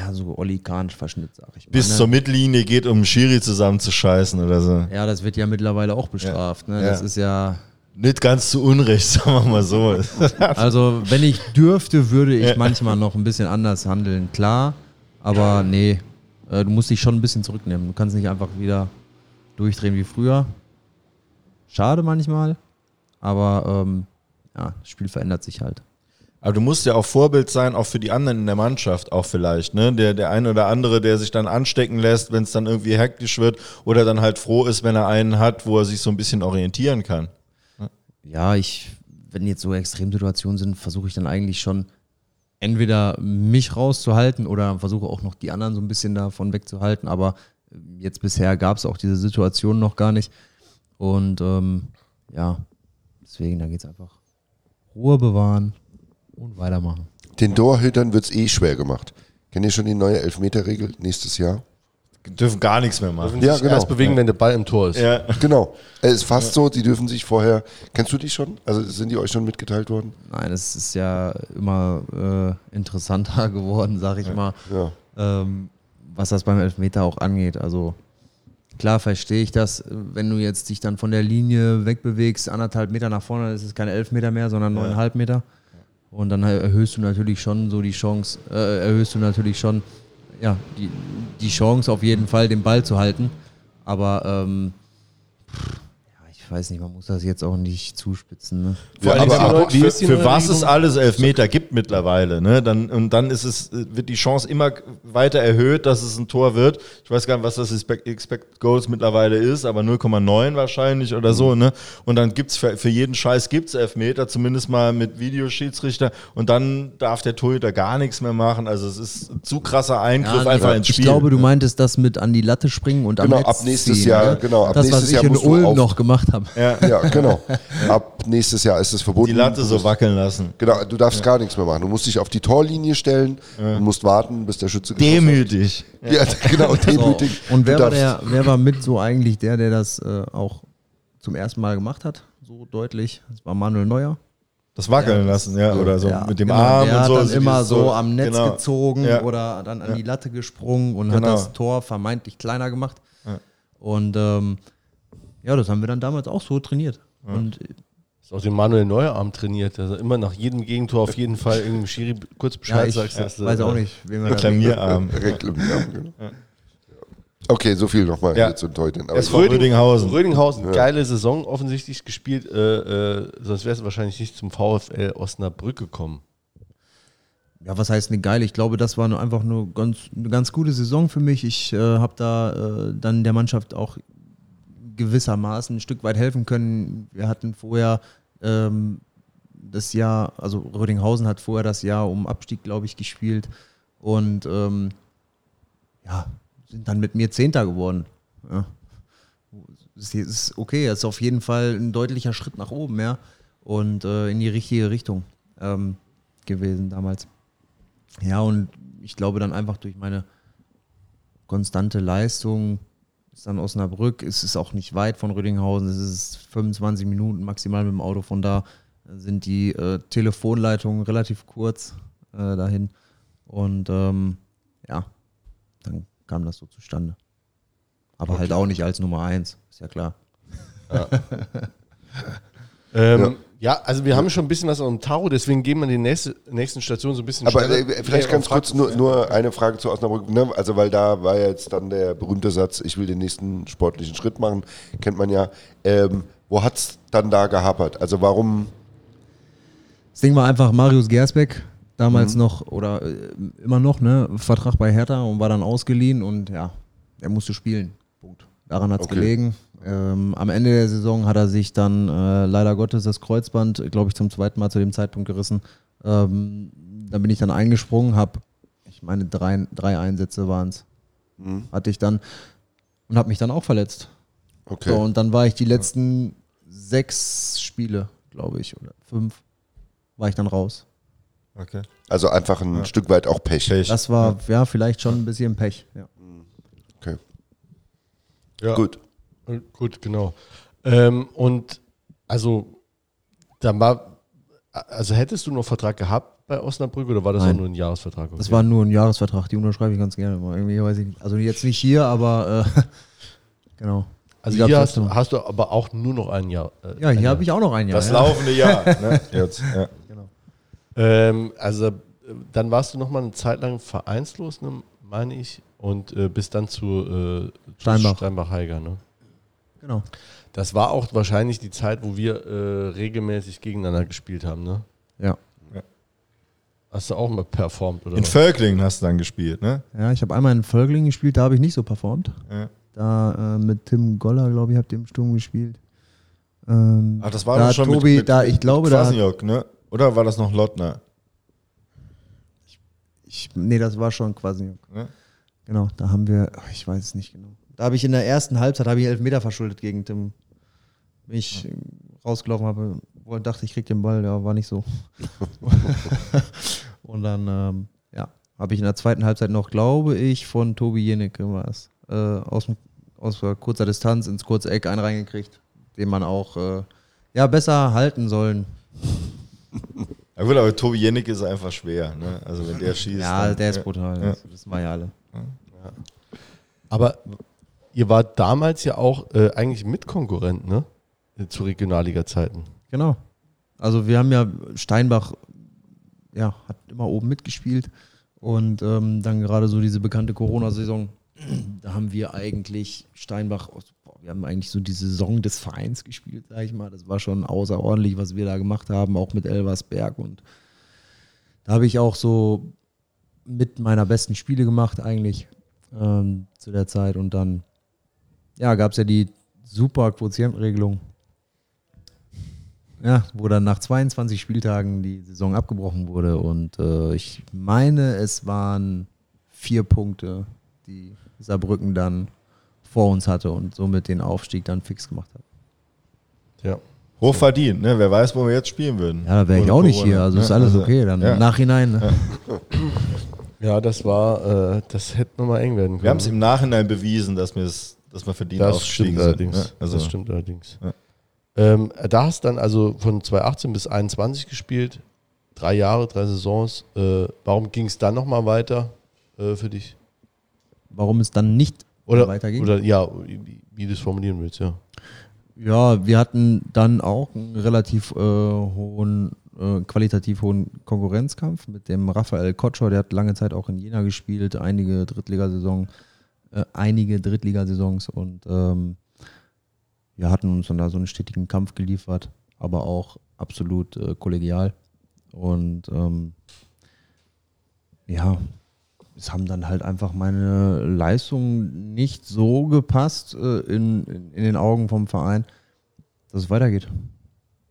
ja, so Olli Kahn-Verschnitt, sag ich mal. Bis ne? zur Mittellinie geht, um Schiri zusammenzuscheißen oder so. Ja, das wird ja mittlerweile auch bestraft. Ne? Das Ja. ist ja, Nicht ganz zu Unrecht, sagen wir mal so. also wenn ich dürfte, würde ich manchmal noch ein bisschen anders handeln, klar. Aber nee, äh, du musst dich schon ein bisschen zurücknehmen. Du kannst nicht einfach wieder durchdrehen wie früher. Schade manchmal, aber ähm, ja, das Spiel verändert sich halt. Aber du musst ja auch Vorbild sein, auch für die anderen in der Mannschaft, auch vielleicht, ne? Der, der eine oder andere, der sich dann anstecken lässt, wenn es dann irgendwie hektisch wird oder dann halt froh ist, wenn er einen hat, wo er sich so ein bisschen orientieren kann. Ja, ich, wenn jetzt so Extremsituationen sind, versuche ich dann eigentlich schon entweder mich rauszuhalten oder versuche auch noch die anderen so ein bisschen davon wegzuhalten. Aber jetzt bisher gab es auch diese Situation noch gar nicht. Und ähm, ja, deswegen, da geht es einfach Ruhe bewahren und weitermachen. Den Torhütern wird es eh schwer gemacht. Kennt ihr schon die neue Elfmeterregel nächstes Jahr? Dürfen gar nichts mehr machen. Ja, Sich genau. Erst bewegen, wenn der Ball im Tor ist. Ja. Genau. Es ist fast so, die dürfen sich vorher. Kennst du die schon? Also sind die euch schon mitgeteilt worden? Nein, es ist ja immer äh, interessanter geworden, sag ich mal. Ja. ähm, was das beim Elfmeter auch angeht. Also klar verstehe ich das, wenn du jetzt dich dann von der Linie wegbewegst, anderthalb Meter nach vorne, dann ist es keine Elfmeter mehr, sondern neuneinhalb Meter. Und dann erhöhst du natürlich schon so die Chance, äh, erhöhst du natürlich schon ja, die, die Chance auf jeden Fall, den Ball zu halten. Aber ähm, ich weiß nicht, man muss das jetzt auch nicht zuspitzen. Ne? Allem, aber- aber für, für was es alles Elfmeter gibt mittlerweile, ne? Dann, und dann ist es, wird die Chance immer weiter erhöht, dass es ein Tor wird. Ich weiß gar nicht, was das Expect, Expect Goals mittlerweile ist, aber 0,9 wahrscheinlich oder so, ne? Und dann gibt's für, für jeden Scheiß gibt's Elfmeter, zumindest mal mit Videoschiedsrichter. Und dann darf der Torhüter gar nichts mehr machen. Also es ist ein zu krasser Eingriff Ja, einfach ich ins Spiel. glaube, du meintest das mit an die Latte springen und Genau, am Netz ab nächstes ziehen, Jahr, ne? genau, ab das, was nächstes ich Jahr in Ulm noch gemacht habe. Ja, genau. Ab nächstes Jahr ist es verboten. die Latte so wackeln lassen. Genau, du darfst gar nichts mehr machen. Du musst dich auf die Torlinie stellen und musst warten, bis der Schütze hat. Demütig. Ja, genau, demütig. Und wer war, der, wer war mit so eigentlich der, der das äh, auch zum ersten Mal gemacht hat? So deutlich. Das war Manuel Neuer. Das wackeln lassen, ja, oder so Ja, mit dem genau, Arm der und hat so. dann Also immer dieses so am Netz genau. gezogen Ja. oder dann an die Latte gesprungen und hat Genau. das Tor vermeintlich kleiner gemacht. Und ähm, ja, das haben wir dann damals auch so trainiert. Und Ist auch den Manuel Neuerarm trainiert, dass er immer nach jedem Gegentor auf jeden Fall irgendeinem Schiri kurz Bescheid ja, ich sagst. dass du- weiß auch nicht, wen wir da Reklamierarm. Reklamieren, genau. Okay, so viel nochmal Ja. hier zu. Aber SV Rödinghausen. Rödinghausen, geile Saison offensichtlich gespielt, äh, äh, sonst wärst du wahrscheinlich nicht zum VfL Osnabrück gekommen. Ja, was heißt eine geile? Ich glaube, das war nur einfach nur ganz, eine ganz gute Saison für mich. Ich äh, habe da äh, dann der Mannschaft auch gewissermaßen ein Stück weit helfen können. Wir hatten vorher ähm, das Jahr, also Rödinghausen hat vorher das Jahr um Abstieg, glaube ich, gespielt und ähm, ja, sind dann mit mir Zehnter geworden. Ja. Es ist okay, es ist auf jeden Fall ein deutlicher Schritt nach oben, ja, und äh, in die richtige Richtung ähm, gewesen damals. Ja, und ich glaube dann einfach durch meine konstante Leistung ist dann Osnabrück, es ist auch nicht weit von Rödinghausen, es ist 25 Minuten maximal mit dem Auto von da, sind die äh, Telefonleitungen relativ kurz äh, dahin. Und ähm, ja, dann kam das so zustande. Aber halt auch nicht als Nummer eins, ist ja klar. Ähm, ja. Also wir haben schon ein bisschen was am Taro, deswegen gehen wir die nächste, nächsten Station so ein bisschen Aber schneller. äh, vielleicht Nee, ganz kurz nur, nur eine Frage zu Osnabrück. Ne? Also, weil da war ja jetzt dann der berühmte Satz, ich will den nächsten sportlichen Schritt machen, kennt man ja. Ähm, wo hat es dann da gehapert? Also, warum? Das Ding war einfach Marius Gersbeck, damals noch oder äh, immer noch, ne, Vertrag bei Hertha und war dann ausgeliehen und ja, er musste spielen. Punkt. Daran hat es Okay. gelegen. Ähm, am Ende der Saison hat er sich dann äh, leider Gottes das Kreuzband, glaube ich, zum zweiten Mal zu dem Zeitpunkt gerissen. Ähm, da bin ich dann eingesprungen, habe, ich meine, drei, drei Einsätze waren es. Hatte ich dann und habe mich dann auch verletzt. Okay. So, und dann war ich die letzten sechs Spiele, glaube ich, oder fünf, war ich dann raus. Okay. Also einfach ein Stück weit auch Pech. Pech. Das war ja vielleicht schon ein bisschen Pech. Ja. Okay. Ja. Gut. Gut, genau. Ähm, und also, da war, also hättest du noch Vertrag gehabt bei Osnabrück oder war das Nein. auch nur ein Jahresvertrag? Das Okay. war nur ein Jahresvertrag, die unterschreibe ich ganz gerne mal. Irgendwie weiß ich nicht. Also jetzt nicht hier, aber äh, genau. also hier das hast, du- hast du aber auch nur noch ein Jahr. äh, Ja, hier habe ich auch noch ein Jahr. Das ja. laufende Jahr. Ne? Jetzt, ja. Ähm, also dann warst du noch mal eine Zeit lang vereinslos, ne, meine ich, und äh, bist dann zu, äh, zu Steinbach. Steinbach-Heiger. Ne? Genau. Das war auch wahrscheinlich die Zeit, wo wir äh, regelmäßig gegeneinander gespielt haben. Ne? Ja. Hast du auch mal performt oder In was? Völklingen hast du dann gespielt, ne? Ja, ich habe einmal in Völkling gespielt, da habe ich nicht so performt. Ja. Da äh, mit Tim Goller, glaube ich, habt ihr im Sturm gespielt. Ähm, Ach, das war da schon Tobi, mit, mit, da, ich glaube, da ne? Oder war das noch Lottner? ich, nee, das war schon quasi. Ne? Genau, da haben wir, ich weiß es nicht genau. Da habe ich in der ersten Halbzeit habe ich elf Meter verschuldet gegen Tim. Ich äh, rausgelaufen habe, wo er dachte, ich krieg den Ball, ja, war nicht so. Und dann, ähm, ja, habe ich in der zweiten Halbzeit noch, glaube ich, von Tobi Jenecke war es, äh, aus, aus kurzer Distanz ins kurze Eck einen reingekriegt, den man auch äh, ja, besser halten sollen. Ja gut, aber Tobi Jennig ist einfach schwer, ne? Also wenn der schießt. Ja, dann, der ist brutal, Ja. das wissen wir ja alle. Aber ihr wart damals ja auch äh, eigentlich Mitkonkurrent, ne? Zu Regionalliga-Zeiten. Genau. Also wir haben ja Steinbach, ja, hat immer oben mitgespielt und ähm, dann gerade so diese bekannte Corona-Saison, da haben wir eigentlich Steinbach, wir haben eigentlich so die Saison des Vereins gespielt, sag ich mal. Das war schon außerordentlich, was wir da gemacht haben, auch mit Elversberg und da habe ich auch so mit meiner besten Spiele gemacht eigentlich ähm, zu der Zeit und dann ja, gab es ja die super Quotientenregelung ja, wo dann nach 22 Spieltagen die Saison abgebrochen wurde. Und äh, ich meine, es waren vier Punkte, die Saarbrücken dann vor uns hatte und somit den Aufstieg dann fix gemacht hat. Ja. Hoch verdient, ne? Wer weiß, wo wir jetzt spielen würden. Ja, da wäre ich auch nicht Corona, hier. Also ne? ist alles Also, okay. Dann ja. im Nachhinein. Ne? Ja, das war, äh, das hätte nochmal eng werden können. Wir haben es im Nachhinein bewiesen, dass wir es, dass wir verdient Das aufgestiegen stimmt allerdings. sind. Ne? Also, das stimmt allerdings. Ja. Ähm, da hast du dann also von 2018 bis 2021 gespielt. Drei Jahre, drei Saisons. Äh, warum ging es dann nochmal weiter äh, für dich? Warum es dann nicht Oder, weiterging? oder ja, wie, wie du es formulieren willst, ja. Ja, wir hatten dann auch einen relativ äh, hohen, äh, qualitativ hohen Konkurrenzkampf mit dem Raphael Kotschor, der hat lange Zeit auch in Jena gespielt, einige Drittligasaison, äh, einige Drittligasaisons und ähm, wir hatten uns dann da so einen stetigen Kampf geliefert, aber auch absolut äh, kollegial. Und ähm, ja, es haben dann halt einfach meine Leistungen nicht so gepasst äh, in, in, in den Augen vom Verein, dass es weitergeht.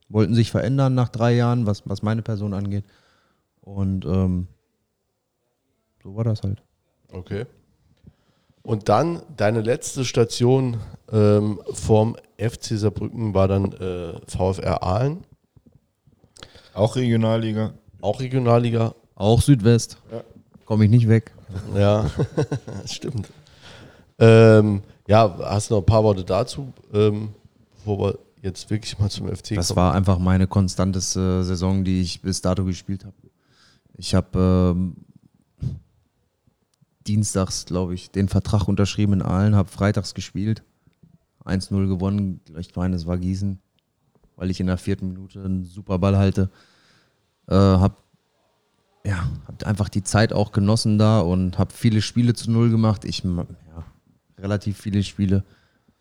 Wollten sich verändern nach drei Jahren, was, was meine Person angeht. Und ähm, so war das halt. Okay. Und dann deine letzte Station ähm, vorm FC Saarbrücken war dann äh, VfR Aalen, auch Regionalliga. auch Regionalliga, Auch Südwest. Komme ich nicht weg. Ja, das stimmt. Ähm, ja, hast du noch ein paar Worte dazu, ähm, bevor wir jetzt wirklich mal zum FC Das kommen? war einfach meine konstanteste Saison, die ich bis dato gespielt habe. Ich habe ähm, dienstags, glaube ich, den Vertrag unterschrieben in Aalen, habe freitags gespielt, 1-0 gewonnen, ich meine, es war Gießen, weil ich in der vierten Minute einen super Ball halte. Äh, habe ja, hab einfach die Zeit auch genossen da und habe viele Spiele zu Null gemacht. Ich, ja, relativ viele Spiele.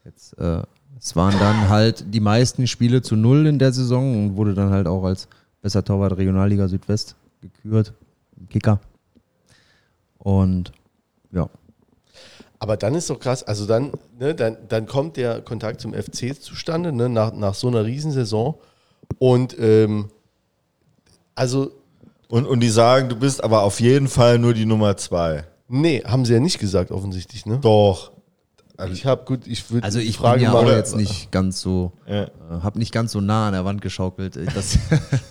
Jetzt, äh, es waren dann halt die meisten Spiele zu Null in der Saison und wurde dann halt auch als besser Torwart Regionalliga Südwest gekürt. Kicker. Und ja, Aber dann ist doch krass, also dann, ne, dann, dann kommt der Kontakt zum FC zustande, ne, nach, nach so einer Riesensaison. Und ähm, also, Und, und die sagen, du bist aber auf jeden Fall nur die Nummer zwei. nee, haben sie ja nicht gesagt, offensichtlich, ne? Doch. Ich habe gut, ich würde also ich Frage bin ja auch jetzt nicht ganz so, Ja. äh, habe nicht ganz so nah an der Wand geschaukelt. Dass,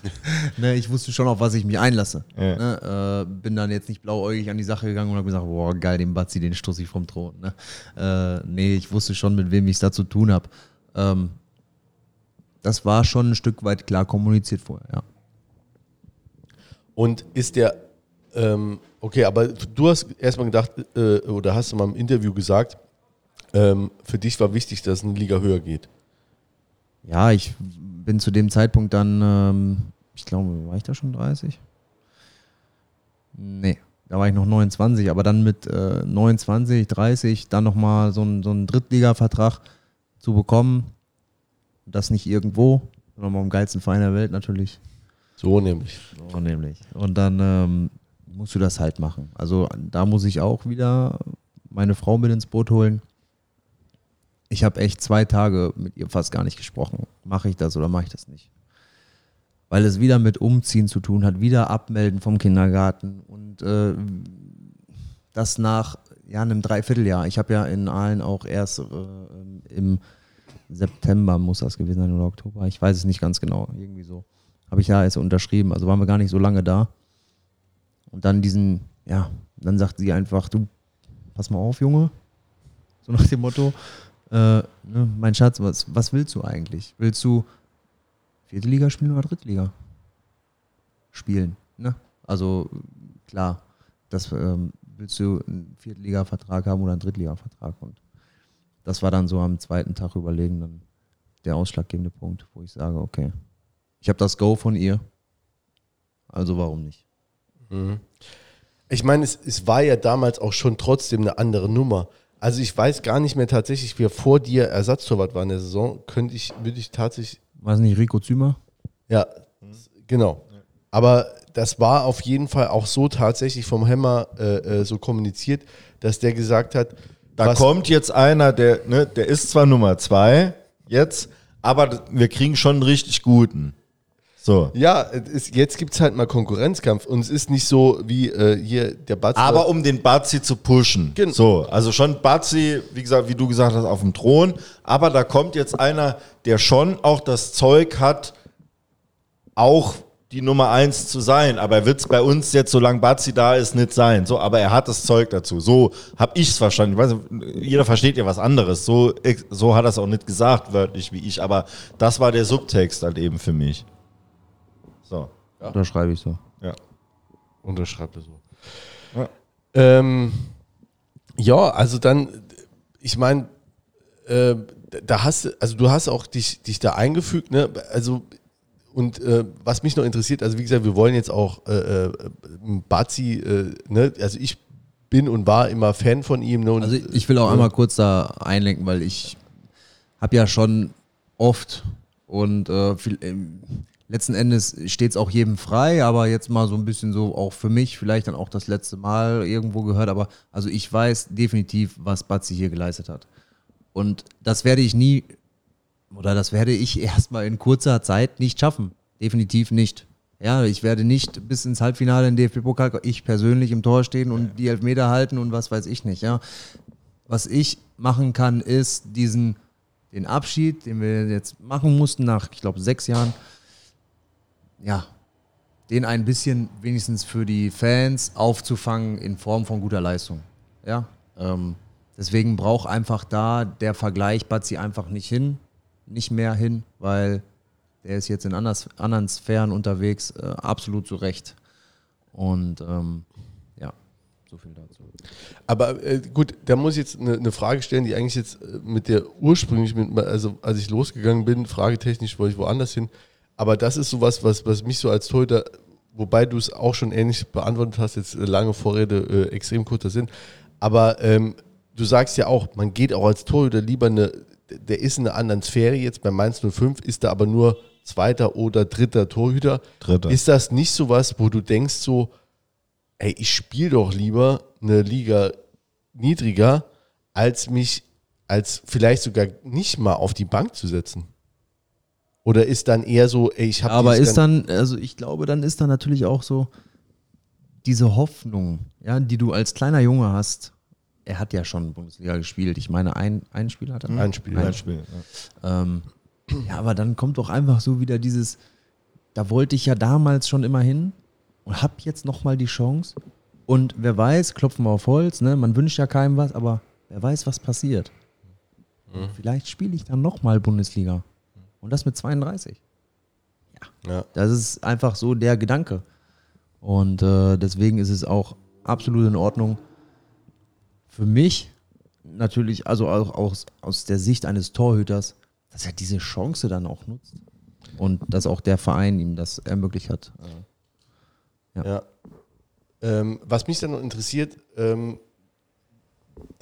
ne, ich wusste schon, auf was ich mich einlasse. Ja. Ne, äh, bin dann jetzt nicht blauäugig an die Sache gegangen und habe gesagt, boah, geil, den Batzi, den stoße ich vom Thron. Ne? Äh, nee, ich wusste schon, mit wem ich es da zu tun habe. Ähm, das war schon ein Stück weit klar kommuniziert vorher, ja. Und ist der, ähm, okay, aber du hast erstmal gedacht, äh, oder hast du mal im Interview gesagt, ähm, für dich war wichtig, dass es eine Liga höher geht. Ja, ich bin zu dem Zeitpunkt dann, ähm, ich glaube, war ich da schon 30? Nee, da war ich noch 29, aber dann mit äh, 29, 30 dann nochmal so, ein, so einen Drittliga-Vertrag zu bekommen, das nicht irgendwo, sondern mal im geilsten Verein der Welt natürlich. So nämlich. So nämlich. Und dann ähm, musst du das halt machen. Also da muss ich auch wieder meine Frau mit ins Boot holen. Ich habe echt zwei Tage mit ihr fast gar nicht gesprochen. Mache ich das oder mache ich das nicht? Weil es wieder mit Umziehen zu tun hat, wieder abmelden vom Kindergarten und äh, das nach ja, einem Dreivierteljahr. Ich habe ja in Aalen auch erst äh, im September muss das gewesen sein oder Oktober, ich weiß es nicht ganz genau, irgendwie so. Habe ich ja erst unterschrieben, also waren wir gar nicht so lange da. Und dann diesen, ja, dann sagt sie einfach, du, pass mal auf, Junge. So nach dem Motto, äh, ne, mein Schatz, was, was willst du eigentlich? Willst du vierte Liga spielen oder Drittliga? Spielen, ne? Also klar, das ähm, willst du einen Viertliga-Vertrag haben oder einen Drittliga-Vertrag und das war dann so am zweiten Tag überlegen dann der ausschlaggebende Punkt, wo ich sage, okay, ich habe das Go von ihr, also warum nicht? Ich meine, es, es war ja damals auch schon trotzdem eine andere Nummer. Also ich weiß gar nicht mehr tatsächlich, wer vor dir Ersatztorwart war in der Saison. Könnte ich, würde ich tatsächlich, War es nicht Rico Zümer? ja, genau. Aber das war auf jeden Fall auch so tatsächlich vom Hammer äh, äh, so kommuniziert, dass der gesagt hat, Da kommt jetzt einer, der, ne, der ist zwar Nummer zwei jetzt, aber wir kriegen schon einen richtig guten. So. Ja, ist, jetzt gibt es halt mal Konkurrenzkampf und es ist nicht so wie äh, hier der Batz. Aber um den Bazzi zu pushen. Gen- So, also schon Bazzi, wie gesagt, wie du gesagt hast, auf dem Thron. Aber da kommt jetzt einer, der schon auch das Zeug hat, auch die Nummer eins zu sein. Aber er wird es bei uns jetzt, solange Bazzi da ist, nicht sein. So, aber er hat das Zeug dazu. So habe ich es verstanden. Ich weiß, jeder versteht ja was anderes. So, so hat er es auch nicht gesagt, wörtlich wie ich. Aber das war der Subtext halt eben für mich. So, Da schreibe ich so. ja. Unterschreibe so. Ja. Ähm, ja, also dann, ich meine, äh, da hast du, also du hast auch dich, dich da eingefügt, ne? Also, und äh, was mich noch interessiert, also wie gesagt, wir wollen jetzt auch äh, äh, Bazi, äh, ne? Also ich bin und war immer Fan von ihm, ne? Und, Also ich will auch einmal kurz da einlenken, weil ich habe ja schon oft und äh, viel, ähm, letzten Endes steht es auch jedem frei, aber jetzt mal so ein bisschen so auch für mich vielleicht dann auch das letzte Mal irgendwo gehört, aber also ich weiß definitiv, was Batzi hier geleistet hat. Und das werde ich nie oder das werde ich erstmal in kurzer Zeit nicht schaffen. Definitiv nicht. Ja, ich werde nicht bis ins Halbfinale in DFB-Pokal, ich persönlich im Tor stehen und die Elfmeter halten und was weiß ich nicht. Ja, was ich machen kann, ist diesen den Abschied, den wir jetzt machen mussten nach, ich glaube, sechs Jahren, ja, den ein bisschen wenigstens für die Fans aufzufangen in Form von guter Leistung. Ja, ähm, deswegen braucht einfach da der Vergleich Batzi einfach nicht hin, nicht mehr hin, weil der ist jetzt in anders, anderen Sphären unterwegs, äh, absolut zu Recht. Und ähm, ja, so viel dazu. Aber äh, gut, da muss ich jetzt eine, eine Frage stellen, die eigentlich jetzt äh, mit der ursprünglich, mit, also als ich losgegangen bin, fragetechnisch wollte ich woanders hin. Aber das ist sowas, was, was mich so als Torhüter, wobei du es auch schon ähnlich beantwortet hast, jetzt lange Vorrede äh, extrem kurzer Sinn. Aber ähm, du sagst ja auch, man geht auch als Torhüter lieber eine, der ist in einer anderen Sphäre jetzt, bei Mainz 05 ist da aber nur zweiter oder dritter Torhüter. Dritter. Ist das nicht sowas, wo du denkst so, ey, ich spiele doch lieber eine Liga niedriger, als mich als vielleicht sogar nicht mal auf die Bank zu setzen? Oder ist dann eher so, ey, ich habe Aber ist dann, also ich glaube, dann ist dann natürlich auch so diese Hoffnung, ja, die du als kleiner Junge hast. Er hat ja schon Bundesliga gespielt. Ich meine, ein, ein Spiel hat er. ein Spiel. Ein Spiel. Ja. Ähm, ja, aber dann kommt doch einfach so wieder dieses, da wollte ich ja damals schon immer hin und hab jetzt nochmal die Chance. Und wer weiß, klopfen wir auf Holz, ne? man wünscht ja keinem was, aber wer weiß, was passiert. Vielleicht spiele ich dann nochmal Bundesliga. Und das mit 32. Ja. Das ist einfach so der Gedanke. Und äh, deswegen ist es auch absolut in Ordnung. Für mich natürlich, also auch aus, aus der Sicht eines Torhüters, dass er diese Chance dann auch nutzt. Und dass auch der Verein ihm das ermöglicht hat. Äh, Ja. Ähm, was mich dann noch interessiert, ähm,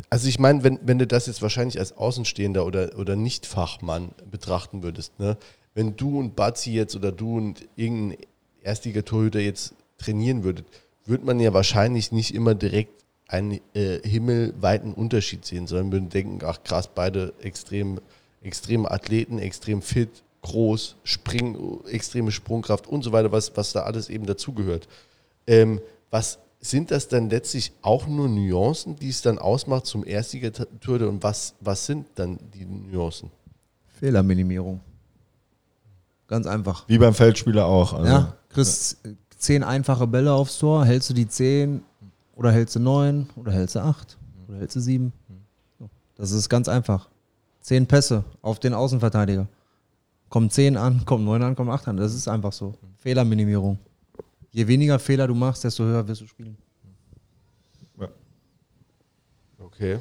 also ich meine, wenn, wenn du das jetzt wahrscheinlich als Außenstehender oder, oder Nicht-Fachmann betrachten würdest, ne? wenn du und Bazzi jetzt oder du und irgendein Erstligatorhüter jetzt trainieren würdet, würde man ja wahrscheinlich nicht immer direkt einen äh, himmelweiten Unterschied sehen, sondern würden denken, ach krass, beide extrem, extreme Athleten, extrem fit, groß, springen, extreme Sprungkraft und so weiter, was, was da alles eben dazugehört. Ähm, was sind das dann letztlich auch nur Nuancen, die es dann ausmacht zum Erstligatorhüter und was, was sind dann die Nuancen? Fehlerminimierung. Ganz einfach. Wie beim Feldspieler auch. Also. Ja, kriegst zehn einfache Bälle aufs Tor, hältst du die zehn oder hältst du neun oder hältst du acht oder hältst du sieben. Das ist ganz einfach. Zehn Pässe auf den Außenverteidiger. Kommen zehn an, kommen neun an, kommen acht an. Das ist einfach so. Fehlerminimierung. Je weniger Fehler du machst, desto höher wirst du spielen. Okay.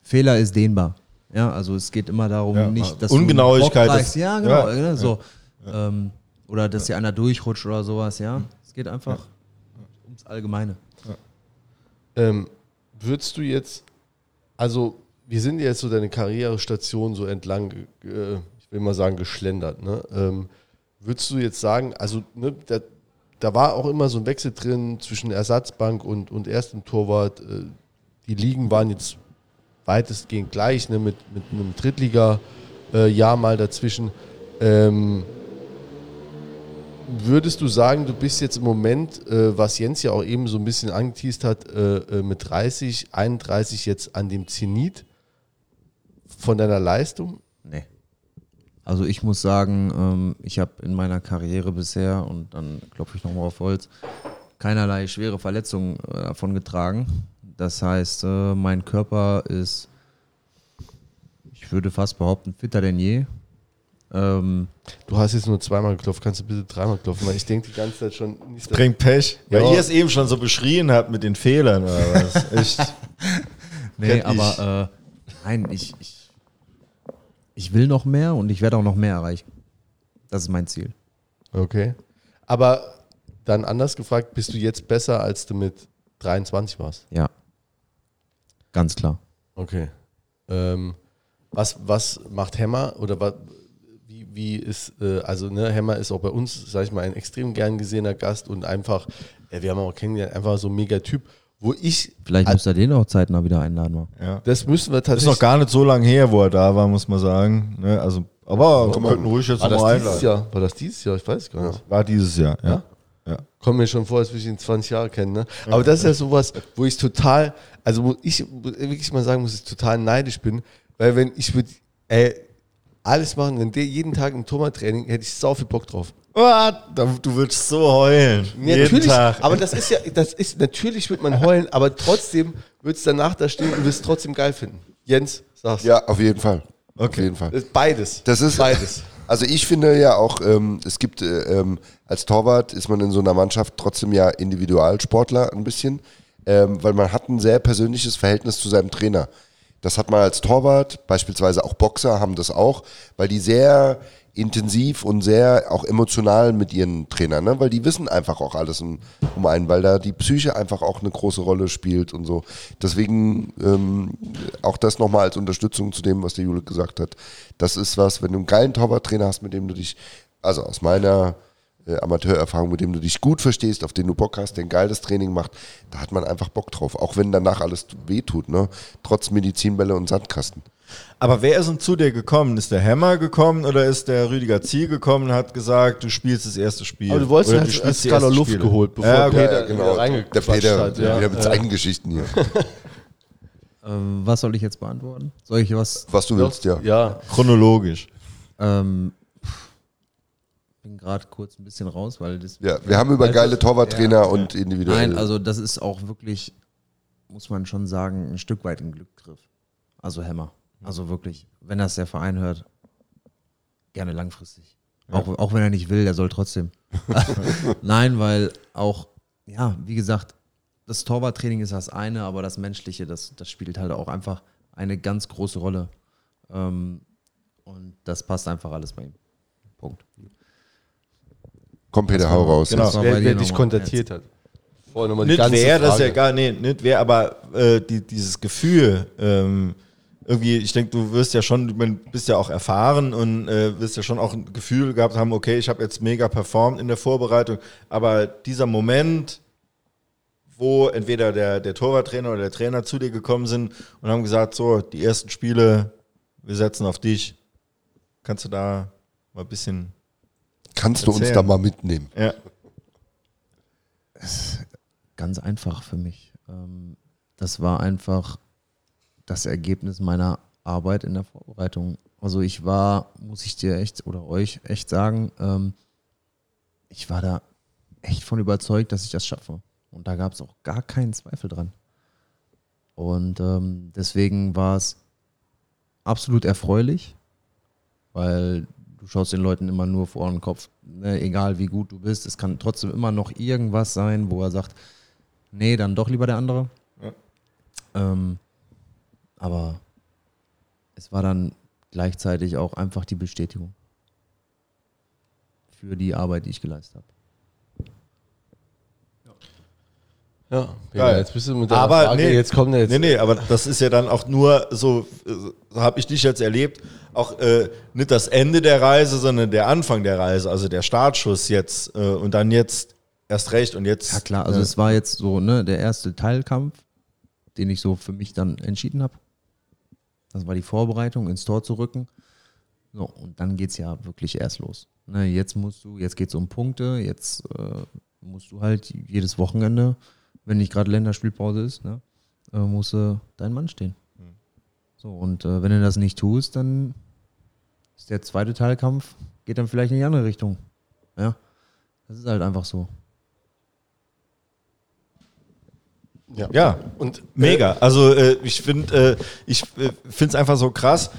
Fehler ist dehnbar. Ja, also es geht immer darum, Ja, nicht, dass Ungenauigkeit du ist-. Ja, genau. ja, ne, so. Ähm, oder dass dir einer durchrutscht oder sowas, ja. Es geht einfach ums Allgemeine. Ähm, würdest du jetzt, also wir sind ja jetzt so deine Karrierestation so entlang, äh, ich will mal sagen, geschlendert. Ne? Ähm, würdest du jetzt sagen, also ne, da, da war auch immer so ein Wechsel drin zwischen Ersatzbank und, und erstem Torwart. Äh, die Ligen waren jetzt weitestgehend gleich, ne, mit, mit einem Drittliga-Jahr mal dazwischen. Ähm, Würdest du sagen, du bist jetzt im Moment, äh, was Jens ja auch eben so ein bisschen angeteased hat, äh, äh, mit 30, 31 jetzt an dem Zenit von deiner Leistung? Nee. Also ich muss sagen, ähm, ich habe in meiner Karriere bisher, und dann klopfe ich nochmal auf Holz, keinerlei schwere Verletzungen äh, davon getragen. Das heißt, äh, mein Körper ist, ich würde fast behaupten, fitter denn je. Ähm, Du hast jetzt nur zweimal geklopft, kannst du bitte dreimal klopfen, weil ich denke die ganze Zeit schon nicht. Bringt Pech. Ja. Weil ihr es eben schon so beschrien habt mit den Fehlern oder was. Echt. Nee, aber äh, nein, ich, ich, ich will noch mehr und ich werde auch noch mehr erreichen. Das ist mein Ziel. Okay. Aber dann anders gefragt, bist du jetzt besser, als du mit 23 warst? Ja. Ganz klar. Okay. Ähm, was, was macht Hammer oder was, wie, wie ist, äh, also ne, Hammer ist auch bei uns, sag ich mal, ein extrem gern gesehener Gast und einfach, äh, wir haben auch kennengelernt, einfach so ein mega Typ, wo ich, Vielleicht muss er den auch zeitnah wieder einladen. Mal. Ja. das müssen wir Ist tatsächlich. noch gar nicht so lange her, wo er da war, muss man sagen. Ne? Also, aber wir könnten ruhig jetzt war noch das mal dieses einladen. Jahr? War das dieses Jahr? Ich weiß es gar nicht. War dieses Jahr, ja. Ja? ja. Kommt mir schon vor, als würde ich ihn 20 Jahre kennen. Ne? Aber das ist ja sowas, wo ich total, also wo ich wirklich mal sagen muss, dass ich total neidisch bin, weil wenn ich würde, ey, alles machen, wenn der jeden Tag ein Turmertraining, hätte ich sau viel Bock drauf. Du würdest so heulen. Ja, Jeden natürlich, Tag. aber das ist ja, das ist, natürlich wird man heulen, aber trotzdem wird es danach da stehen und wirst es trotzdem geil finden. Jens, sag's. Ja, auf jeden Fall. Auf Okay. jeden Fall. Ist Beides. Das ist beides. Also ich finde ja auch, ähm, es gibt äh, ähm, als Torwart ist man in so einer Mannschaft trotzdem ja Individualsportler ein bisschen, ähm, weil man hat ein sehr persönliches Verhältnis zu seinem Trainer. Das hat man als Torwart, beispielsweise auch Boxer haben das auch, weil die sehr intensiv und sehr auch emotional mit ihren Trainern, ne? weil die wissen einfach auch alles um, um einen, weil da die Psyche einfach auch eine große Rolle spielt und so. Deswegen ähm, auch das nochmal als Unterstützung zu dem, was der Jule gesagt hat. Das ist was, wenn du einen geilen Torwarttrainer hast, mit dem du dich, also aus meiner äh, Amateurerfahrung, mit dem du dich gut verstehst, auf den du Bock hast, der ein geiles Training macht, da hat man einfach Bock drauf. Auch wenn danach alles wehtut, ne? Trotz Medizinbälle und Sandkasten. Aber wer ist denn zu dir gekommen? Ist der Hammer gekommen oder ist der Rüdiger Ziel gekommen und hat gesagt, du spielst das erste Spiel? Aber du wolltest Oder ja du die Skala Luft Spiele. geholt, bevor Ja, Peter okay. genau, Der Peter, hat. Ja. wieder mit seinen Geschichten hier. Ähm, was soll ich jetzt beantworten? Soll ich was? Was du willst, ja. ja. Chronologisch. Ähm, bin gerade kurz ein bisschen raus, weil das. Ja, wir haben über geile Torwarttrainer und individuell. Nein, also das ist auch wirklich, muss man schon sagen, ein Stück weit ein Glücksgriff. Also Hämmer. Also wirklich, wenn das der Verein hört, gerne langfristig. Auch, auch wenn er nicht will, er soll trotzdem. Nein, weil auch, ja, wie gesagt, das Torwarttraining ist das eine, aber das Menschliche, das, das spielt halt auch einfach eine ganz große Rolle. Ähm, und das passt einfach alles bei ihm. Punkt. Komm, Peter, hau raus. Genau. Wer, wer dich kontaktiert hat. Vorher nochmal die Nicht ganze wer, das ist ja Frage. gar, nee, nicht wer, aber äh, die, dieses Gefühl, ähm, irgendwie, ich denke, du wirst ja schon, du bist ja auch erfahren und äh, wirst ja schon auch ein Gefühl gehabt haben, okay, ich habe jetzt mega performt in der Vorbereitung, aber dieser Moment, wo entweder der, der Torwarttrainer oder der Trainer zu dir gekommen sind und haben gesagt, so, die ersten Spiele, wir setzen auf dich, kannst du da mal ein bisschen, Kannst du uns da mal mitnehmen? ja, ganz einfach für mich. Ähm, das war einfach das Ergebnis meiner Arbeit in der Vorbereitung. Also ich war, muss ich dir echt oder euch echt sagen, ähm, ich war da echt von überzeugt, dass ich das schaffe. Und da gab es auch gar keinen Zweifel dran. Und ähm, deswegen war es absolut erfreulich, weil du schaust den Leuten immer nur vor den Kopf, ne, egal wie gut du bist, es kann trotzdem immer noch irgendwas sein, wo er sagt, nee, dann doch lieber der andere. Ähm, aber es war dann gleichzeitig auch einfach die Bestätigung für die Arbeit, die ich geleistet habe. Ja, Geil. jetzt bist du mit deiner Aber Frage, nee, jetzt kommt er jetzt. Nee, nee, aber das ist ja dann auch nur so, so habe ich dich jetzt erlebt, auch äh, nicht das Ende der Reise, sondern der Anfang der Reise, also der Startschuss jetzt äh, und dann jetzt erst recht und jetzt. Ja klar, also äh, es war jetzt so ne, der erste Teilkampf, den ich so für mich dann entschieden habe. Das war die Vorbereitung, ins Tor zu rücken. So, und dann geht es ja wirklich erst los. Ne, jetzt musst du, jetzt geht es um Punkte, jetzt äh, musst du halt jedes Wochenende, wenn nicht gerade Länderspielpause ist, ne, äh, musst du dein Mann stehen. So, und äh, wenn du das nicht tust, dann ist der zweite Teilkampf, geht dann vielleicht in die andere Richtung. Ja, das ist halt einfach so. Ja. ja, Und Mega. Also äh, ich finde äh, ich äh, finde es einfach so krass.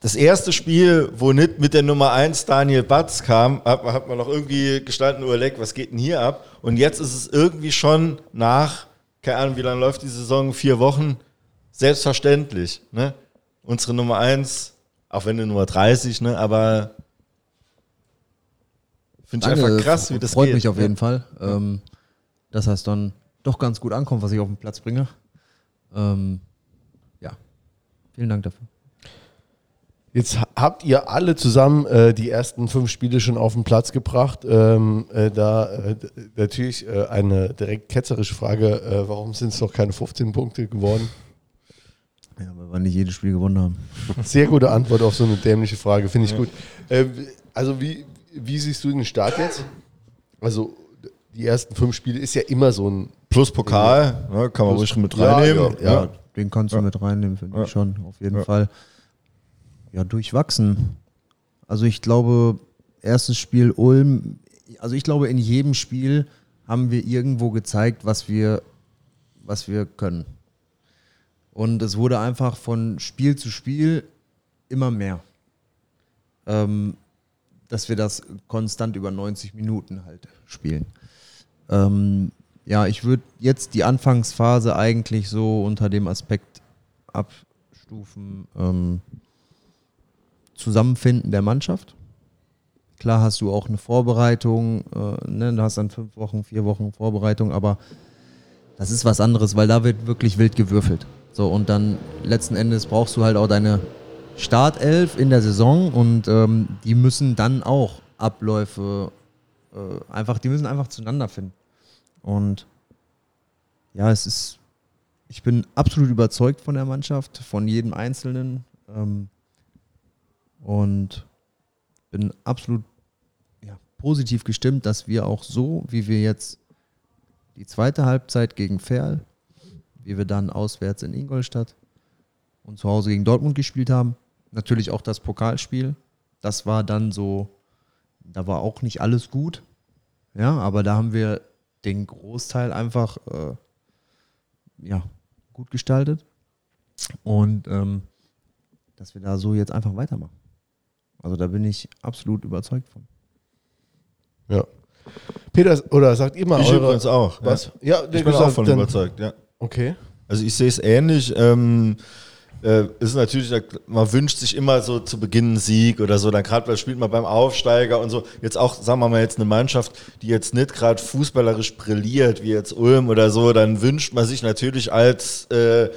Das erste Spiel, wo nicht mit der Nummer 1 Daniel Batz kam, hat, hat man noch irgendwie gestanden, Oleg, was geht denn hier ab? Und jetzt ist es irgendwie schon nach, keine Ahnung, wie lange läuft die Saison, vier Wochen, selbstverständlich. Ne? Unsere Nummer 1, auch wenn eine Nummer 30, ne? aber finde ich einfach krass, wie das freut geht. mich auf Ja. jeden Fall, ähm, dass das dann doch ganz gut ankommt, was ich auf den Platz bringe. Ähm, ja, vielen Dank dafür. Jetzt ha- habt ihr alle zusammen äh, die ersten fünf Spiele schon auf den Platz gebracht. Ähm, äh, da äh, natürlich äh, eine direkt ketzerische Frage: äh, Warum sind es noch keine 15 Punkte geworden? Ja, weil wir nicht jedes Spiel gewonnen haben. Sehr gute Antwort auf so eine dämliche Frage, finde ich gut. Äh, also, wie, wie siehst du den Start jetzt? Also, die ersten fünf Spiele ist ja immer so ein. Plus Pokal, ne, kann man ruhig mit Ja, reinnehmen. ja, Ja, den kannst du mit reinnehmen, finde Ja. ich schon, auf jeden Ja. Fall. Ja, durchwachsen. Also ich glaube, erstes Spiel Ulm, also ich glaube, in jedem Spiel haben wir irgendwo gezeigt, was wir, was wir können. Und es wurde einfach von Spiel zu Spiel immer mehr. Ähm, dass wir das konstant über 90 Minuten halt spielen. Ähm, ja, ich würde jetzt die Anfangsphase eigentlich so unter dem Aspekt abstufen, ähm, Zusammenfinden der Mannschaft. Klar hast du auch eine Vorbereitung, äh, ne, du hast dann fünf Wochen, vier Wochen Vorbereitung, aber das ist was anderes, weil da wird wirklich wild gewürfelt. So, und dann letzten Endes brauchst du halt auch deine Startelf in der Saison und ähm, die müssen dann auch Abläufe äh, einfach, die müssen einfach zueinander finden. Und ja, es ist, ich bin absolut überzeugt von der Mannschaft, von jedem Einzelnen ähm, und bin absolut ja, positiv gestimmt, dass wir auch so, wie wir jetzt die zweite Halbzeit gegen Ferl, wie wir dann auswärts in Ingolstadt und zu Hause gegen Dortmund gespielt haben, natürlich auch das Pokalspiel, das war dann so, da war auch nicht alles gut, ja, aber da haben wir den Großteil einfach äh, ja, gut gestaltet und ähm, dass wir da so jetzt einfach weitermachen. Also da bin ich absolut überzeugt von. Ja. Peter, oder sagt ihr mal Ich eure, übrigens auch. Was? Ja. Ja, Ich bin auch von überzeugt, ja. Okay. Also ich sehe es ähnlich. Ähm, äh, ist natürlich, man wünscht sich immer so zu Beginn einen Sieg oder so, dann gerade spielt man beim Aufsteiger und so. Jetzt auch, sagen wir mal, jetzt eine Mannschaft, die jetzt nicht gerade fußballerisch brilliert, wie jetzt Ulm oder so, dann wünscht man sich natürlich als äh,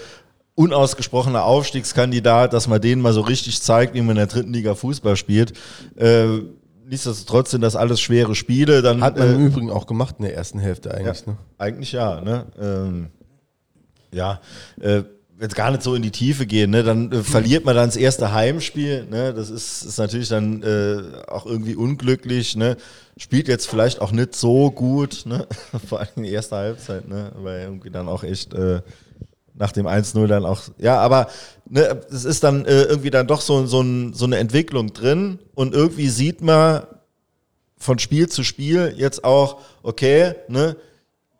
unausgesprochener Aufstiegskandidat, dass man denen mal so richtig zeigt, wie man in der dritten Liga Fußball spielt. Äh, nichtsdestotrotz sind das alles schwere Spiele. Dann, Hat man äh, im Übrigen auch gemacht in der ersten Hälfte eigentlich. ja, Ne? Eigentlich ja, ne? Ähm, ja, äh, jetzt gar nicht so in die Tiefe gehen, ne? Dann äh, verliert man dann das erste Heimspiel, ne? Das ist, ist natürlich dann äh, auch irgendwie unglücklich, ne? Spielt jetzt vielleicht auch nicht so gut, ne? Vor allem die erste Halbzeit, ne? Weil irgendwie dann auch echt äh, nach dem 1-0 dann auch, ja, aber ne, es ist dann äh, irgendwie dann doch so, so, ein, so eine Entwicklung drin und irgendwie sieht man, von Spiel zu Spiel jetzt auch, okay, ne,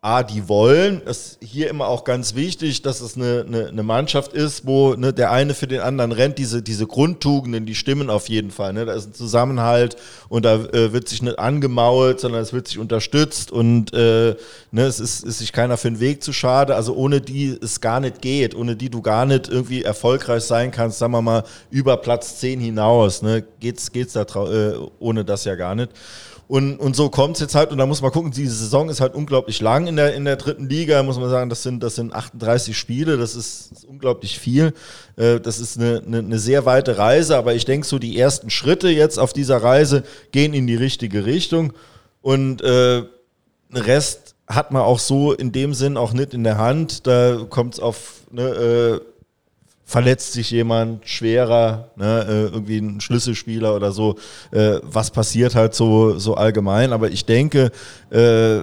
A, die wollen, das ist hier immer auch ganz wichtig, dass es eine, eine, eine Mannschaft ist, wo ne, der eine für den anderen rennt, diese, diese Grundtugenden, die stimmen auf jeden Fall. Ne? Da ist ein Zusammenhalt und da äh, wird sich nicht angemault, sondern es wird sich unterstützt und äh, ne, es ist, ist sich keiner für den Weg zu schade, also ohne die es gar nicht geht, ohne die du gar nicht irgendwie erfolgreich sein kannst, sagen wir mal, über Platz 10 hinaus, ne? geht's, geht's da äh, ohne das ja gar nicht. Und, und so kommt es jetzt halt, und da muss man gucken, diese Saison ist halt unglaublich lang in der, in der dritten Liga, muss man sagen, das sind, das sind 38 Spiele, das ist, ist unglaublich viel. Äh, das ist eine, eine, eine sehr weite Reise, aber ich denke, so die ersten Schritte jetzt auf dieser Reise gehen in die richtige Richtung. Und äh, Rest hat man auch so in dem Sinn auch nicht in der Hand. Da kommt es auf, ne, äh, verletzt sich jemand schwerer, ne, äh, irgendwie ein Schlüsselspieler oder so, äh, was passiert halt so, so allgemein. Aber ich denke, äh,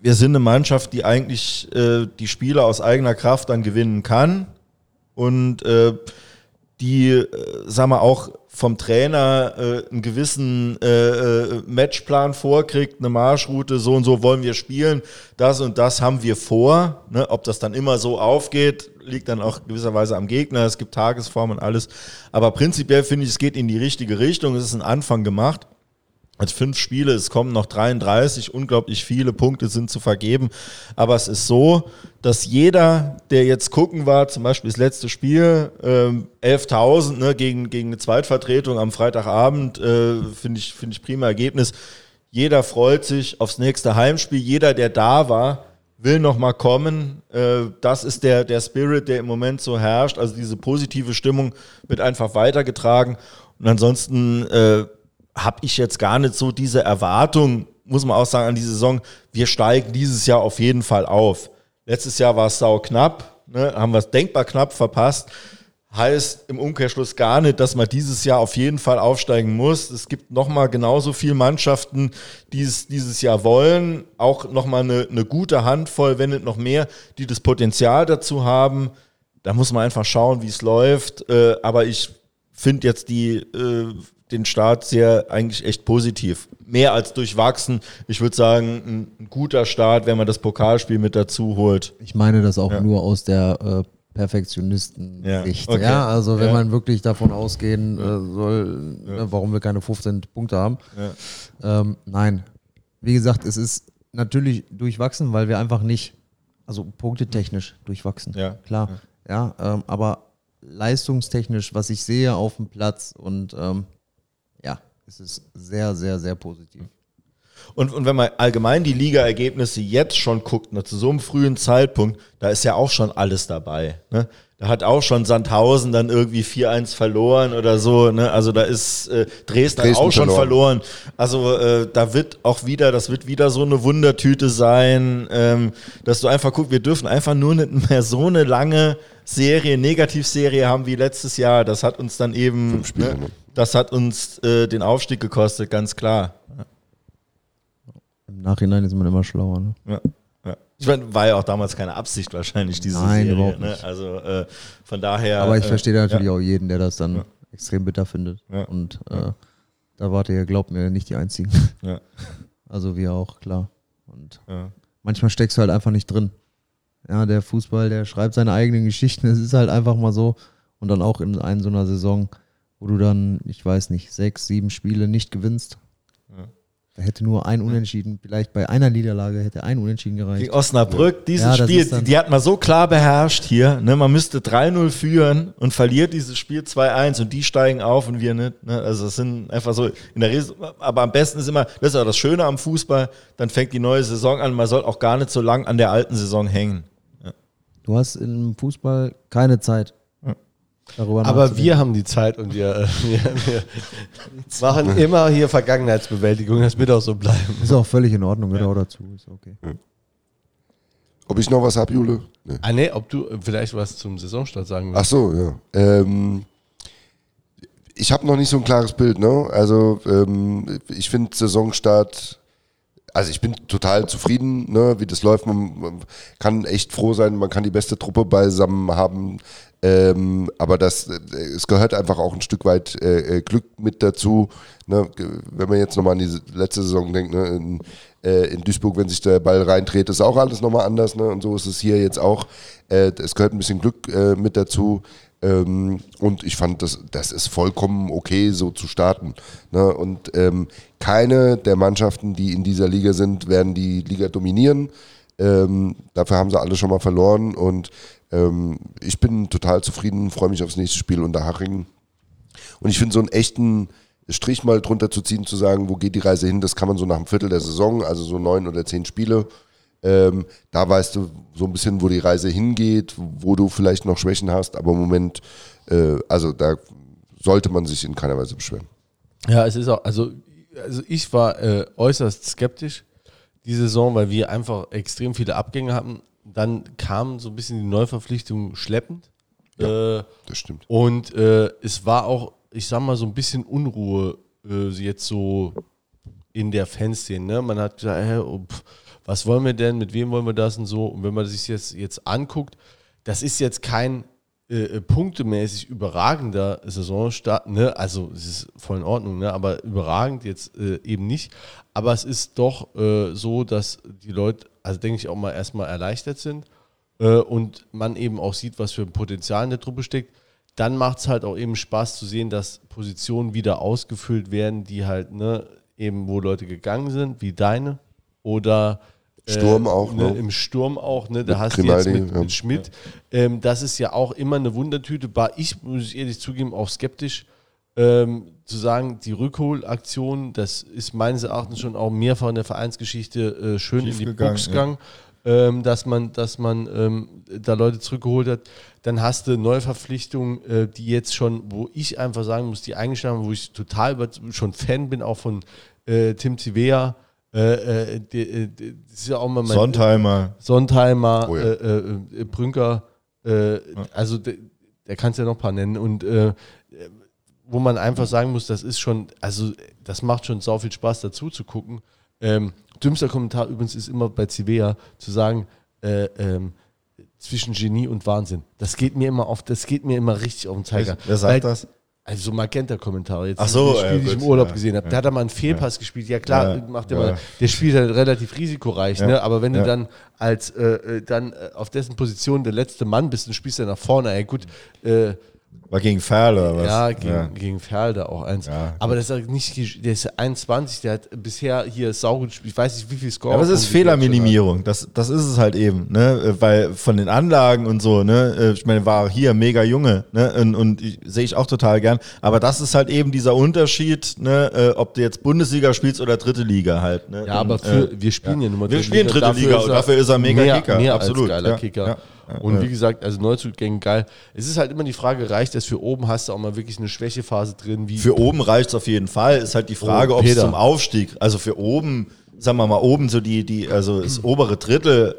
wir sind eine Mannschaft, die eigentlich äh, die Spiele aus eigener Kraft dann gewinnen kann und äh, die, äh, sagen wir auch vom Trainer äh, einen gewissen äh, äh, Matchplan vorkriegt, eine Marschroute, so und so wollen wir spielen, das und das haben wir vor. Ne? Ob das dann immer so aufgeht, liegt dann auch gewisserweise am Gegner. Es gibt Tagesformen und alles. Aber prinzipiell finde ich, es geht in die richtige Richtung. Es ist ein Anfang gemacht. Also fünf Spiele, es kommen noch 33, unglaublich viele Punkte sind zu vergeben. Aber es ist so, dass jeder, der jetzt gucken war, zum Beispiel das letzte Spiel, ähm, 11.000 ne, gegen, gegen eine Zweitvertretung am Freitagabend, äh, finde ich, finde ich prima Ergebnis. Jeder freut sich aufs nächste Heimspiel. Jeder, der da war, will noch mal kommen. Äh, das ist der, der Spirit, der im Moment so herrscht. Also diese positive Stimmung wird einfach weitergetragen. Und ansonsten äh, habe ich jetzt gar nicht so diese Erwartung, muss man auch sagen, an die Saison. Wir steigen dieses Jahr auf jeden Fall auf. Letztes Jahr war es sau knapp, ne, haben wir es denkbar knapp verpasst. Heißt im Umkehrschluss gar nicht, dass man dieses Jahr auf jeden Fall aufsteigen muss. Es gibt nochmal genauso viele Mannschaften, die es dieses Jahr wollen. Auch nochmal eine, eine gute Handvoll, wenn nicht noch mehr, die das Potenzial dazu haben. Da muss man einfach schauen, wie es läuft. Äh, aber ich finde jetzt die äh, den Start sehr eigentlich echt positiv. Mehr als durchwachsen. Ich würde sagen, ein, guter Start, wenn man das Pokalspiel mit dazu holt. Ich meine das auch Ja. nur aus der äh, Perfektionisten-Sicht. Ja, okay. Ja, also wenn Ja. man wirklich davon ausgehen äh, soll, ne, warum wir keine 15 Punkte haben. Ähm, nein. Wie gesagt, es ist natürlich durchwachsen, weil wir einfach nicht, also punktetechnisch durchwachsen. Ja. Klar. Ja, ähm, aber leistungstechnisch, was ich sehe auf dem Platz und ähm, ja, es ist sehr, sehr, sehr positiv. Und, und wenn man allgemein die Liga-Ergebnisse jetzt schon guckt, ne, zu so einem frühen Zeitpunkt, da ist ja auch schon alles dabei. Ne? Da hat auch schon Sandhausen dann irgendwie 4-1 verloren oder so. Ne? Also da ist äh, Dresden, Dresden auch schon verloren. verloren. Also äh, da wird auch wieder, das wird wieder so eine Wundertüte sein, ähm, dass du einfach guckst, wir dürfen einfach nur nicht mehr so eine lange Serie, Negativserie haben wie letztes Jahr. Das hat uns dann eben, Fünf Spiele, ne? Das hat uns äh, den Aufstieg gekostet, ganz klar. Im Nachhinein ist man immer schlauer. Ne? Ja, ja. Ich meine, war ja auch damals keine Absicht wahrscheinlich, diese Nein, Serie. überhaupt Ne? nicht. Also äh, von daher. Aber ich äh, verstehe natürlich ja. auch jeden, der das dann extrem bitter findet. Und äh, da wart ihr, glaubt mir, nicht die Einzigen. Ja. Also wir auch, klar. Und manchmal steckst du halt einfach nicht drin. Ja, der Fußball, der schreibt seine eigenen Geschichten. Es ist halt einfach mal so. Und dann auch in einer so einer Saison, wo du dann, ich weiß nicht, sechs, sieben Spiele nicht gewinnst. Da hätte nur ein Unentschieden, vielleicht bei einer Niederlage hätte ein Unentschieden gereicht. Gegen Osnabrück, dieses Ja, Spiel, dann- die hat man so klar beherrscht hier. Ne? Man müsste 3-0 führen und verliert dieses Spiel 2-1 und die steigen auf und wir nicht. Ne? Also das sind einfach so in der Res aber am besten ist immer, das ist auch das Schöne am Fußball, dann fängt die neue Saison an, man soll auch gar nicht so lang an der alten Saison hängen. Du hast im Fußball keine Zeit. Darüber Aber wir haben die Zeit und wir, äh, wir, wir machen immer hier Vergangenheitsbewältigung. Das wird auch so bleiben. Ist auch völlig in Ordnung, gehört auch dazu. Ist okay. Ob ich noch was hab, Jule? Nee. Ah, nee, ob du äh, vielleicht was zum Saisonstart sagen Ach willst. so, ja. Ähm, ich habe noch nicht so ein klares Bild, ne? Also ähm, ich finde Saisonstart, also ich bin total zufrieden, ne, wie das läuft. Man, man kann echt froh sein, man kann die beste Truppe beisammen haben. Ähm, aber das, äh, es gehört einfach auch ein Stück weit äh, äh, Glück mit dazu. Ne? Wenn man jetzt nochmal an die letzte Saison denkt, ne? in, äh, in Duisburg, wenn sich der Ball reindreht, ist auch alles nochmal anders. Ne? Und so ist es hier jetzt auch. Äh, es gehört ein bisschen Glück äh, mit dazu. Ähm, und ich fand, das, das ist vollkommen okay, so zu starten. Ne? Und ähm, keine der Mannschaften, die in dieser Liga sind, werden die Liga dominieren. Ähm, dafür haben sie alle schon mal verloren und ähm, ich bin total zufrieden, freue mich aufs nächste Spiel unter Haching. Und ich finde so einen echten Strich mal drunter zu ziehen, zu sagen, wo geht die Reise hin, das kann man so nach einem Viertel der Saison, also so neun oder zehn Spiele. Ähm, da weißt du so ein bisschen, wo die Reise hingeht, wo du vielleicht noch Schwächen hast, aber im Moment, äh, also da sollte man sich in keiner Weise beschweren. Ja, es ist auch, also, also ich war äh, äußerst skeptisch die Saison, weil wir einfach extrem viele Abgänge hatten. Dann kam so ein bisschen die Neuverpflichtung schleppend. Äh, Das stimmt. und äh, es war auch, ich sag mal, so ein bisschen Unruhe äh, jetzt so in der Fanszene. Ne? Man hat gesagt, hä, oh, pf, was wollen wir denn, mit wem wollen wir das und so. Und wenn man sich jetzt, jetzt anguckt, das ist jetzt kein äh, äh, punktemäßig überragender Saisonstart. Ne? Also es ist voll in Ordnung, ne? aber überragend jetzt äh, eben nicht. Aber es ist doch äh, so, dass die Leute, also denke ich auch mal erstmal erleichtert sind äh, und man eben auch sieht, was für ein Potenzial in der Truppe steckt, dann macht es halt auch eben Spaß zu sehen, dass Positionen wieder ausgefüllt werden, die halt, ne, eben wo Leute gegangen sind, wie deine. Oder äh, Sturm auch, ne, ne? Im Sturm auch, ne? Da Mit hast du jetzt mit, ja. mit Schmidt. Ähm, das ist ja auch immer eine Wundertüte. War ich, muss ich ehrlich zugeben, auch skeptisch. Ähm, zu sagen, die Rückholaktion, das ist meines Erachtens schon auch mehrfach in der Vereinsgeschichte äh, schön in die Schiefgegangen, Box gegangen ähm, dass man, dass man ähm, da Leute zurückgeholt hat. Dann hast du Neuverpflichtungen, äh, die jetzt schon, wo ich einfach sagen muss, die eingeschlagen haben, wo ich total über, schon Fan bin, auch von äh, Tim Zivea. Äh, äh, äh, das ist ja auch mal mein Sontheimer. Sontheimer, Oh ja. äh, äh, äh, Brünker, äh, also der, der kannst ja noch ein paar nennen und äh, wo man einfach sagen muss, das ist schon, also das macht schon sau viel Spaß dazu zu gucken. Ähm, dümmster Kommentar übrigens ist immer bei Civea zu sagen, äh, ähm, zwischen Genie und Wahnsinn. Das geht mir immer auf, das geht mir immer richtig auf den Zeiger. Wer sagt Weil das? Also Magenta-Kommentare jetzt, Ach so, das Spiel, ja, die ich im Urlaub ja, gesehen habe. Der hat da mal einen Fehlpass gespielt. Ja klar, Ja, macht er ja. mal. Der spielt halt relativ risikoreich, ne? Aber wenn Ja. du dann als äh, äh, dann äh, auf dessen Position der letzte Mann bist und spielst dann nach vorne, ey gut, äh, War gegen Ferl oder was? ja, gegen, gegen Ferl da auch eins. Ja, aber das ist nicht, der ist 21, der hat bisher hier saugut gespielt. Ich weiß nicht, wie viel Score. Ja, aber es ist Fehlerminimierung, das, das ist es halt eben, ne? weil von den Anlagen und so, ne? ich meine, war hier mega junge ne? und, und sehe ich auch total gern, aber das ist halt eben dieser Unterschied, ne? äh, ob du jetzt Bundesliga spielst oder dritte Liga halt. Ne? Ja, aber Und, für, äh, wir spielen ja, nun mal Wir spielen dritte Liga und dafür ist er mega mehr, Kicker, Mehr absolut, geiler ja, Kicker. Und ja. wie gesagt, also Neuzugänge geil. Es ist halt immer die Frage, reicht das für oben? Hast du auch mal wirklich eine Schwächephase drin? Wie Für oben reicht es auf jeden Fall. Ist halt die Frage, Oh, ob es zum Aufstieg, also für oben, sagen wir mal, oben so die, die, also das obere Drittel,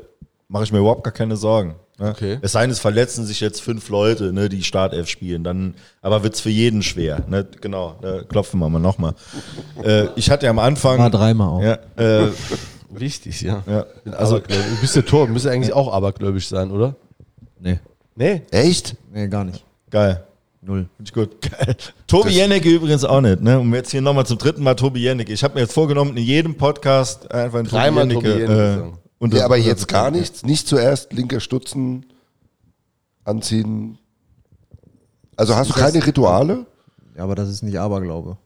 mache ich mir überhaupt gar keine Sorgen. Ne? Okay. Es sei denn, es verletzen sich jetzt fünf Leute, ne, die Startelf spielen. Dann, aber wird es für jeden schwer. Ne? Genau, da klopfen wir mal nochmal. äh, ich hatte ja am Anfang. War dreimal auch. Ja, äh, wichtig, ja. ja. Also, du bist der Tor, du müsstest eigentlich auch abergläubisch sein, oder? Nee, Nee. Echt? nee, gar nicht. geil. Null. Finde ich gut. Geil. Tobi Jennecke übrigens auch nicht, ne? Um jetzt hier nochmal zum dritten Mal Tobi Jennecke. Ich habe mir jetzt vorgenommen, in jedem Podcast einfach einen Dreimal Tobi Tobi Jennecke. Äh, Ja, aber jetzt gar nichts. Nicht zuerst linker Stutzen anziehen. Also hast du keine Rituale? Ja, aber das ist nicht Aberglaube.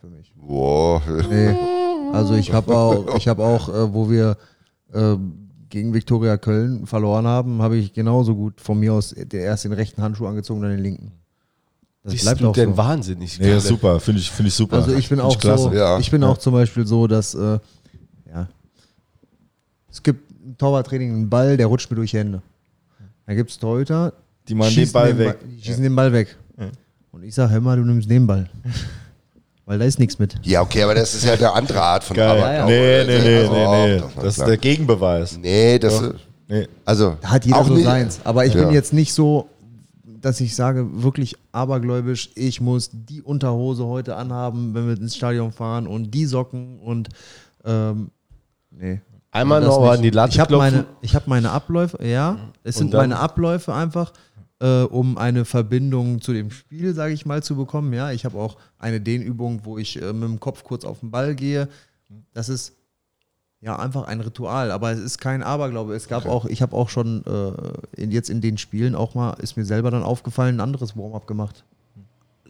Für mich. Boah. Nee. Also ich habe auch, ich habe auch, äh, wo wir äh, gegen Viktoria Köln verloren haben, habe ich genauso gut von mir aus den- erst den rechten Handschuh angezogen, dann den linken. Das Bist bleibt du auch denn so. wahnsinnig? Nee, ist super, finde ich, finde ich super. Also ich bin auch so, Ja. ich bin auch zum Beispiel so, dass äh, ja, es gibt ein Torwarttraining, einen Ball, der rutscht mir durch die Hände. Dann gibt es Torhüter, Die machen den schießen Ball weg. Ba- die schießen den Ball weg. Und ich sage, hör mal, du nimmst den Ball. Weil da ist nichts mit. Ja, okay, aber das ist ja eine andere Art von Geil. Aberglaube. Nee, nee, nee, Also, nee, nee. doch, Das ist klar. der Gegenbeweis. Nee, das Doch. Nee. also Da hat jeder auch so nicht- seins. Aber ich Ja. bin jetzt nicht so, dass ich sage, wirklich abergläubisch, ich muss die Unterhose heute anhaben, wenn wir ins Stadion fahren und die Socken und ähm, nee. Einmal Das noch nicht. an die Latte Ich habe klopfen. meine, ich hab meine Abläufe, ja, es sind dann? meine Abläufe einfach, äh, um eine Verbindung zu dem Spiel, sage ich mal, zu bekommen. Ja, ich habe auch eine Dehnübung, wo ich äh, mit dem Kopf kurz auf den Ball gehe. Das ist ja einfach ein Ritual, aber es ist kein Aberglaube. Es gab auch, ich habe auch schon äh, in, jetzt in den Spielen auch mal, ist mir selber dann aufgefallen, ein anderes Warm-up gemacht.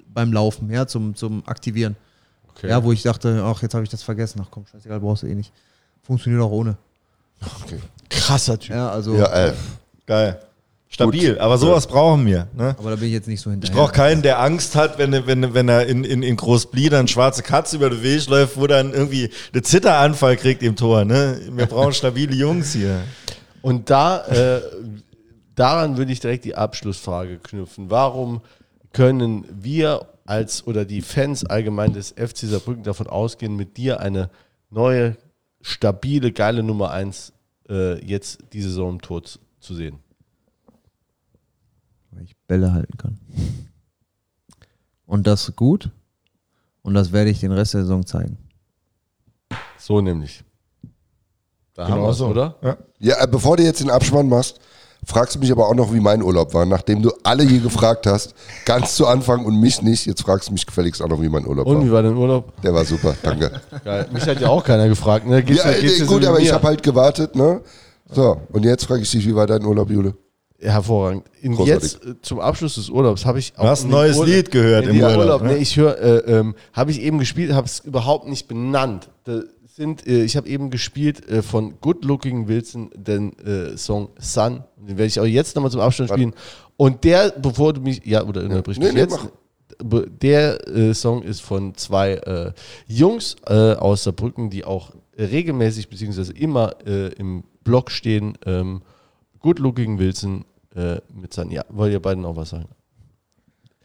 Beim Laufen, ja, zum, zum Aktivieren. Okay. Ja, wo ich dachte, ach, jetzt habe ich das vergessen. Ach komm, scheißegal, brauchst du eh nicht. Funktioniert auch ohne. Krasser Typ. Ja, also, Ja, äh, Geil. Stabil, aber sowas brauchen wir. Ne? aber da bin ich jetzt nicht so Ich hinterher. brauche keinen, der Angst hat, wenn, er- wenn, wenn er in, in, in Großblieder eine schwarze Katze über den Weg läuft, wo dann irgendwie eine Zitteranfall kriegt im Tor. Ne? Wir brauchen stabile Jungs hier. Und da, äh, daran würde ich direkt die Abschlussfrage knüpfen. Warum können wir als oder die Fans allgemein des FC Saarbrücken davon ausgehen, mit dir eine neue, stabile, geile Nummer 1 äh, jetzt diese Saison im Tor zu sehen? Bälle halten kann. Und das gut. Und das werde ich den Rest der Saison zeigen. So nämlich. Da haben wir es, so. oder? Ja. ja, äh, bevor du jetzt den Abspann machst, fragst du mich aber auch noch, wie mein Urlaub war. Nachdem du alle hier gefragt hast, ganz zu Anfang und mich nicht, jetzt fragst du mich gefälligst auch noch, wie mein Urlaub Und wie war. war dein Urlaub? Der war super, danke. Geil. Mich hat ja auch keiner gefragt. Ne? Geht's, Ja, geht's äh, gut, so aber ich habe halt gewartet, ne? So, und jetzt frage ich dich, wie war dein Urlaub, Jule? Hervorragend. Jetzt äh, zum Abschluss des Urlaubs habe ich auch Du hast ein neues Urlaub- Lied gehört im den Urlaub, ne? Ich höre, äh, ähm, habe ich eben gespielt, habe es überhaupt nicht benannt. Da sind, äh, ich habe eben gespielt äh, von Good Looking Wilson den äh, Song Sun. Den werde ich auch jetzt nochmal zum Abschluss spielen. Und der, bevor du mich, ja, oder unterbrich Nee, mich nee, jetzt. mach. Der äh, Song ist von zwei Jungs aus Saarbrücken, die auch regelmäßig beziehungsweise immer im Blog stehen. Ähm, Good Looking Wilson äh, mit seinen. Ja, wollt ihr beiden noch was sagen?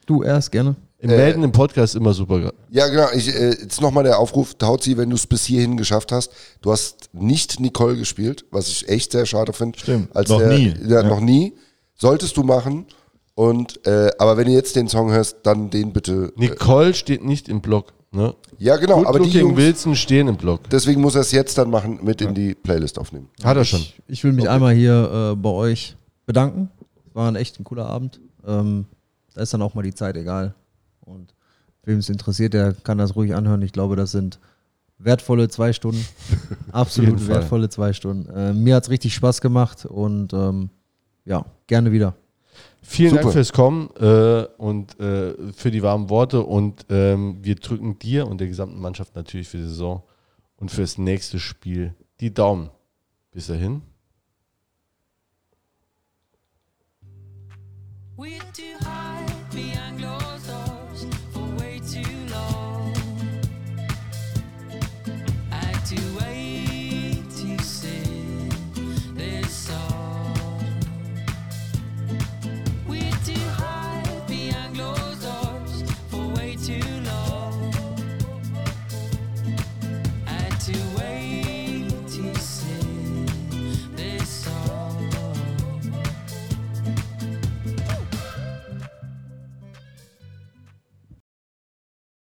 Du erst gerne. Im Melden im Podcast immer super. Ja, genau. Ich, äh, jetzt nochmal der Aufruf, Tauzi, wenn du es bis hierhin geschafft hast. Du hast nicht Nicole gespielt, was ich echt sehr schade finde. Stimmt. Als Noch der, nie. Ja, Ja. noch nie. Solltest du machen. Und, äh, aber wenn du jetzt den Song hörst, dann den bitte. Äh, Nicole steht nicht im Blog. Ne? ja, genau. Good aber die Jungs, Wilson stehen im Blog. deswegen muss er es jetzt dann machen, mit in die Playlist aufnehmen. Hat er schon. Ich, ich will mich einmal hier äh, bei euch bedanken. War ein echt ein cooler Abend. Ähm, da ist dann auch mal die Zeit egal. Und wem es interessiert, der kann das ruhig anhören. Ich glaube, das sind wertvolle zwei Stunden. Absolut wertvolle zwei Stunden. Äh, mir hat es richtig Spaß gemacht und ähm, ja, gerne wieder. Vielen Super. Dank fürs Kommen äh, und äh, für die warmen Worte. Und ähm, wir drücken dir und der gesamten Mannschaft natürlich für die Saison und fürs nächste Spiel die Daumen. Bis dahin. We're too high